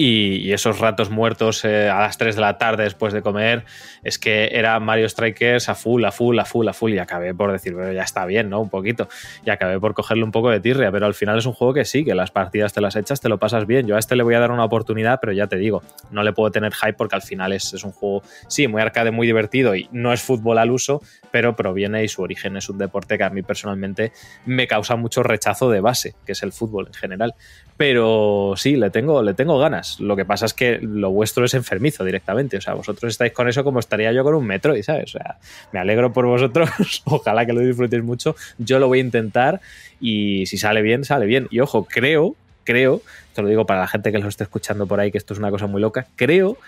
y, esos ratos muertos eh, a las 3 de la tarde después de comer, es que era Mario Strikers a full, a full, a full, a full. Y acabé por decir, pero ya está bien, ¿no? Un poquito. Y acabé por cogerle un poco de tirria, pero al final es un juego que sí, que las partidas te las echas, te lo pasas bien. Yo a este le voy a dar una oportunidad, pero ya te digo, no le puedo tener hype porque al final es, es un juego, sí, muy arcade, muy divertido y no es fútbol al uso, pero proviene y su origen es un deporte que a mí personalmente me causa mucho rechazo de base, que es el fútbol en general. Pero sí, le tengo, le tengo ganas. Lo que pasa es que lo vuestro es enfermizo directamente. O sea, vosotros estáis con eso como estaría yo con un metro, y ¿sabes? O sea, me alegro por vosotros. [laughs] Ojalá que lo disfrutéis mucho. Yo lo voy a intentar y si sale bien, sale bien. Y ojo, creo, creo, te lo digo para la gente que lo esté escuchando por ahí, que esto es una cosa muy loca, creo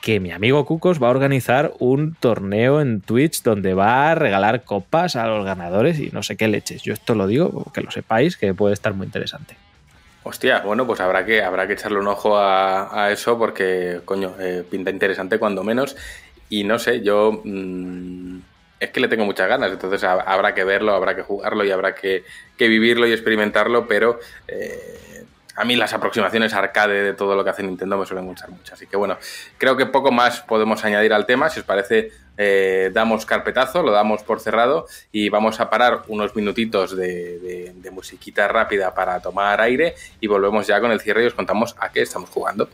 que mi amigo Cucos va a organizar un torneo en Twitch donde va a regalar copas a los ganadores y no sé qué leches. Yo esto lo digo, que lo sepáis, que puede estar muy interesante. Hostia, bueno, pues habrá que, habrá que echarle un ojo a, eso porque, coño, eh, pinta interesante cuando menos. Y no sé, yo mm, es que le tengo muchas ganas, entonces habrá que verlo, habrá que jugarlo y habrá que, vivirlo y experimentarlo, pero eh, a mí las aproximaciones arcade de todo lo que hace Nintendo me suelen gustar mucho. Así que bueno, creo que poco más podemos añadir al tema. Si os parece, eh, damos carpetazo, lo damos por cerrado y vamos a parar unos minutitos de, de musiquita rápida para tomar aire y volvemos ya con el cierre y os contamos a qué estamos jugando.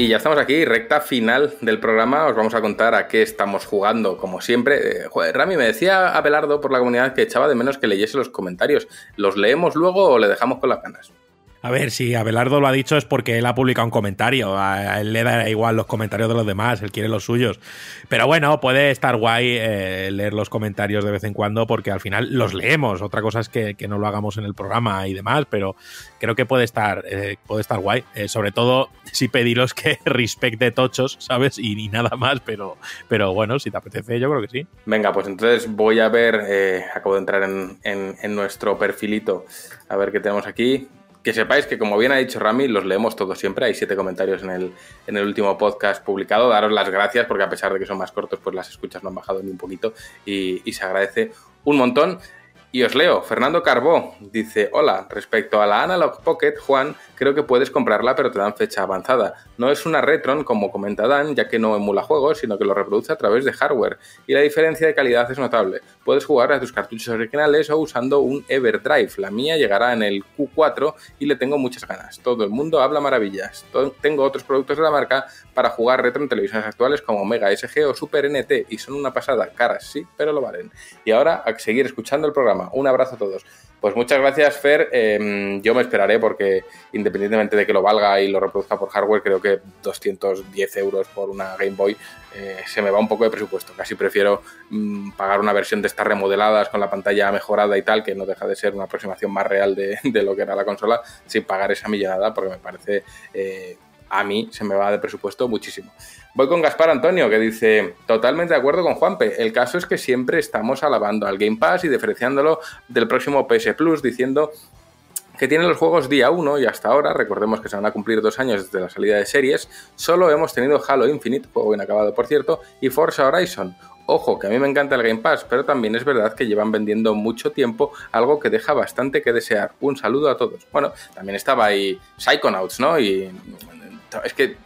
Y ya estamos aquí, recta final del programa. Os vamos a contar a qué estamos jugando, como siempre. Eh, Rami, me decía Abelardo por la comunidad que echaba de menos que leyese los comentarios. ¿Los leemos luego o le dejamos con las ganas? A ver, si Abelardo lo ha dicho es porque él ha publicado un comentario. A él le da igual los comentarios de los demás, él quiere los suyos. Pero bueno, puede estar guay eh, leer los comentarios de vez en cuando porque al final los leemos. Otra cosa es que, no lo hagamos en el programa y demás, pero creo que puede estar, eh, puede estar guay. Eh, sobre todo si pediros que [laughs] respecte tochos, ¿sabes? Y, nada más, pero, pero bueno, si te apetece, yo creo que sí. Venga, pues entonces voy a ver, acabo de entrar en, en nuestro perfilito, a ver qué tenemos aquí que sepáis que, como bien ha dicho Rami, los leemos todos siempre. Hay siete comentarios en el, en el último podcast publicado. Daros las gracias porque, a pesar de que son más cortos, pues las escuchas no han bajado ni un poquito y, se agradece un montón. Y os leo, Fernando Carbó dice, hola, respecto a la Analog Pocket, Juan, creo que puedes comprarla pero te dan fecha avanzada. No es una Retron como comenta Dan, ya que no emula juegos, sino que lo reproduce a través de hardware. Y la diferencia de calidad es notable. Puedes jugar a tus cartuchos originales o usando un Everdrive. La mía llegará en el Q4 y le tengo muchas ganas. Todo el mundo habla maravillas. Tengo otros productos de la marca para jugar retro en televisiones actuales como Mega SG o Super NT y son una pasada. Caras, sí, pero lo valen. Y ahora a seguir escuchando el programa. Un abrazo a todos. Pues muchas gracias, Fer. Em, yo me esperaré porque independientemente de que lo valga y lo reproduzca por hardware, creo que 210 euros por una Game Boy eh, se me va un poco de presupuesto. Casi prefiero mm, pagar una versión de estas remodeladas con la pantalla mejorada y tal, que no deja de ser una aproximación más real de, [laughs] lo que era la consola, sin pagar esa millonada, porque me parece, eh, a mí se me va de presupuesto muchísimo. Voy con Gaspar Antonio, que dice, totalmente de acuerdo con Juanpe, el caso es que siempre estamos alabando al Game Pass y diferenciándolo del próximo PS Plus, diciendo que tiene los juegos día 1 y hasta ahora, recordemos que se van a cumplir dos años desde la salida de series, solo hemos tenido Halo Infinite, juego inacabado por cierto, y Forza Horizon. Ojo, que a mí me encanta el Game Pass, pero también es verdad que llevan vendiendo mucho tiempo algo que deja bastante que desear. Un saludo a todos. Bueno, también estaba ahí Psychonauts, ¿no? Y es que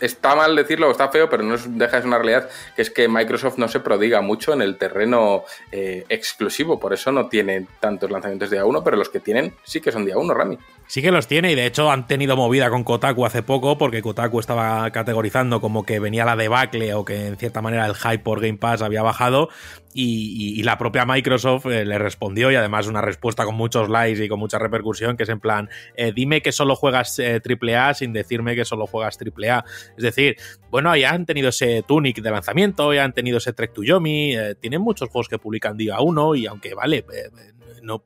está mal decirlo, está feo, pero no deja de ser una realidad, que es que Microsoft no se prodiga mucho en el terreno eh, exclusivo, por eso no tiene tantos lanzamientos de A1, pero los que tienen sí que son de A1, Rami. Sí que los tiene y de hecho han tenido movida con Kotaku hace poco porque Kotaku estaba categorizando como que venía la debacle o que en cierta manera el hype por Game Pass había bajado y, la propia Microsoft eh, le respondió y además una respuesta con muchos likes y con mucha repercusión que es en plan, eh, dime que solo juegas AAA sin decirme que solo juegas AAA. Es decir, bueno, ya han tenido ese Tunic de lanzamiento, ya han tenido ese Trek to Yomi, eh, tienen muchos juegos que publican día uno y aunque vale, eh, no,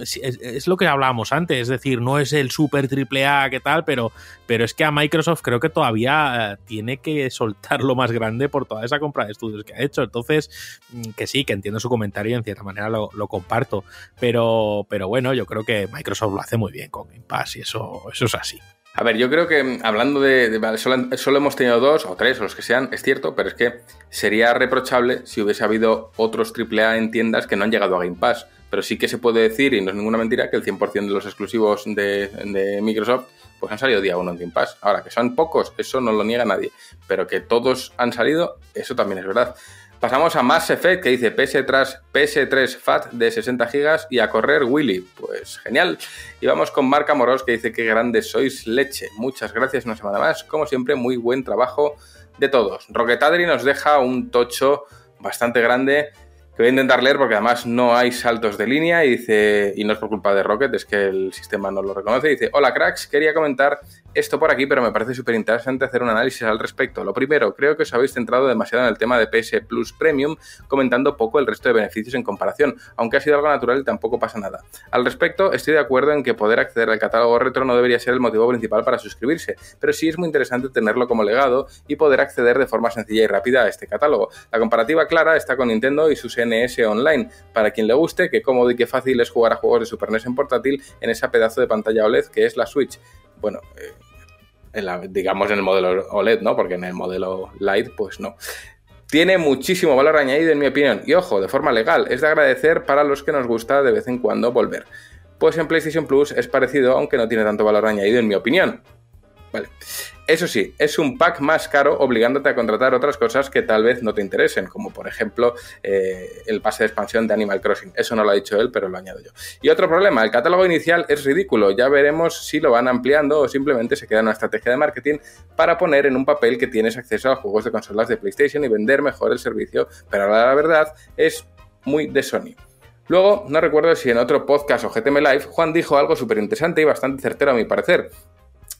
es, lo que hablábamos antes, es decir, no es el super triple A que tal, pero, pero es que a Microsoft creo que todavía eh, tiene que soltar lo más grande por toda esa compra de estudios que ha hecho. Entonces, mm, que sí, que entiendo su comentario y en cierta manera lo, comparto, pero, pero bueno, yo creo que Microsoft lo hace muy bien con Game Pass y eso, eso es así. A ver, yo creo que mm, hablando de, solo, hemos tenido dos o tres o los que sean, es cierto, pero es que sería reprochable si hubiese habido otros AAA en tiendas que no han llegado a Game Pass. Pero sí que se puede decir, y no es ninguna mentira, que el 100% de los exclusivos de, Microsoft pues han salido día uno en Game Pass. Ahora, que son pocos, eso no lo niega nadie. Pero que todos han salido, eso también es verdad. Pasamos a Mass Effect que dice PS3, PS3 FAT de 60 GB y a correr Willy. Pues genial. Y vamos con Marca Moros que dice que grandes sois leche. Muchas gracias una semana más. Como siempre, muy buen trabajo de todos. Rocketadri nos deja un tocho bastante grande que voy a intentar leer porque además no hay saltos de línea y dice, y no es por culpa de Rocket, es que el sistema no lo reconoce, dice, hola cracks, quería comentar esto por aquí, pero me parece súper interesante hacer un análisis al respecto. Lo primero, creo que os habéis centrado demasiado en el tema de PS Plus Premium, comentando poco el resto de beneficios en comparación, aunque ha sido algo natural y tampoco pasa nada. Al respecto, estoy de acuerdo en que poder acceder al catálogo retro no debería ser el motivo principal para suscribirse, pero sí es muy interesante tenerlo como legado y poder acceder de forma sencilla y rápida a este catálogo. La comparativa clara está con Nintendo y sus NS Online, para quien le guste, que cómodo y que fácil es jugar a juegos de Super NES en portátil en esa pedazo de pantalla OLED que es la Switch. Bueno, eh, digamos en el modelo OLED, ¿no? Porque en el modelo Lite, pues no. Tiene muchísimo valor añadido en mi opinión. Y ojo, de forma legal, es de agradecer para los que nos gusta de vez en cuando volver. Pues en PlayStation Plus es parecido, aunque no tiene tanto valor añadido en mi opinión. Vale. Eso sí, es un pack más caro obligándote a contratar otras cosas que tal vez no te interesen, como por ejemplo eh, el pase de expansión de Animal Crossing. Eso no lo ha dicho él, pero lo añado yo. Y otro problema, el catálogo inicial es ridículo. Ya veremos si lo van ampliando o simplemente se queda en una estrategia de marketing para poner en un papel que tienes acceso a juegos de consolas de PlayStation y vender mejor el servicio, pero la verdad es muy de Sony. Luego, no recuerdo si en otro podcast o GTM Live, Juan dijo algo súper interesante y bastante certero a mi parecer,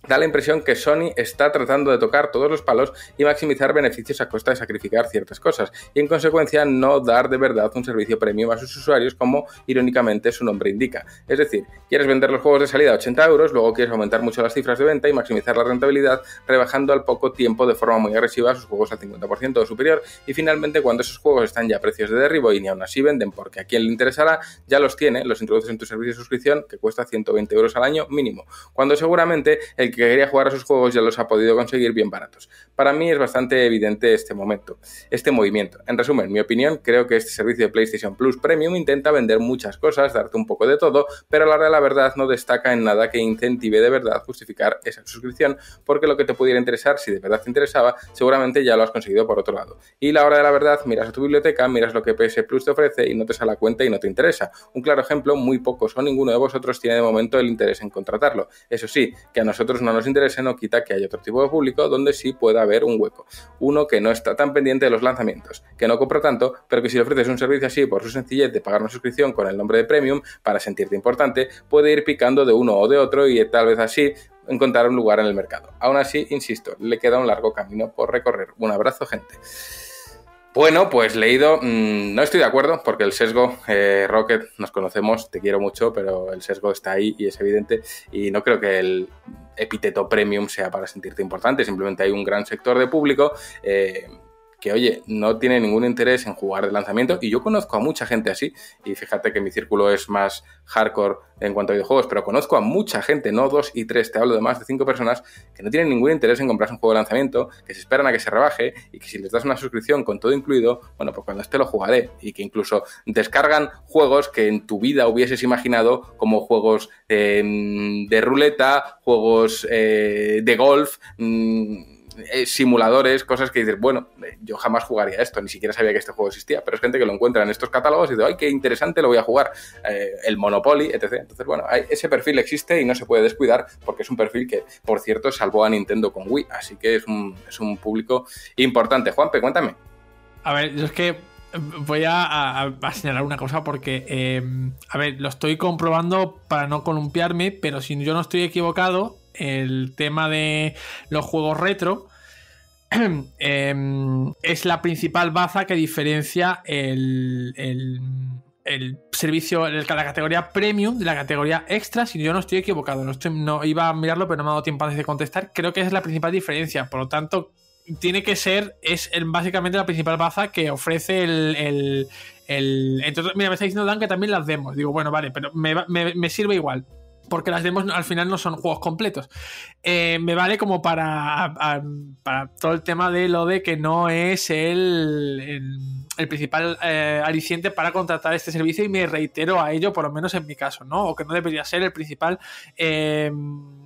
da la impresión que Sony está tratando de tocar todos los palos y maximizar beneficios a costa de sacrificar ciertas cosas, y en consecuencia no dar de verdad un servicio premium a sus usuarios como irónicamente su nombre indica. Es decir, quieres vender los juegos de salida a 80 euros, luego quieres aumentar mucho las cifras de venta y maximizar la rentabilidad, rebajando al poco tiempo de forma muy agresiva sus juegos al 50% o superior, y finalmente cuando esos juegos están ya a precios de derribo y ni aún así venden porque a quien le interesará, ya los tiene, los introduces en tu servicio de suscripción que cuesta 120 euros al año mínimo, cuando seguramente el que quería jugar a sus juegos ya los ha podido conseguir bien baratos. Para mí es bastante evidente este momento, este movimiento. En resumen, mi opinión, creo que este servicio de PlayStation Plus Premium intenta vender muchas cosas, darte un poco de todo, pero a la hora de la verdad no destaca en nada que incentive de verdad justificar esa suscripción, porque lo que te pudiera interesar, si de verdad te interesaba, seguramente ya lo has conseguido por otro lado. Y la hora de la verdad, miras a tu biblioteca, miras lo que PS Plus te ofrece y no te sale a cuenta y no te interesa. Un claro ejemplo, muy pocos o ninguno de vosotros tiene de momento el interés en contratarlo. Eso sí, que a nosotros no nos interese no quita que haya otro tipo de público donde sí pueda haber un hueco. Uno que no está tan pendiente de los lanzamientos, que no compra tanto, pero que si le ofreces un servicio así por su sencillez de pagar una suscripción con el nombre de Premium para sentirte importante, puede ir picando de uno o de otro y tal vez así encontrar un lugar en el mercado. Aún así, insisto, le queda un largo camino por recorrer. Un abrazo, gente. Bueno, pues leído, mmm, no estoy de acuerdo porque el sesgo, eh, Rocket, nos conocemos, te quiero mucho, pero el sesgo está ahí y es evidente y no creo que el epíteto premium sea para sentirte importante, simplemente hay un gran sector de público eh, que, oye, no tiene ningún interés en jugar de lanzamiento. Y yo conozco a mucha gente así. Y fíjate que mi círculo es más hardcore en cuanto a videojuegos, pero conozco a mucha gente, no dos y tres, te hablo de más de cinco personas, que no tienen ningún interés en comprarse un juego de lanzamiento, que se esperan a que se rebaje y que si les das una suscripción con todo incluido, bueno, pues cuando esté lo jugaré. Y que incluso descargan juegos que en tu vida hubieses imaginado como juegos eh, de ruleta, juegos eh, de golf. Mmm, eh, simuladores, cosas que dices, bueno, eh, yo jamás jugaría esto, ni siquiera sabía que este juego existía, pero es gente que lo encuentra en estos catálogos y dice, ay, qué interesante, lo voy a jugar, eh, el Monopoly, etc. Entonces, bueno, ese perfil existe y no se puede descuidar porque es un perfil que, por cierto, salvó a Nintendo con Wii, así que es un, es un público importante. Juanpe, cuéntame. A ver, yo es que voy a, señalar una cosa porque, a ver, lo estoy comprobando para no columpiarme, pero si yo no estoy equivocado, el tema de los juegos retro eh, [clears throat] es la principal baza que diferencia el, el, el servicio, la categoría premium de la categoría extra, si yo no estoy equivocado. No, no iba a mirarlo, pero no me ha dado tiempo antes de contestar. Creo que es la principal diferencia. Por lo tanto, tiene que ser, es el, básicamente la principal baza que ofrece el, el, el, Entonces, mira, me está diciendo Dan que también las demos. Digo, bueno, vale, pero me, me, me sirve igual porque las demos al final no son juegos completos. Eh, me vale como para, para, todo el tema de lo de que no es el, el, el principal eh, aliciente para contratar este servicio y me reitero a ello, por lo menos en mi caso, ¿no? O que no debería ser el principal... Eh,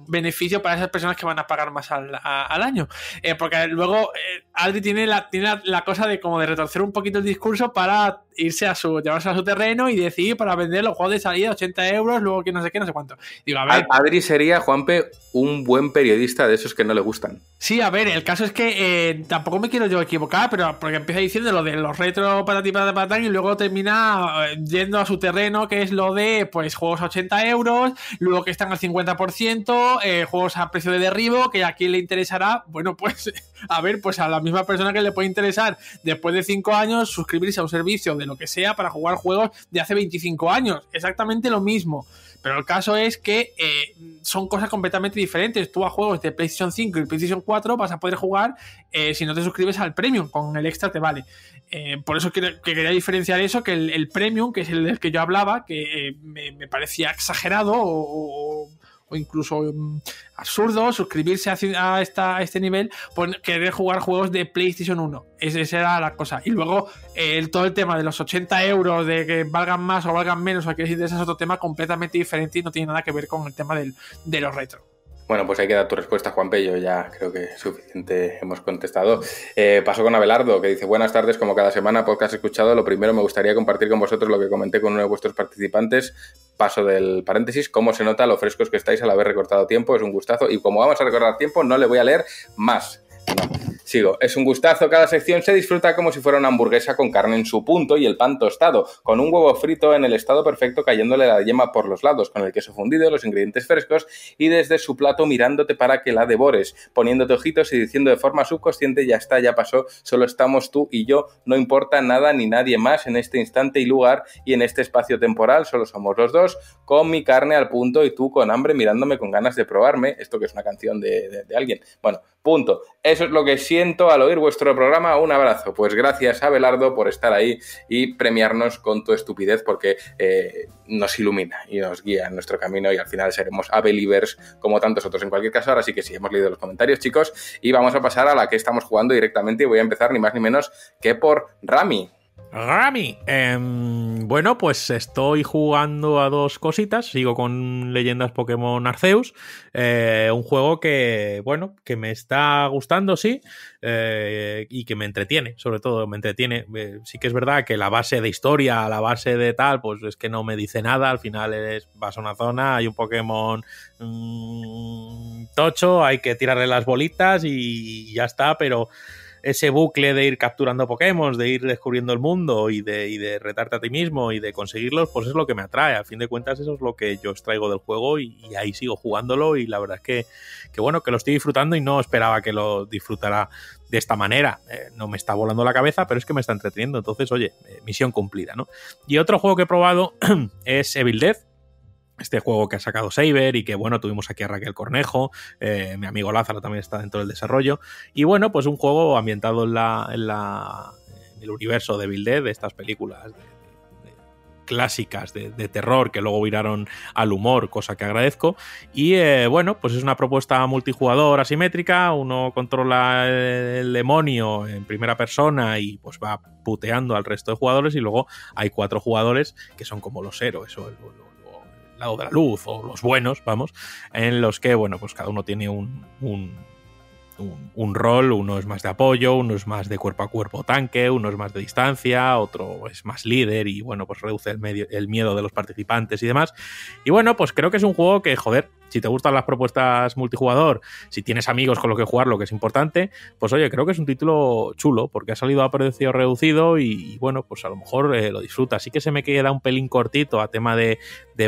beneficio para esas personas que van a pagar más al, a, al año. Eh, porque luego eh, Adri tiene, la, tiene la, la, cosa de como de retorcer un poquito el discurso para irse a su, llevarse a su terreno y decir para vender los juegos de salida 80 euros, luego que no sé qué, no sé cuánto. Digo, a ver. Adri sería, Juanpe, un buen periodista de esos que no le gustan. Sí, a ver, el caso es que eh, tampoco me quiero yo equivocar, pero porque empieza diciendo lo de los retro patati patatan y luego termina eh, yendo a su terreno, que es lo de pues juegos a 80 euros, luego que están al 50%, eh, juegos a precio de derribo, que a quién le interesará, bueno, pues [laughs] a ver, pues a la misma persona que le puede interesar después de 5 años suscribirse a un servicio de lo que sea para jugar juegos de hace 25 años, exactamente lo mismo. Pero el caso es que eh, son cosas completamente diferentes. Tú a juegos de PlayStation 5 y PlayStation 4 vas a poder jugar eh, si no te suscribes al Premium, con el extra te vale. Por eso que, que, quería diferenciar eso, que el, Premium, que es el del que yo hablaba, que me, parecía exagerado o o incluso um, absurdo suscribirse a, esta, a, este nivel por querer jugar juegos de PlayStation 1. Esa, esa era la cosa. Y luego el, todo el tema de los 80 euros, de que valgan más o valgan menos, o que es otro tema completamente diferente y no tiene nada que ver con el tema del, de los retro. Bueno, pues ahí queda tu respuesta, Juan Pello. Ya creo que suficiente hemos contestado. Eh, paso con Abelardo, que dice: Buenas tardes, como cada semana, podcast escuchado. Lo primero, me gustaría compartir con vosotros lo que comenté con uno de vuestros participantes. Paso del paréntesis. ¿Cómo se nota lo frescos que estáis al haber recortado tiempo? Es un gustazo. Y como vamos a recordar tiempo, no le voy a leer más. Sigo. Es un gustazo. Cada sección se disfruta como si fuera una hamburguesa con carne en su punto y el pan tostado, con un huevo frito en el estado perfecto cayéndole la yema por los lados, con el queso fundido, los ingredientes frescos y desde su plato mirándote para que la devores, poniéndote ojitos y diciendo de forma subconsciente ya está, ya pasó, solo estamos tú y yo, no importa nada ni nadie más en este instante y lugar y en este espacio temporal, solo somos los dos, con mi carne al punto y tú con hambre mirándome con ganas de probarme, esto que es una canción de alguien. Bueno, punto. Eso es lo que siento al oír vuestro programa, un abrazo. Pues gracias a Belardo por estar ahí y premiarnos con tu estupidez porque eh, nos ilumina y nos guía en nuestro camino y al final seremos a believers como tantos otros en cualquier caso. Ahora sí que sí, hemos leído los comentarios, chicos, y vamos a pasar a la que estamos jugando directamente y voy a empezar ni más ni menos que por Rami. Rami. Em, bueno, pues estoy jugando a dos cositas. Sigo con Leyendas Pokémon Arceus. Eh, un juego que, bueno, que me está gustando, sí. eh, y que me entretiene, sobre todo me entretiene. Eh, sí que es verdad que la base de historia, la base de tal, pues es que no me dice nada. Al final es, vas a una zona, hay un Pokémon mm, tocho, hay que tirarle las bolitas y ya está, pero ese bucle de ir capturando Pokémon, de ir descubriendo el mundo y de, y de, retarte a ti mismo y de conseguirlos, pues es lo que me atrae. A fin de cuentas, eso es lo que yo extraigo del juego y, ahí sigo jugándolo. Y la verdad es que, que, bueno, que lo estoy disfrutando y no esperaba que lo disfrutara de esta manera. Eh, no me está volando la cabeza, pero es que me está entreteniendo. Entonces, oye, eh, misión cumplida, ¿no? Y otro juego que he probado [clears throat] es Evil Dead este juego que ha sacado Saber y que bueno, tuvimos aquí a Raquel Cornejo, eh, mi amigo Lázaro también está dentro del desarrollo. Y bueno, pues un juego ambientado en la, en la en el universo de Bill de estas películas de clásicas de, de, terror que luego viraron al humor, cosa que agradezco. Y eh, bueno, pues es una propuesta multijugador asimétrica, uno controla el demonio en primera persona y pues va puteando al resto de jugadores y luego hay cuatro jugadores que son como los héroes o el, lado de la luz o los buenos, vamos, en los que, bueno, pues cada uno tiene un, un, un, rol, uno es más de apoyo, uno es más de cuerpo a cuerpo tanque, uno es más de distancia, otro es más líder y, bueno, pues reduce el, medio, el miedo de los participantes y demás. Y bueno, pues creo que es un juego que, joder, si te gustan las propuestas multijugador, si tienes amigos con los que jugar, lo que es importante, pues oye, creo que es un título chulo, porque ha salido a precio reducido y, bueno, pues a lo mejor eh, lo disfruta. Sí que se me queda un pelín cortito a tema de,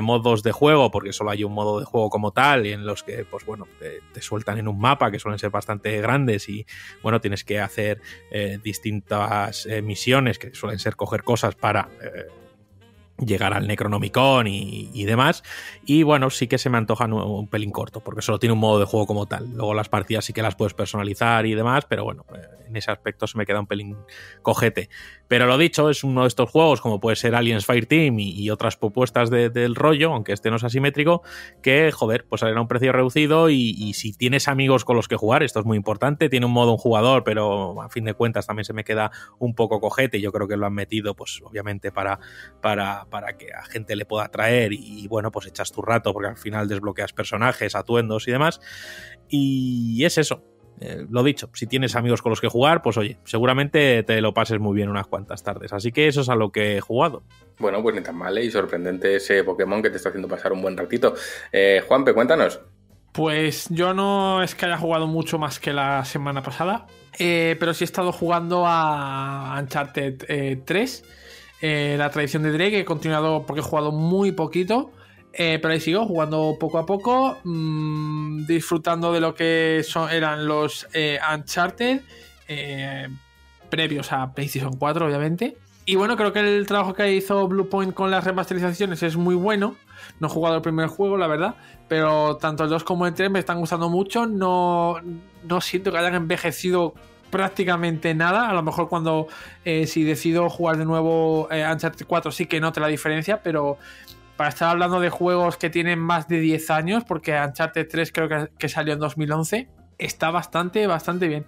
modos de juego, porque solo hay un modo de juego como tal, y en los que, pues bueno, te, sueltan en un mapa que suelen ser bastante grandes y bueno, tienes que hacer eh, distintas eh, misiones que suelen ser coger cosas para llegar al Necronomicon y, demás. Y bueno, sí que se me antoja un, pelín corto, porque solo tiene un modo de juego como tal. Luego las partidas sí que las puedes personalizar y demás, pero bueno, eh, en ese aspecto se me queda un pelín cojete. Pero lo dicho, es uno de estos juegos, como puede ser Aliens Fireteam y, y otras propuestas de, del rollo, aunque este no es asimétrico, que, joder, pues salen a un precio reducido y, si tienes amigos con los que jugar, esto es muy importante, tiene un modo un jugador, pero a fin de cuentas también se me queda un poco cojete. Yo creo que lo han metido, pues obviamente para, para que a gente le pueda atraer y, y bueno, pues echas tu rato porque al final desbloqueas personajes, atuendos y demás. Y es eso, eh, lo dicho, si tienes amigos con los que jugar, pues oye, seguramente te lo pases muy bien unas cuantas tardes. Así que eso es a lo que he jugado. Bueno, pues ni tan mal ¿eh? y sorprendente ese Pokémon que te está haciendo pasar un buen ratito. Eh, Juanpe, cuéntanos. Pues yo no es que haya jugado mucho más que la semana pasada, eh, pero sí he estado jugando a Uncharted 3, eh, la tradición de Drake, he continuado porque he jugado muy poquito. Eh, pero ahí sigo jugando poco a poco, mmm, disfrutando de lo que eran los eh, Uncharted previos a PlayStation 4, obviamente. Y bueno, creo que el trabajo que hizo Bluepoint con las remasterizaciones es muy bueno. No he jugado el primer juego, la verdad, pero tanto el 2 como el 3 me están gustando mucho. No, no siento que hayan envejecido prácticamente nada. A lo mejor cuando eh, si decido jugar de nuevo eh, Uncharted 4 sí que note la diferencia, pero para estar hablando de juegos que tienen más de 10 años, porque Uncharted 3 creo que, que salió en 2011, está bastante, bastante bien.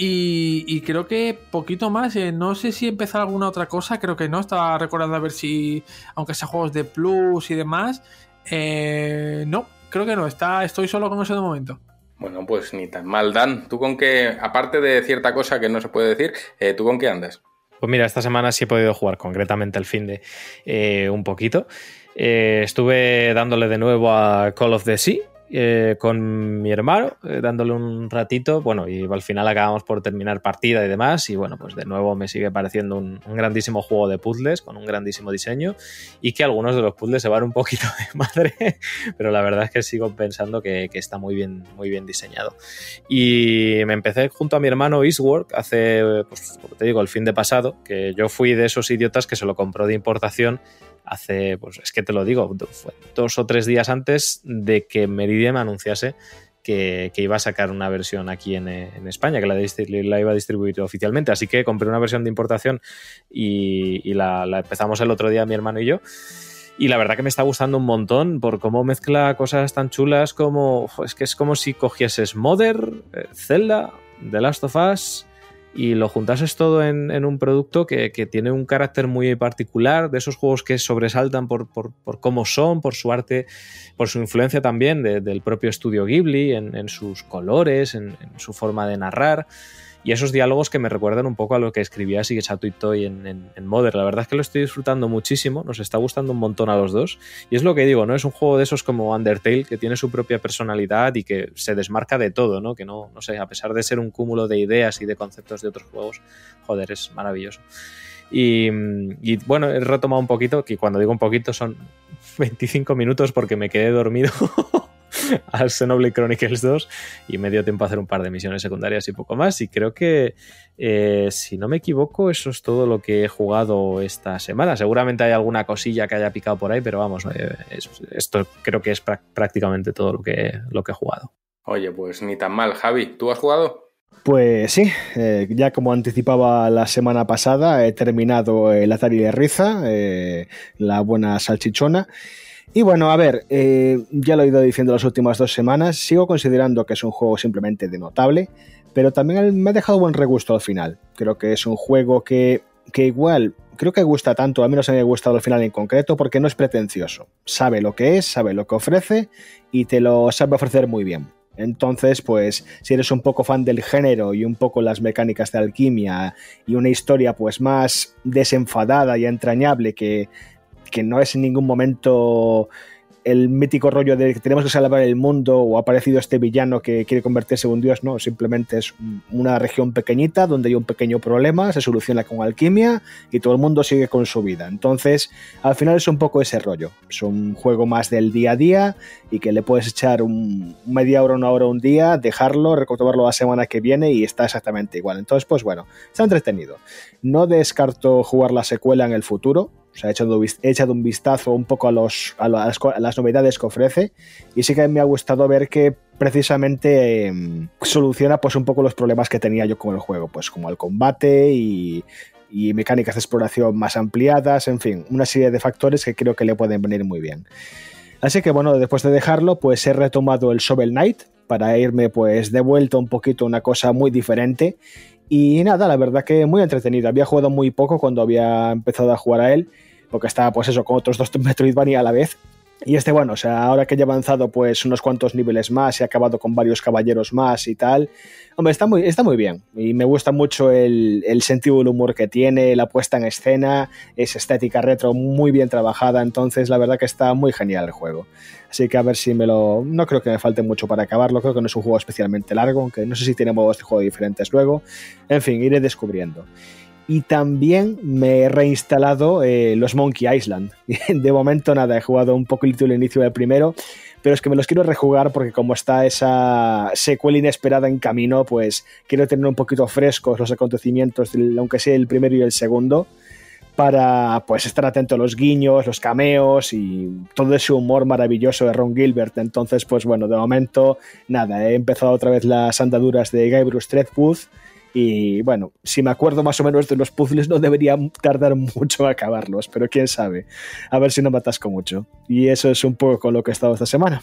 Y, creo que poquito más, eh, no sé si empezar alguna otra cosa, creo que no, estaba recordando a ver si, aunque sea juegos de Plus y demás, eh, no, creo que no, está, estoy solo con eso de momento. Bueno, pues ni tan mal, Dan. ¿Tú con qué, aparte de cierta cosa que no se puede decir, eh, ¿tú con qué andas? Pues mira, esta semana sí he podido jugar concretamente el fin de eh, un poquito. Eh, estuve dándole de nuevo a Call of the Sea, eh, con mi hermano, eh, dándole un ratito, bueno, y al final acabamos por terminar partida y demás, y bueno, pues de nuevo me sigue pareciendo un, grandísimo juego de puzzles, con un grandísimo diseño, y que algunos de los puzzles se van un poquito [laughs] de madre, pero la verdad es que sigo pensando que, que está muy bien, muy bien diseñado. Y me empecé junto a mi hermano Eastwork hace, pues, como te digo, el fin de pasado, que yo fui de esos idiotas que se lo compró de importación hace, pues es que te lo digo, fue dos o tres días antes de que Meridian anunciase que, iba a sacar una versión aquí en, España, que la, la, iba a distribuir oficialmente. Así que compré una versión de importación y, la, empezamos el otro día mi hermano y yo. Y la verdad que me está gustando un montón por cómo mezcla cosas tan chulas como. Es que es como si cogieses Mother, eh, Zelda, The Last of Us y lo juntases todo en, un producto que, tiene un carácter muy particular, de esos juegos que sobresaltan por, cómo son, por su arte, por su influencia también del propio estudio Ghibli, en, sus colores, en, su forma de narrar y esos diálogos que me recuerdan un poco a lo que escribía Shigesato Itoi en, en, en Mother. La verdad es que lo estoy disfrutando muchísimo, nos está gustando un montón a los dos. Y es lo que digo, ¿no? Es un juego de esos como Undertale que tiene su propia personalidad y que se desmarca de todo, ¿no? Que no, no sé, a pesar de ser un cúmulo de ideas y de conceptos de otros juegos, joder, es maravilloso. Y, y, bueno, he retomado un poquito, que cuando digo un poquito son [laughs] 25 minutos porque me quedé dormido [laughs] [laughs] al Xenoblade Chronicles 2 y me dio tiempo a hacer un par de misiones secundarias y poco más. Y creo que, eh, si no me equivoco, eso es todo lo que he jugado esta semana. Seguramente hay alguna cosilla que haya picado por ahí, pero vamos, eh, esto creo que es prácticamente todo lo que, lo que he jugado. Oye, pues ni tan mal. Javi, ¿tú has jugado? Pues sí, eh, ya como anticipaba la semana pasada, he terminado el Atari de Riza, la buena salchichona. Y bueno, a ver, eh, ya lo he ido diciendo las últimas dos semanas, sigo considerando que es un juego simplemente de notable, pero también me ha dejado buen regusto al final. Creo que es un juego que, que igual, creo que gusta tanto, a mí no se me ha gustado al final en concreto, porque no es pretencioso. Sabe lo que es, sabe lo que ofrece y te lo sabe ofrecer muy bien. Entonces, pues, si eres un poco fan del género y un poco las mecánicas de alquimia y una historia pues más desenfadada y entrañable que que no es en ningún momento el mítico rollo de que tenemos que salvar el mundo o ha aparecido este villano que quiere convertirse en un dios, no, simplemente es una región pequeñita donde hay un pequeño problema, se soluciona con alquimia y todo el mundo sigue con su vida. Entonces, al final es un poco ese rollo. Es un juego más del día a día y que le puedes echar un media hora, una hora, un día, dejarlo, recogerlo la semana que viene y está exactamente igual. Entonces, pues bueno, está entretenido. No descarto jugar la secuela en el futuro, o sea, he echado, he echado un vistazo un poco a, los, a, las, novedades que ofrece y sí que me ha gustado ver que precisamente em, soluciona pues un poco los problemas que tenía yo con el juego, pues como el combate y, y mecánicas de exploración más ampliadas, en fin, una serie de factores que creo que le pueden venir muy bien. Así que bueno, después de dejarlo, pues he retomado el Shovel Knight para irme pues de vuelta un poquito a una cosa muy diferente y nada, la verdad que muy entretenido. Había jugado muy poco cuando había empezado a jugar a él porque estaba pues eso con otros dos Metroidvania a la vez. Y este, bueno, o sea, ahora que ya he avanzado pues unos cuantos niveles más, he acabado con varios caballeros más y tal, hombre, está muy, está muy bien. Y me gusta mucho el, el sentido del humor que tiene, la puesta en escena, es estética retro muy bien trabajada, entonces la verdad que está muy genial el juego. Así que a ver si me lo... No creo que me falte mucho para acabarlo, creo que no es un juego especialmente largo, aunque no sé si tiene modos de juego diferentes luego. En fin, iré descubriendo y también me he reinstalado eh, los Monkey Island. [laughs] De momento nada, he jugado un poquito el inicio del primero, pero es que me los quiero rejugar porque como está esa secuela inesperada en camino, pues quiero tener un poquito frescos los acontecimientos, aunque sea el primero y el segundo, para pues estar atento a los guiños, los cameos y todo ese humor maravilloso de Ron Gilbert. Entonces, pues bueno, de momento nada, he empezado otra vez las andaduras de Guy Bruce Threadwood y bueno, si me acuerdo más o menos de los puzzles, no debería tardar mucho a acabarlos, pero quién sabe. A ver si no me atasco mucho. Y eso es un poco lo que he estado esta semana.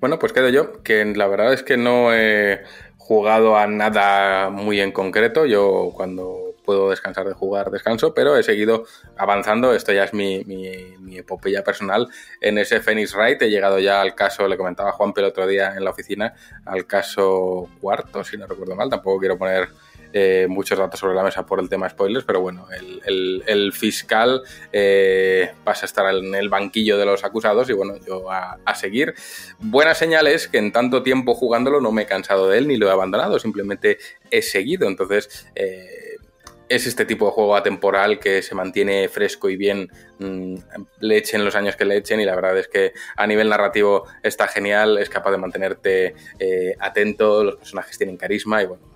Bueno, pues quedo yo, que la verdad es que no he jugado a nada muy en concreto. Yo cuando puedo descansar de jugar, descanso, pero he seguido avanzando. Esto ya es mi, mi, epopeya personal. En ese Phoenix Wright he llegado ya al caso, le comentaba Juan el otro día en la oficina, al caso cuarto, si no recuerdo mal. Tampoco quiero poner eh, muchos datos sobre la mesa por el tema spoilers, pero bueno, el, fiscal eh, pasa a estar en el banquillo de los acusados y bueno, yo a, seguir. Buena señal es que en tanto tiempo jugándolo no me he cansado de él ni lo he abandonado, simplemente he seguido. Entonces, eh, es este tipo de juego atemporal que se mantiene fresco y bien, mm, le echen los años que le echen y la verdad es que a nivel narrativo está genial, es capaz de mantenerte atento, los personajes tienen carisma y bueno,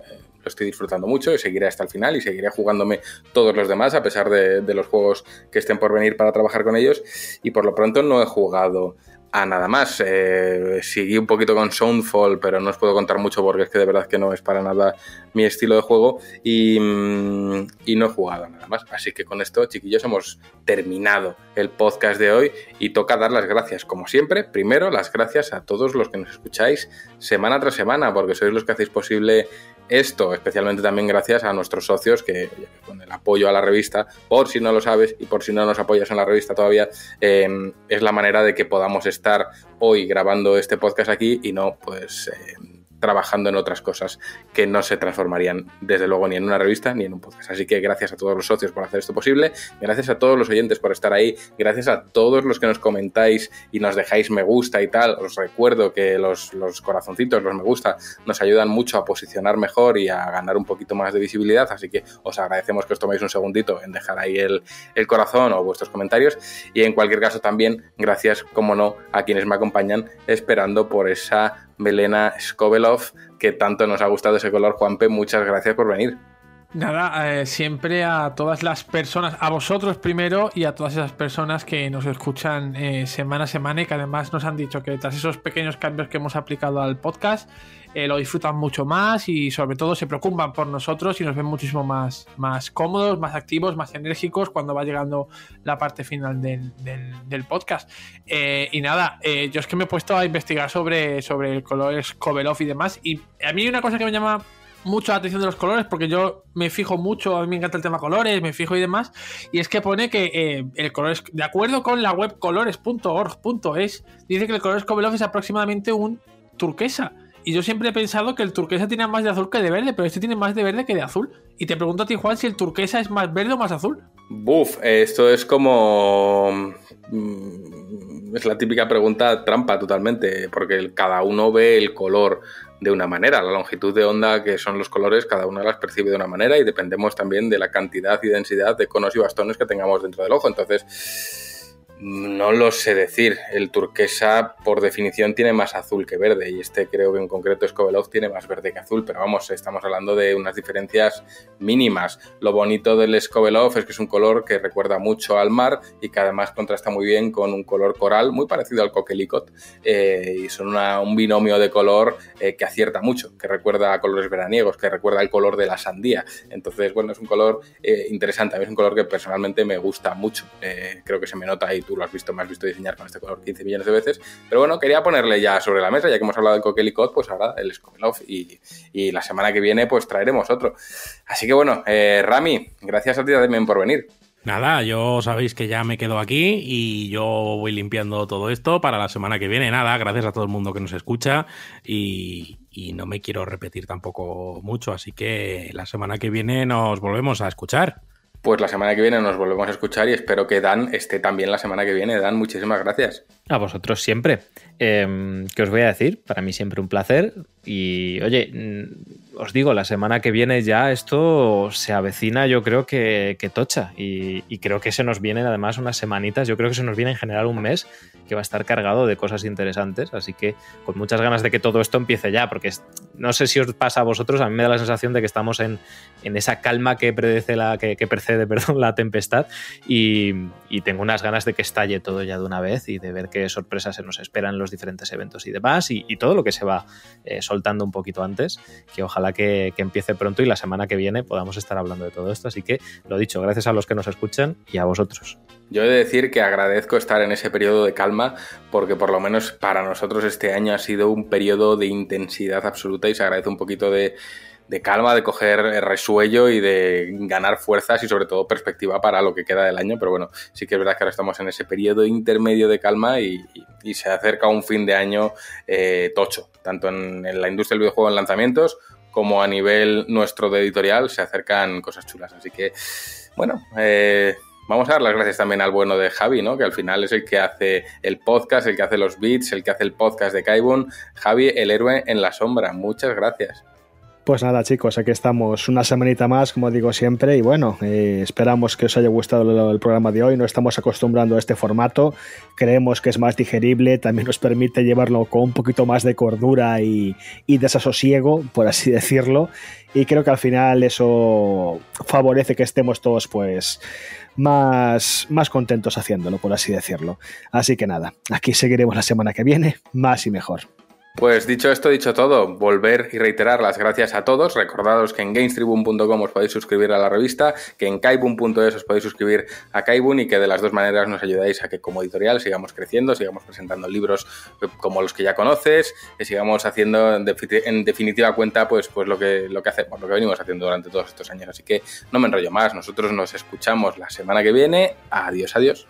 lo estoy disfrutando mucho y seguiré hasta el final y seguiré jugándome todos los demás a pesar de, los juegos que estén por venir para trabajar con ellos y por lo pronto no he jugado a nada más. Eh, seguí un poquito con Soundfall, pero no os puedo contar mucho porque es que de verdad que no es para nada mi estilo de juego y, mm, y no he jugado nada más. Así que con esto, chiquillos, hemos terminado el podcast de hoy y toca dar las gracias, como siempre. Primero, las gracias a todos los que nos escucháis semana tras semana, porque sois los que hacéis posible esto, especialmente también gracias a nuestros socios que con el apoyo a la revista, por si no lo sabes y por si no nos apoyas en la revista todavía, eh, es la manera de que podamos estar hoy grabando este podcast aquí y no pues eh, trabajando en otras cosas que no se transformarían desde luego ni en una revista ni en un podcast. Así que gracias a todos los socios por hacer esto posible, gracias a todos los oyentes por estar ahí, gracias a todos los que nos comentáis y nos dejáis me gusta y tal. Os recuerdo que los, corazoncitos, los me gusta, nos ayudan mucho a posicionar mejor y a ganar un poquito más de visibilidad, así que os agradecemos que os toméis un segundito en dejar ahí el, el corazón o vuestros comentarios y en cualquier caso también gracias, como no, a quienes me acompañan esperando por esa Melena Skovelov, que tanto nos ha gustado ese color. Juanpe, muchas gracias por venir. Nada, eh, siempre a todas las personas, a vosotros primero y a todas esas personas que nos escuchan eh, semana a semana y que además nos han dicho que tras esos pequeños cambios que hemos aplicado al podcast, eh, lo disfrutan mucho más y sobre todo se preocupan por nosotros y nos ven muchísimo más, más cómodos, más activos, más enérgicos cuando va llegando la parte final del, del, podcast. y nada, yo es que me he puesto a investigar sobre, sobre el color Skovelov y demás y a mí hay una cosa que me llama mucho la atención de los colores porque yo me fijo mucho, a mí me encanta el tema colores, me fijo y demás, y es que pone que eh, el color es, de acuerdo con la web colores.org.es, dice que el color Skovelov es aproximadamente un turquesa. Y yo siempre he pensado que el turquesa tiene más de azul que de verde, pero este tiene más de verde que de azul. Y te pregunto a ti, Juan, si el turquesa es más verde o más azul. Buf, esto es como... Mm, es la típica pregunta trampa totalmente, porque cada uno ve el color de una manera. La longitud de onda, que son los colores, cada uno las percibe de una manera y dependemos también de la cantidad y densidad de conos y bastones que tengamos dentro del ojo. Entonces, no lo sé decir. El turquesa, por definición, tiene más azul que verde. Y este creo que en concreto Skovelov tiene más verde que azul. Pero vamos, estamos hablando de unas diferencias mínimas. Lo bonito del Skovelov es que es un color que recuerda mucho al mar y que además contrasta muy bien con un color coral muy parecido al coquelicot. Eh, y son un binomio de color eh, que acierta mucho, que recuerda a colores veraniegos, que recuerda al color de la sandía. Entonces, bueno, es un color eh, interesante. A mí es un color que personalmente me gusta mucho. creo que se me nota ahí tú lo has visto, me has visto diseñar con este color 15 millones de veces. Pero bueno, quería ponerle ya sobre la mesa, ya que hemos hablado del Coquelicot, pues ahora el Skovelov y, y la semana que viene pues traeremos otro. Así que bueno, eh, Rami, gracias a ti también por venir. Nada, yo sabéis que ya me quedo aquí y yo voy limpiando todo esto para la semana que viene. Nada, gracias a todo el mundo que nos escucha y, no me quiero repetir tampoco mucho, así que la semana que viene nos volvemos a escuchar. Pues la semana que viene nos volvemos a escuchar y espero que Dan esté también la semana que viene. Dan, muchísimas gracias. A vosotros siempre. Eh, ¿Qué os voy a decir? Para mí siempre un placer. Y oye, mm, os digo, la semana que viene ya esto se avecina, yo creo que, tocha. Y, y, creo que se nos vienen además unas semanitas, yo creo que se nos viene en general un mes que va a estar cargado de cosas interesantes. Así que con muchas ganas de que todo esto empiece ya, porque no sé si os pasa a vosotros, a mí me da la sensación de que estamos en, en esa calma que, predece la, que, que precede [laughs] perdón, la tempestad. Y, y tengo unas ganas de que estalle todo ya de una vez y de ver qué sorpresas se nos esperan en diferentes eventos y demás. Y, y todo lo que se va eh, soltando un poquito antes, que ojalá que, que, empiece pronto y la semana que viene podamos estar hablando de todo esto. Así que lo dicho, gracias a los que nos escuchan y a vosotros. Yo he de decir que agradezco estar en ese periodo de calma porque por lo menos para nosotros este año ha sido un periodo de intensidad absoluta y se agradece un poquito de, de calma, de coger resuello y de ganar fuerzas y sobre todo perspectiva para lo que queda del año. Pero bueno, sí que es verdad que ahora estamos en ese periodo intermedio de calma y, se acerca un fin de año eh, tocho, tanto en, en, la industria del videojuego en lanzamientos como a nivel nuestro de editorial se acercan cosas chulas. Así que, bueno, eh, Vamos a dar las gracias también al bueno de Javi, ¿no? Que al final es el que hace el podcast, el que hace los beats, el que hace el podcast de Kaibun. Javi, el héroe en la sombra. Muchas gracias. Pues nada, chicos, aquí estamos una semanita más, como digo siempre, y bueno, eh, esperamos que os haya gustado el, programa de hoy. No estamos acostumbrando a este formato, creemos que es más digerible, también nos permite llevarlo con un poquito más de cordura y, y desasosiego, por así [laughs] decirlo, y creo que al final eso favorece que estemos todos, pues, más, más contentos haciéndolo, por así decirlo. Así que nada, aquí seguiremos la semana que viene, más y mejor. Pues dicho esto, dicho todo, volver y reiterar las gracias a todos. Recordados que en gamestribune.com os podéis suscribir a la revista, que en kaibun.es os podéis suscribir a Kaibun y que de las dos maneras nos ayudáis a que como editorial sigamos creciendo, sigamos presentando libros como los que ya conoces, que sigamos haciendo en definitiva cuenta pues, pues lo, que, lo que hacemos, lo que venimos haciendo durante todos estos años. Así que no me enrollo más, nosotros nos escuchamos la semana que viene. Adiós, adiós.